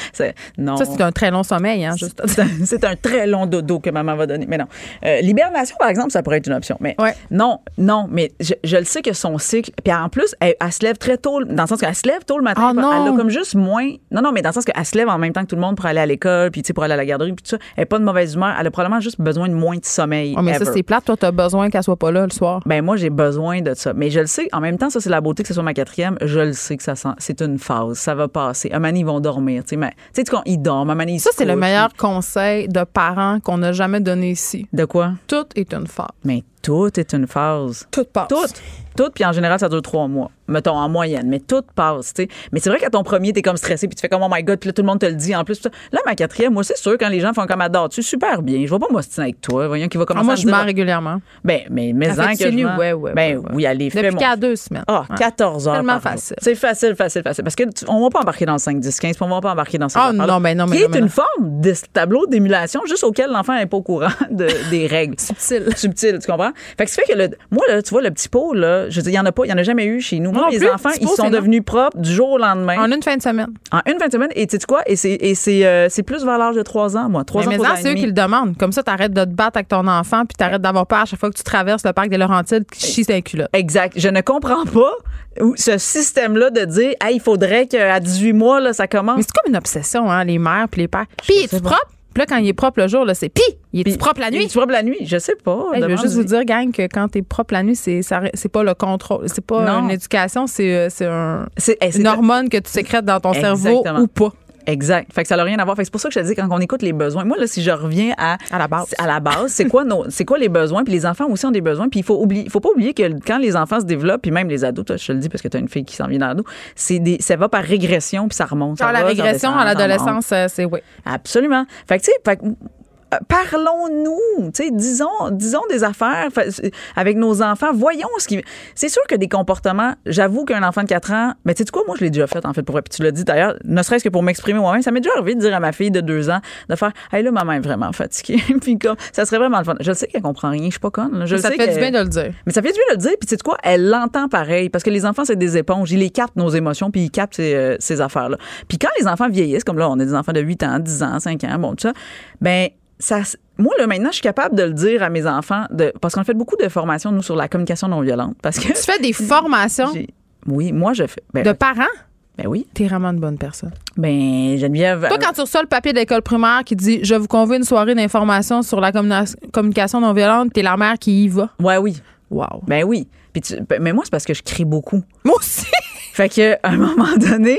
non. Ça c'est un très long sommeil, hein. Juste. c'est un très long dodo que maman va donner. Mais non. Euh, l'hibernation, par exemple, ça pourrait être une option. Mais non, non. Mais je, le sais que son cycle. Puis en plus, elle, se lève très tôt, dans le sens qu'elle se lève tôt le matin. Oh, non. Elle a comme juste moins. Non, non, mais dans le sens qu'elle se lève en même temps que tout le monde pour aller à l'école, puis tu sais pour aller à la garderie, puis tout ça. Elle n'a pas de mauvaise humeur. Elle a probablement juste besoin de moins de sommeil. Oh, mais ça c'est plate. Toi, tu as besoin qu'elle soit pas là le soir. Ben moi, j'ai besoin de ça. Mais je le sais, en même temps, ça, c'est la beauté que ce soit ma quatrième. Je le sais que ça c'est une phase. Ça va passer. À ils vont dormir. Tu sais, quand ils dorment, à Mani, Ça, c'est le meilleur conseil de parents qu'on n'a jamais donné ici. De quoi? Tout est une phase. Mais tout est une phase. Tout passe. Tout. Tout, puis en général, ça dure trois mois mettons, en moyenne, mais tout passe, tu sais. Mais c'est vrai qu'à ton premier, t'es comme stressé, puis tu fais comme, oh my God, puis là, tout le monde te le dit en plus. Là, ma quatrième, moi, c'est sûr, quand les gens font comme adore, tu super bien. Je vais pas m'ostiner avec toi. Voyons qui va commencer ah, moi, à je mens régulièrement. Ben, mais, mais en que je ouais, ouais, Ben, oui, allez, Depuis qu'à deux semaines. Ah, 14 heures. tellement facile. C'est facile, facile, facile. Parce que on va pas embarquer dans le 5, 10, 15, on va pas embarquer dans ça. Ah, non, mais non, mais. Qui est une forme de tableau d'émulation juste auquel l'enfant n'est pas au courant de, des règles. Subtil. Subtil, tu comprends? Fait que ça fait que le, moi, là, tu vois, le petit pot, là, je veux dire, il y en a pas, il y en a jamais eu chez nous. Moi, les enfants, sont devenus propres du jour au lendemain. En une fin de semaine. En une fin de semaine. Et tu sais quoi? Et c'est euh, plus vers l'âge de trois ans, moi. Trois ans, mais ans, c'est eux qui le demandent. Comme ça, t'arrêtes de te battre avec ton enfant puis t'arrêtes d'avoir peur à chaque fois que tu traverses le parc des Laurentides qui chie ses culottes. Exact. Je ne comprends pas ce système-là de dire, hey, il faudrait qu'à 18 mois, là, ça commence. Mais c'est comme une obsession, hein, les mères puis les pères. Puis, es propre? Puis là, quand il est propre le jour, là, c'est pis. Il est propre la nuit? Il est propre la nuit? Je sais pas. je veux juste vous dire, gang, que quand t'es propre la nuit, c'est, c'est pas le contrôle. C'est pas une éducation, c'est, euh, c'est, un, c'est une hormone que tu sécrètes dans ton cerveau ou pas. Exact. Fait que ça n'a rien à voir. Fait que c'est pour ça que je te dis quand on écoute les besoins. Moi là, si je reviens à à la base, à la base, c'est quoi nos, c'est quoi les besoins? Puis les enfants aussi ont des besoins. Puis il faut oublier, faut pas oublier que quand les enfants se développent, puis même les ados, je te le dis parce que tu as une fille qui s'en vient d'ado, c'est des, ça va par régression puis ça remonte. Ça la régression à l'adolescence, euh, c'est oui. Absolument. Fait que tu sais, parlons-nous, tu sais, disons, disons des affaires avec nos enfants, voyons ce qui. C'est sûr que des comportements, j'avoue qu'un enfant de 4 ans, mais tu sais quoi, moi je l'ai déjà fait en fait pour puis tu l'as dit d'ailleurs, ne serait-ce que pour m'exprimer moi-même, ça m'est déjà arrivé de dire à ma fille de 2 ans de faire, hey là maman est vraiment fatiguée, puis comme ça serait vraiment le fun. Je sais qu'elle comprend rien, je suis pas conne. Je ça sais fait du bien de le dire. Mais ça fait du bien de le dire, puis tu sais quoi, elle l'entend pareil parce que les enfants c'est des éponges, ils les captent nos émotions puis ils captent ces, euh, ces affaires-là. Puis quand les enfants vieillissent, comme là on a des enfants de 8 ans, 10 ans, 5 ans, bon tout ça, ben ça, moi, là, maintenant, je suis capable de le dire à mes enfants, de, parce qu'on fait beaucoup de formations, nous, sur la communication non violente. Parce que, tu fais des formations? Oui, moi, je fais. Ben, de parents? Ben oui. T'es vraiment une bonne personne. Ben, Geneviève. Toi, quand tu reçois le papier d'école primaire qui dit Je vous convie une soirée d'information sur la communication non violente, t'es la mère qui y va. Ouais, oui. Wow. Ben oui. Puis ben, mais moi, c'est parce que je crie beaucoup. Moi aussi. fait que, à un moment donné,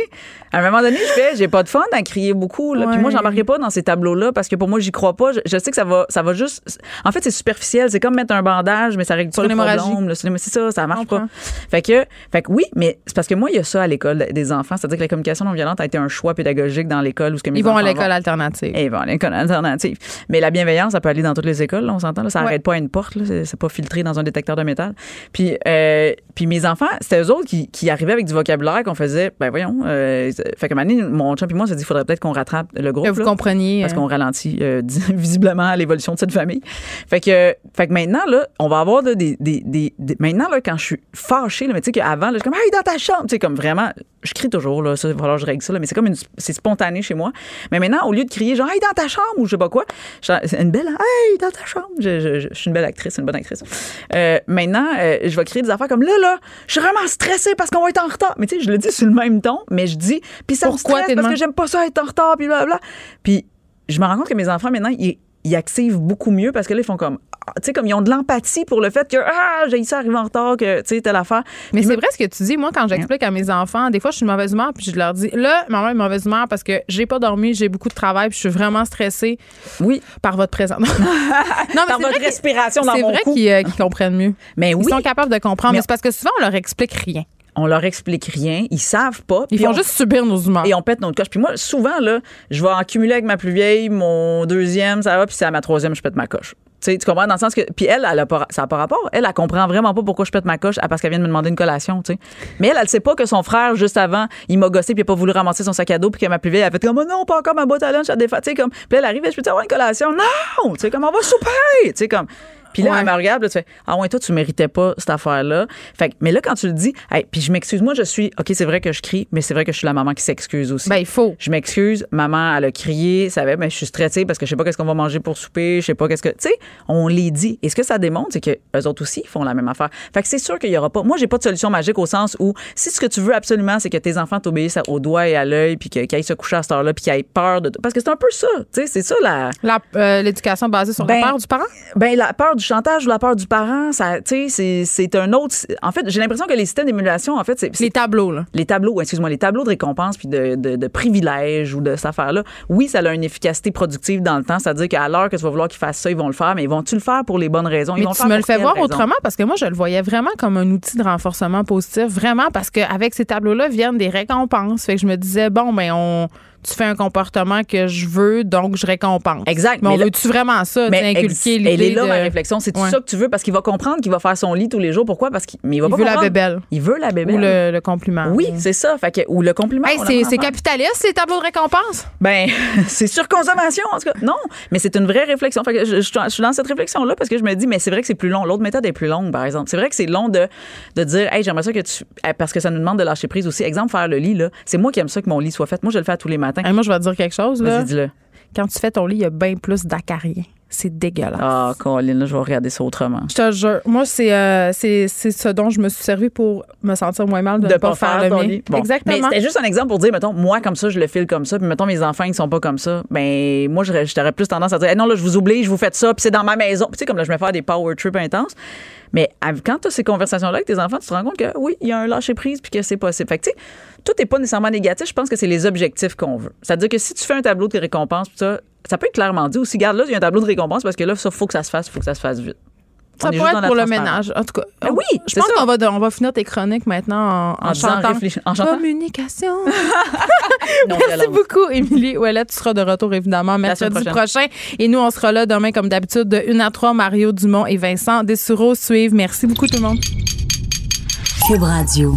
à un moment donné, je fais, j'ai pas de fun à crier beaucoup. Là. Puis moi, j'embarquerai pas dans ces tableaux-là parce que pour moi, j'y crois pas. Je, sais que ça va, ça va juste. En fait, c'est superficiel. C'est comme mettre un bandage, mais ça règle pas le problème. C'est ça, ça marche pas. Fait que, fait que oui, mais c'est parce que moi, il y a ça à l'école des enfants. C'est-à-dire que la communication non violente a été un choix pédagogique dans l'école où ce que mes Ils vont à l'école alternative. ils vont à l'école alternative. Mais la bienveillance, ça peut aller dans toutes les écoles. on s'entend. Ça arrête pas à une porte. C'est pas filtré dans un détecteur de métal. Puis, euh, puis mes enfants, c'était eux autres qui, qui arrivaient avec du vocabulaire qu'on faisait. Ben voyons, euh, fait que mon chum et moi, on s'est dit, il faudrait peut-être qu'on rattrape le groupe. Que vous compreniez. Parce qu'on ralentit visiblement l'évolution de cette famille. Fait que, fait que maintenant, là, on va avoir des, des, des, Maintenant, là, quand je suis fâchée, là, mais tu sais qu'avant, je suis comme, hey, dans ta chambre. Tu sais, comme vraiment, je crie toujours, là, ça, il va falloir que je règle ça, là, mais c'est comme une, c'est spontané chez moi. Mais maintenant, au lieu de crier, genre, hey, dans ta chambre ou je sais pas quoi, c'est une belle, hey, dans ta chambre. Je, suis une belle actrice, une bonne actrice. Euh, maintenant, euh, je vais crier des affaires comme, là, là, je suis vraiment stressée parce qu'on va être en retard. Mais tu sais, je le dis sur le même ton, mais je dis, puis ça Pourquoi me stresse parce que j'aime pas ça être en retard, puis blablabla. Puis je me rends compte que mes enfants, maintenant, ils, ils activent beaucoup mieux parce que là, ils font comme, ah, tu sais, comme ils ont de l'empathie pour le fait que, ah, j'ai ça arrive en retard, que, tu sais, telle affaire. Mais c'est vrai ce que tu dis. Moi, quand j'explique à mes enfants, des fois, je suis de mauvaise humeur, puis je leur dis, là, maman est mauvaise humeur parce que j'ai pas dormi, j'ai beaucoup de travail, puis je suis vraiment stressée. Oui. Par votre présence. non, mais par votre respiration dans mon C'est vrai qu'ils euh, comprennent mieux. Mais oui. Ils sont capables de comprendre. Mais, mais c'est parce que souvent, on leur explique rien on leur explique rien, ils savent pas. Ils font juste subir nos humains. Et on pète notre coche. Puis moi, souvent, là, je vais accumuler avec ma plus vieille, mon deuxième, ça va, puis c'est à ma troisième, je pète ma coche. Tu, tu comprends dans le sens que puis elle, elle a pas, ça n'a pas rapport. Elle, elle comprend vraiment pas pourquoi je pète ma coche parce qu'elle vient de me demander une collation. Mais elle, elle sait pas que son frère juste avant, il m'a gossé puis il a pas voulu ramasser son sac à dos puis que ma plus vieille a fait comme oh non pas encore ma boîte à lunch à défa. Tu sais comme puis elle arrive, je peux avoir une collation? Non, tu sais comme on va souper. Tu sais comme puis là, elle me regarde, tu fais Ah ouais, toi, tu méritais pas cette affaire-là. Fait mais là, quand tu le dis, puis je m'excuse, moi, je suis OK, c'est vrai que je crie, mais c'est vrai que je suis la maman qui s'excuse aussi. Ben, il faut. Je m'excuse, maman, elle a crié, ça va, mais je suis stressée parce que je sais pas qu'est-ce qu'on va manger pour souper, je sais pas qu'est-ce que. Tu sais, on les dit. Et ce que ça démontre, c'est que eux autres aussi font la même affaire. Fait que c'est sûr qu'il y aura pas. Moi, j'ai pas de solution magique au sens où si ce que tu veux absolument, c'est que tes enfants t'obéissent au doigt et à l'œil, puis qu'ils aillent se coucher à cette heure-là, puis qu'ils aient peur de. Parce que c'est un peu ça. Tu sais, c'est ça la. Euh, l'éducation basée sur la ben, peur du parent? Ben, la peur du chantage ou la peur du parents, ça, c'est un autre. En fait, j'ai l'impression que les systèmes d'émulation, en fait, c'est. Les tableaux, là. Les tableaux, excuse-moi, les tableaux de récompense puis de, de, privilèges ou de cette affaire-là. Oui, ça a une efficacité productive dans le temps. C'est-à-dire qu'à l'heure que tu vas vouloir qu'ils fassent ça, ils vont le faire, mais ils vont-tu le faire pour les bonnes raisons? Ils mais tu me le fais voir autrement parce que moi, je le voyais vraiment comme un outil de renforcement positif. Vraiment parce qu'avec ces tableaux-là viennent des récompenses. Fait que je me disais, bon, ben, on tu fais un comportement que je veux, donc je récompense. Exact. Mais, on veut-tu vraiment ça, mais inculquer l'idée Elle est là, ma réflexion. C'est tout ça que tu veux? Parce qu'il va comprendre qu'il va faire son lit tous les jours. Pourquoi? Parce qu'il il va il veut la bébelle. Il veut la bébelle. Ou le, compliment. Oui, c'est ça. Fait que, ou le compliment. c'est capitaliste, les tableaux de récompense? Ben, c'est surconsommation, en tout cas. Non, mais c'est une vraie réflexion. Fait que je, suis dans cette réflexion-là parce que je me dis, mais c'est vrai que c'est plus long. L'autre méthode est plus longue, par exemple. C'est vrai que c'est long de, de dire, hey, j'aimerais ça que tu. Parce que ça nous demande de lâcher prise aussi. Exemple, faire le lit, là. C'est moi qui aime ça que mon lit soit fait. Moi, je le fais tous les matins. Moi, je vais dire quelque chose. Là. Quand tu fais ton lit, il y a bien plus d'acariens. C'est dégueulasse. Ah, Colin, là, je vais regarder ça autrement. Je te jure. Moi, c'est euh, c'est ce dont je me suis servi pour me sentir moins mal de, ne pas, faire, le lit. Exactement. Mais c'était juste un exemple pour dire, mettons, moi, comme ça, je le file comme ça, puis mettons, mes enfants, ils sont pas comme ça. Ben, moi, j'aurais plus tendance à dire, non, là, je vous oublie, je vous fais ça, puis c'est dans ma maison. tu sais, comme là, je vais faire des power trips intenses. Mais quand tu as ces conversations-là avec tes enfants, tu te rends compte que oui, il y a un lâcher-prise, puis que c'est possible. Fait que, tu sais, tout n'est pas nécessairement négatif. Je pense que c'est les objectifs qu'on veut. C'est-à-dire que si tu fais un tableau de récompense, ça, ça peut être clairement dit aussi, garde là, il y a un tableau de récompense parce que là, ça, faut que ça se fasse, il faut que ça se fasse vite. Ça pourrait être pour le ménage. En tout cas, ben oui, je pense qu'on va, on va finir tes chroniques maintenant en, en, chantant. En Communication. Merci beaucoup, Émilie Ouellet. Tu seras de retour, évidemment, mercredi prochain. Et nous, on sera là demain, comme d'habitude, de 1 à 3. Mario Dumont et Vincent Dessureau suivent. Merci beaucoup, tout le monde. Cube Radio.